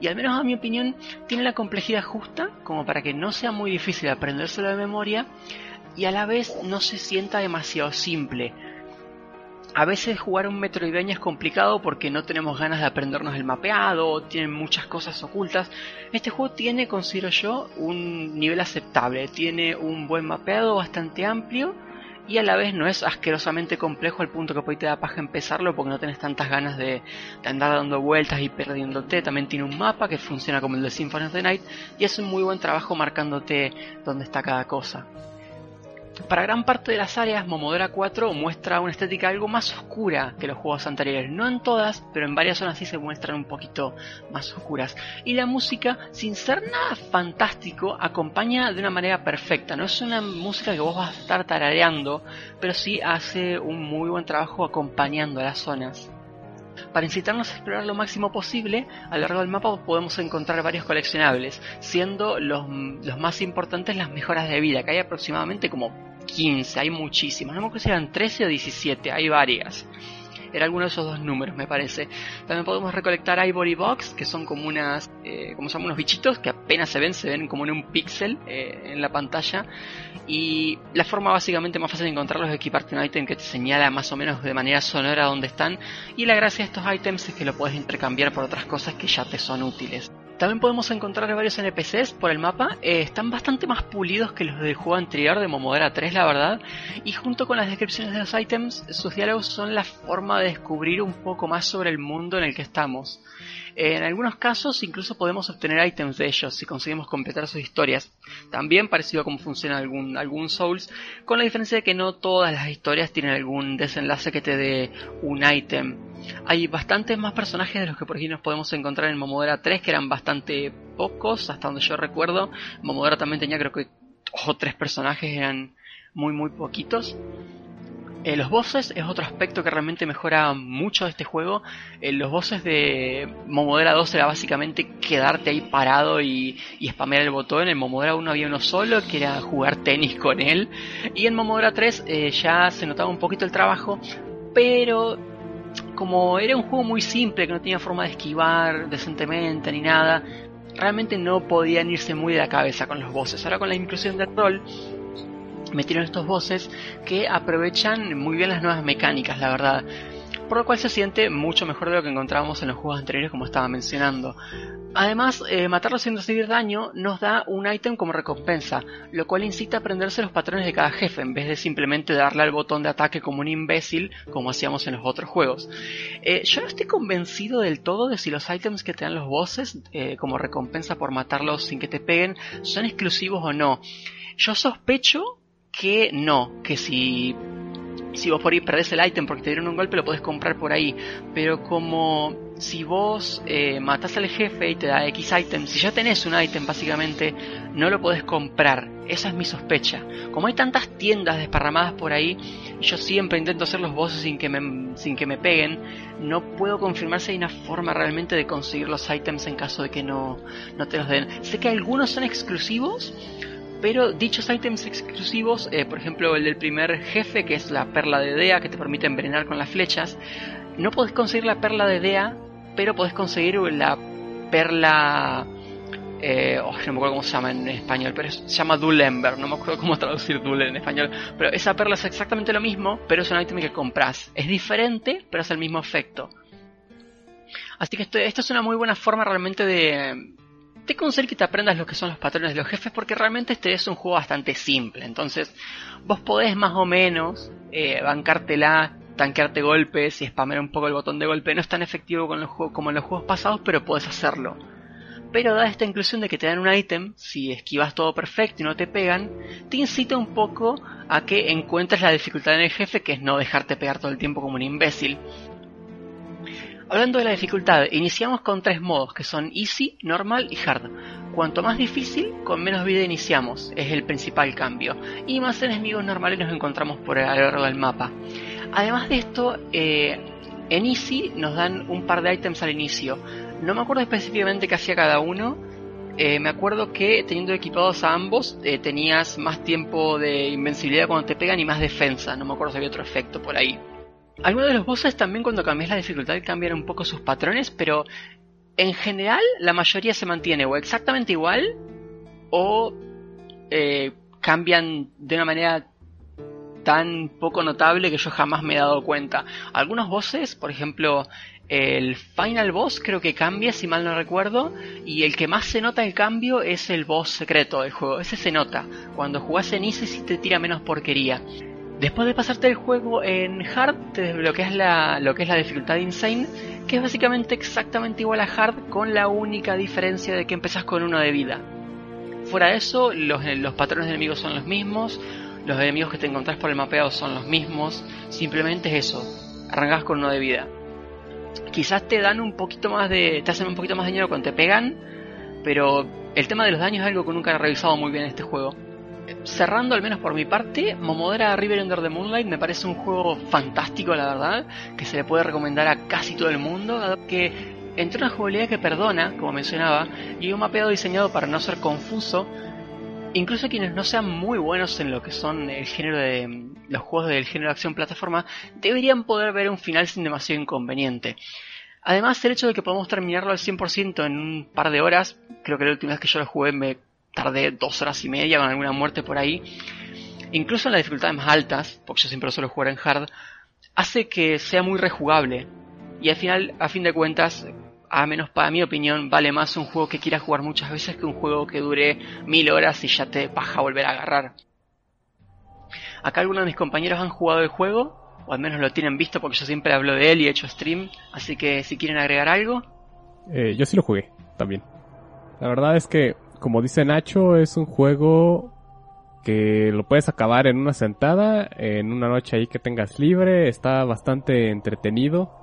Speaker 5: Y al menos a mi opinión, tiene la complejidad justa, como para que no sea muy difícil aprendérselo de memoria, y a la vez no se sienta demasiado simple a veces jugar un Metroidvania es complicado porque no tenemos ganas de aprendernos el mapeado, tiene muchas cosas ocultas. Este juego tiene, considero yo, un nivel aceptable, tiene un buen mapeado bastante amplio y a la vez no es asquerosamente complejo al punto que hoy te da paja empezarlo porque no tenés tantas ganas de, andar dando vueltas y perdiéndote. También tiene un mapa que funciona como el de Symphony of the Night y es un muy buen trabajo marcándote dónde está cada cosa. Para gran parte de las áreas, Momodora 4 muestra una estética algo más oscura que los juegos anteriores. No en todas, pero en varias zonas sí se muestran un poquito más oscuras. Y la música, sin ser nada fantástico, acompaña de una manera perfecta. No es una música que vos vas a estar tarareando, pero sí hace un muy buen trabajo acompañando a las zonas. Para incitarnos a explorar lo máximo posible, a lo largo del mapa podemos encontrar varios coleccionables, siendo los, los más importantes las mejoras de vida, que hay aproximadamente como 15, hay muchísimas, no me acuerdo si eran 13 o 17, hay varias. Era alguno de esos dos números, me parece. También podemos recolectar Ivory Box, que son como unas, eh, como son unos bichitos que apenas se ven, se ven como en un píxel eh, en la pantalla. Y la forma básicamente más fácil de encontrarlos es equiparte un ítem que te señala más o menos de manera sonora dónde están. Y la gracia de estos ítems es que lo puedes intercambiar por otras cosas que ya te son útiles. También podemos encontrar varios NPCs por el mapa. Eh, están bastante más pulidos que los del juego anterior de Momodora 3, la verdad. Y junto con las descripciones de los ítems, sus diálogos son la forma de descubrir un poco más sobre el mundo en el que estamos. En algunos casos incluso podemos obtener ítems de ellos si conseguimos completar sus historias. También parecido a cómo funciona algún, Souls, con la diferencia de que no todas las historias tienen algún desenlace que te dé un ítem. Hay bastantes más personajes de los que por aquí nos podemos encontrar en Momodora 3, que eran bastante pocos, hasta donde yo recuerdo. Momodora también tenía creo que o tres personajes, eran muy muy poquitos. Eh, los bosses es otro aspecto que realmente mejora mucho de este juego. Eh, los bosses de Momodera 2 era básicamente quedarte ahí parado y, y spamear el botón. En Momodera 1 había uno solo, que era jugar tenis con él. Y en Momodera 3 eh, ya se notaba un poquito el trabajo, pero como era un juego muy simple, que no tenía forma de esquivar decentemente ni nada, realmente no podían irse muy de la cabeza con los bosses. Ahora con la inclusión de rol metieron estos voces que aprovechan muy bien las nuevas mecánicas, la verdad. Por lo cual se siente mucho mejor de lo que encontrábamos en los juegos anteriores, como estaba mencionando. Además, eh, matarlo sin recibir daño nos da un ítem como recompensa, lo cual incita a aprenderse los patrones de cada jefe, en vez de simplemente darle al botón de ataque como un imbécil, como hacíamos en los otros juegos. Eh, yo no estoy convencido del todo de si los ítems que te dan los bosses, eh, como recompensa por matarlos sin que te peguen, son exclusivos o no. Yo sospecho que no, que si, si vos por ahí perdés el ítem porque te dieron un golpe lo podés comprar por ahí, pero como si vos eh, matás al jefe y te da X ítem, si ya tenés un ítem básicamente, no lo podés comprar, esa es mi sospecha. Como hay tantas tiendas desparramadas por ahí, yo siempre intento hacer los bosses sin que me, sin que me peguen, no puedo confirmar si hay una forma realmente de conseguir los ítems en caso de que no, no te los den. Sé que algunos son exclusivos, pero dichos ítems exclusivos, eh, por ejemplo el del primer jefe, que es la perla de Dea, que te permite envenenar con las flechas, no podés conseguir la perla de Dea, pero podés conseguir la perla... Eh, oh, no me acuerdo cómo se llama en español, pero se llama Dulember, no me acuerdo cómo traducir Dule en español, pero esa perla es exactamente lo mismo, pero es un ítem que compras. Es diferente, pero es el mismo efecto. Así que esto, esto es una muy buena forma realmente de, te conseguir que te aprendas lo que son los patrones de los jefes porque realmente este es un juego bastante simple. Entonces, vos podés más o menos eh, bancártela, tanquearte golpes y spamear un poco el botón de golpe. No es tan efectivo con los como en los juegos pasados, pero podés hacerlo. Pero da esta inclusión de que te dan un ítem, si esquivas todo perfecto y no te pegan, te incita un poco a que encuentres la dificultad en el jefe, que es no dejarte pegar todo el tiempo como un imbécil. Hablando de la dificultad, iniciamos con tres modos que son Easy, Normal y Hard. Cuanto más difícil, con menos vida iniciamos, es el principal cambio. Y más enemigos normales nos encontramos por a lo largo del mapa. Además de esto, eh, en Easy nos dan un par de ítems al inicio. No me acuerdo específicamente qué hacía cada uno. Eh, me acuerdo que teniendo equipados a ambos eh, tenías más tiempo de invencibilidad cuando te pegan y más defensa. No me acuerdo si había otro efecto por ahí. Algunos de los bosses también cuando cambias la dificultad cambian un poco sus patrones, pero en general la mayoría se mantiene o exactamente igual o eh, cambian de una manera tan poco notable que yo jamás me he dado cuenta. Algunos bosses, por ejemplo, el final boss creo que cambia, si mal no recuerdo, y el que más se nota el cambio es el boss secreto del juego. Ese se nota. Cuando jugás en Easy sí te tira menos porquería. Después de pasarte el juego en Hard, te desbloqueas la, lo que es la dificultad Insane, que es básicamente exactamente igual a Hard, con la única diferencia de que empezás con uno de vida. Fuera de eso, los, patrones de enemigos son los mismos, los enemigos que te encontrás por el mapeado son los mismos, simplemente es eso, arrancas con uno de vida. Quizás te dan un poquito más de. te hacen un poquito más de daño cuando te pegan, pero el tema de los daños es algo que nunca he revisado muy bien en este juego. Cerrando, al menos por mi parte, Momodora River Under the Moonlight me parece un juego fantástico, la verdad, que se le puede recomendar a casi todo el mundo, dado que entre una jugabilidad que perdona, como mencionaba, y un mapeado diseñado para no ser confuso, incluso quienes no sean muy buenos en lo que son el género de los juegos del género de acción plataforma, deberían poder ver un final sin demasiado inconveniente. Además, el hecho de que podamos terminarlo al 100% en un par de horas, creo que la última vez que yo lo jugué me tardé dos horas y media con alguna muerte por ahí, incluso en las dificultades más altas, porque yo siempre lo suelo jugar en hard, hace que sea muy rejugable. Y al final, a fin de cuentas, a menos para mi opinión, vale más un juego que quieras jugar muchas veces que un juego que dure mil horas y ya te baja volver a agarrar. Acá algunos de mis compañeros han jugado el juego, o al menos lo tienen visto porque yo siempre hablo de él y he hecho stream, así que si quieren agregar algo.
Speaker 4: Eh, yo sí lo jugué, también. La verdad es que, como dice Nacho, es un juego que lo puedes acabar en una sentada, en una noche ahí que tengas libre, está bastante entretenido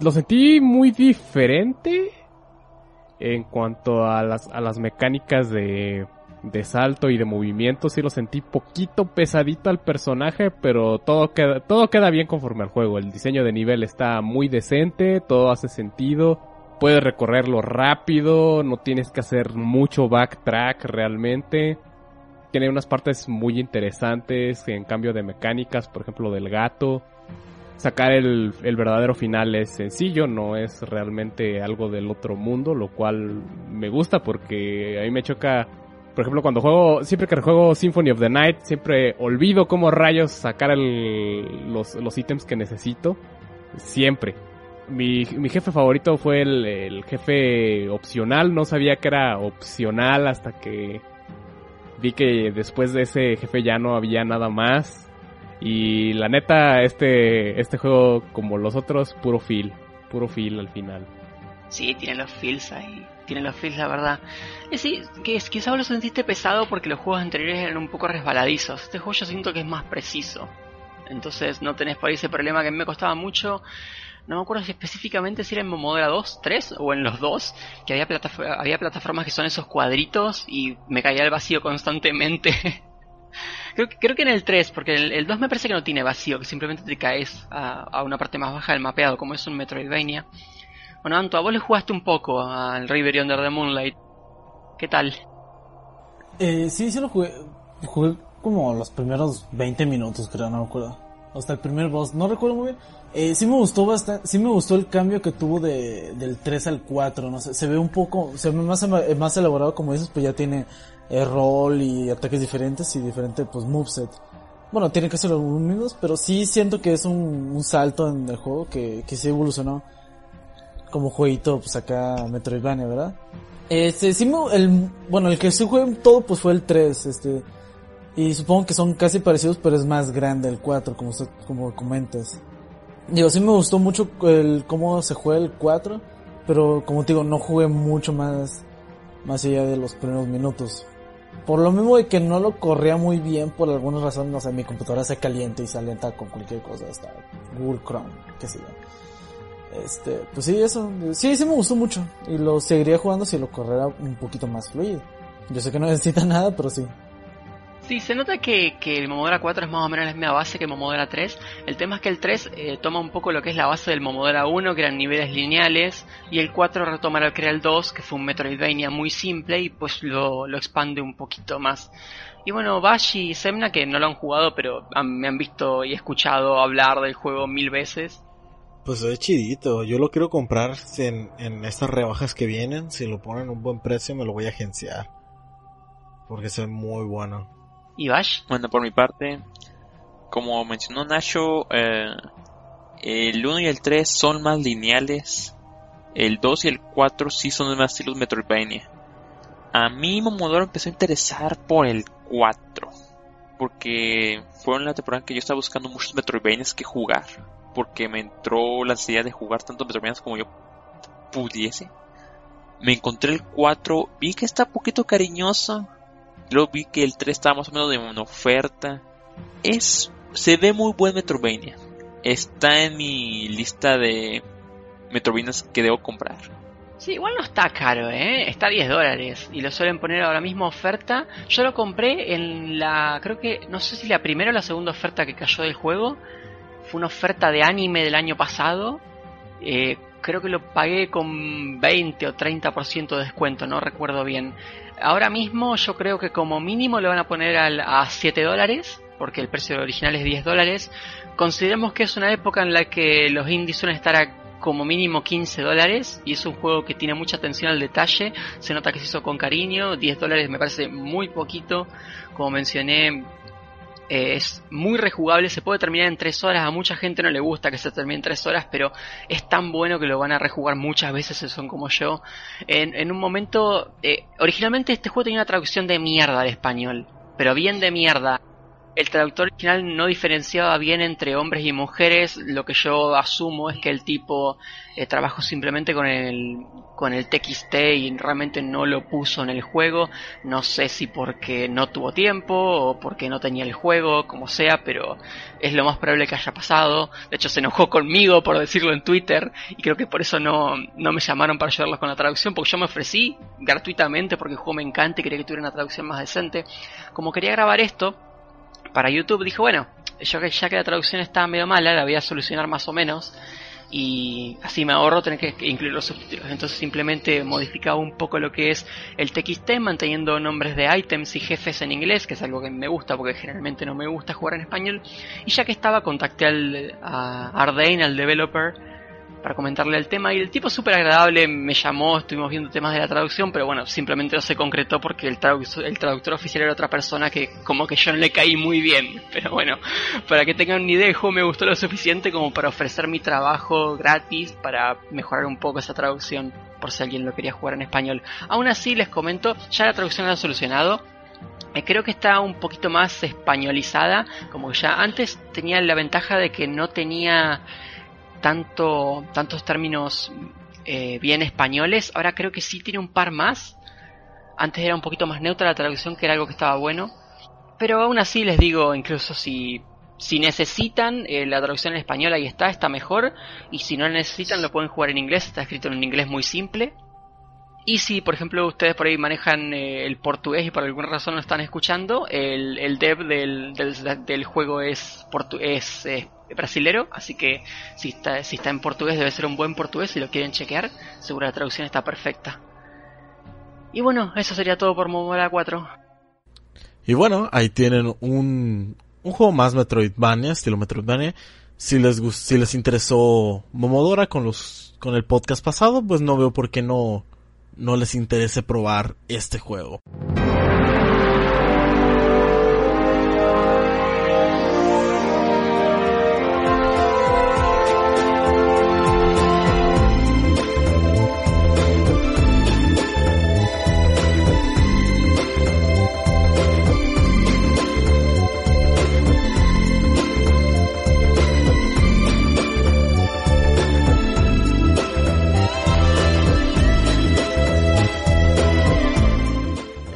Speaker 4: lo sentí muy diferente en cuanto a las, a las mecánicas de, de salto y de movimiento. Sí lo sentí poquito pesadito al personaje, pero todo queda, todo queda bien conforme al juego. El diseño de nivel está muy decente, todo hace sentido. Puedes recorrerlo rápido, no tienes que hacer mucho backtrack realmente. Tiene unas partes muy interesantes en cambio de mecánicas, por ejemplo del gato sacar el, verdadero final es sencillo, no es realmente algo del otro mundo, lo cual me gusta porque a mí me choca, por ejemplo, cuando juego, siempre que juego Symphony of the Night, siempre olvido cómo rayos sacar los, los ítems que necesito, siempre. Mi, mi jefe favorito fue el, el jefe opcional, no sabía que era opcional hasta que vi que después de ese jefe ya no había nada más y la neta, este, este juego, como los otros, puro feel. Puro feel al final.
Speaker 5: Sí, tiene los feels ahí. Tiene los feels, la verdad. Y sí, que quizás lo sentiste pesado porque los juegos anteriores eran un poco resbaladizos. Este juego yo siento que es más preciso. Entonces no tenés por ahí ese problema que me costaba mucho. No me acuerdo específicamente si era en Momodora 2, 3 o en los dos, que había, había plataformas que son esos cuadritos y me caía el vacío constantemente. Creo, creo que en el 3, porque el, 2 me parece que no tiene vacío, que simplemente te caes a, una parte más baja del mapeado, como es un Metroidvania. Bueno, Anto, a vos le jugaste un poco al River Under the Moonlight. ¿Qué tal?
Speaker 3: Eh, sí, sí lo jugué. Jugué como los primeros 20 minutos, creo, no me acuerdo. Hasta el primer boss, no recuerdo muy bien. Eh, sí me gustó bastante, sí me gustó el cambio que tuvo de, del 3 al 4, no sé, se ve un poco, se ve más, más elaborado como dices, pues ya tiene el rol y ataques diferentes y diferente pues moveset. Bueno, tiene que ser los mismos, pero sí siento que es un, un salto en el juego que, que sí evolucionó como jueguito pues acá Metroidvania, ¿verdad? Este, sí el, bueno, el que sí jugué todo pues fue el 3, este, y supongo que son casi parecidos, pero es más grande el 4, como como comentas. Digo, sí me gustó mucho el cómo se juega el 4, pero como te digo, no jugué mucho más, más allá de los primeros minutos. Por lo mismo de que no lo corría muy bien por alguna razón, no sé, mi computadora se calienta y se alenta con cualquier cosa, hasta Google Chrome, qué sé yo. Este, pues sí, eso, sí, sí me gustó mucho. Y lo seguiría jugando si lo corriera un poquito más fluido. Yo sé que no necesita nada, pero sí.
Speaker 5: Sí, se nota que, que el Momodora 4 es más o menos la misma base que Momodora 3. El tema es que el 3 eh, toma un poco lo que es la base del Momodora 1, que eran niveles lineales, y el 4 retoma lo que era el 2, que fue un Metroidvania muy simple, y pues lo, lo expande un poquito más. Y bueno, Bash y Semna, que no lo han jugado, pero me han visto y escuchado hablar del juego mil veces.
Speaker 1: Pues es chidito, yo lo quiero comprar en, en estas rebajas que vienen, si lo ponen a un buen precio me lo voy a agenciar. Porque es muy bueno.
Speaker 5: ¿Y Bash?
Speaker 2: Bueno, por mi parte, como mencionó Nacho, eh, el 1 y el 3 son más lineales. El 2 y el 4 sí son más estilos Metroidvania. A mí Momodoro empezó a interesar por el 4. Porque fue la temporada que yo estaba buscando muchos Metroidvanias que jugar. Porque me entró la ansiedad de jugar tantos Metroidvanias como yo pudiese. Me encontré el 4, vi que está un poquito cariñoso Luego vi que el 3 estaba más o menos de una oferta. es se ve muy buen Metroidvania. Está en mi lista de Metroidvanias que debo comprar.
Speaker 5: Sí, igual no está caro, ¿eh? Está a 10 dólares y lo suelen poner ahora mismo oferta. Yo lo compré en la, creo que, no sé si la primera o la segunda oferta que cayó del juego. Fue una oferta de anime del año pasado. Eh, creo que lo pagué con 20 o 30% de descuento, no recuerdo bien. Ahora mismo yo creo que como mínimo lo van a poner al, a 7 dólares, porque el precio original es 10 dólares. Consideremos que es una época en la que los indies suelen estar a como mínimo 15 dólares y es un juego que tiene mucha atención al detalle, se nota que se hizo con cariño, 10 dólares me parece muy poquito, como mencioné eh, es muy rejugable, se puede terminar en 3 horas, a mucha gente no le gusta que se termine en 3 horas, pero es tan bueno que lo van a rejugar muchas veces, son como yo. En, en un momento, eh, originalmente este juego tenía una traducción de mierda al español, pero bien de mierda el traductor original no diferenciaba bien entre hombres y mujeres. Lo que yo asumo es que el tipo eh, trabajó simplemente con el, con el TXT y realmente no lo puso en el juego. No sé si porque no tuvo tiempo o porque no tenía el juego, como sea, pero es lo más probable que haya pasado. De hecho, se enojó conmigo por decirlo en Twitter y creo que por eso no, no me llamaron para ayudarlos con la traducción, porque yo me ofrecí gratuitamente porque el juego me encanta y quería que tuviera una traducción más decente. Como quería grabar esto, para YouTube dije, bueno, yo que ya que la traducción estaba medio mala, la voy a solucionar más o menos y así me ahorro tener que incluir los subtítulos. Entonces simplemente modificaba un poco lo que es el TXT, manteniendo nombres de items y jefes en inglés, que es algo que me gusta porque generalmente no me gusta jugar en español. Y ya que estaba, contacté al, a Ardain, al developer, para comentarle el tema. Y el tipo súper agradable me llamó, estuvimos viendo temas de la traducción, pero bueno, simplemente no se concretó porque el, el traductor oficial era otra persona que como que yo no le caí muy bien, pero bueno, para que tengan una idea, me gustó lo suficiente como para ofrecer mi trabajo gratis para mejorar un poco esa traducción, por si alguien lo quería jugar en español. Aún así, les comento, ya la traducción la ha solucionado, eh, creo que está un poquito más españolizada, como ya antes tenía la ventaja de que no tenía tanto, tantos términos eh, bien españoles. Ahora creo que sí tiene un par más. Antes era un poquito más neutra la traducción, que era algo que estaba bueno. Pero aún así les digo, incluso si, si necesitan eh, la traducción en español, ahí está, está mejor. Y si no necesitan, lo pueden jugar en inglés, está escrito en un inglés muy simple. Y si, por ejemplo, ustedes por ahí manejan eh, el portugués y por alguna razón lo están escuchando, el, el dev del, del, juego es, es brasilero, así que si está, si está en portugués debe ser un buen portugués, si lo quieren chequear, seguro la traducción está perfecta. Y bueno, eso sería todo por Momodora 4.
Speaker 1: Y bueno, ahí tienen un, un juego más Metroidvania, estilo Metroidvania. Si les si les interesó Momodora con los con el podcast pasado, pues no veo por qué no no les interese probar este juego.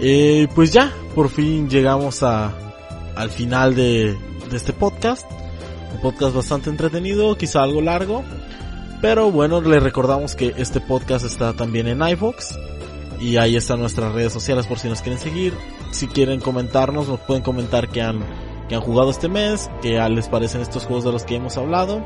Speaker 1: Eh, pues ya, por fin llegamos a, al final de, este podcast. Un podcast bastante entretenido, quizá algo largo. Pero bueno, les recordamos que este podcast está también en iVoox. Y ahí están nuestras redes sociales por si nos quieren seguir. Si quieren comentarnos, nos pueden comentar que han, que han jugado este mes, que les parecen estos juegos de los que hemos hablado.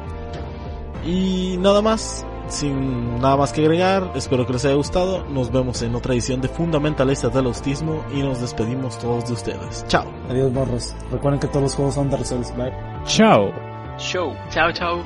Speaker 1: Y nada más, sin nada más que agregar, espero que les haya gustado. Nos vemos en otra edición de Fundamentalistas del Autismo y nos despedimos todos de ustedes. Chao.
Speaker 3: Adiós, morros. Recuerden que todos los juegos son Dark Souls. Bye.
Speaker 4: Chao.
Speaker 5: Show. Chao, chao.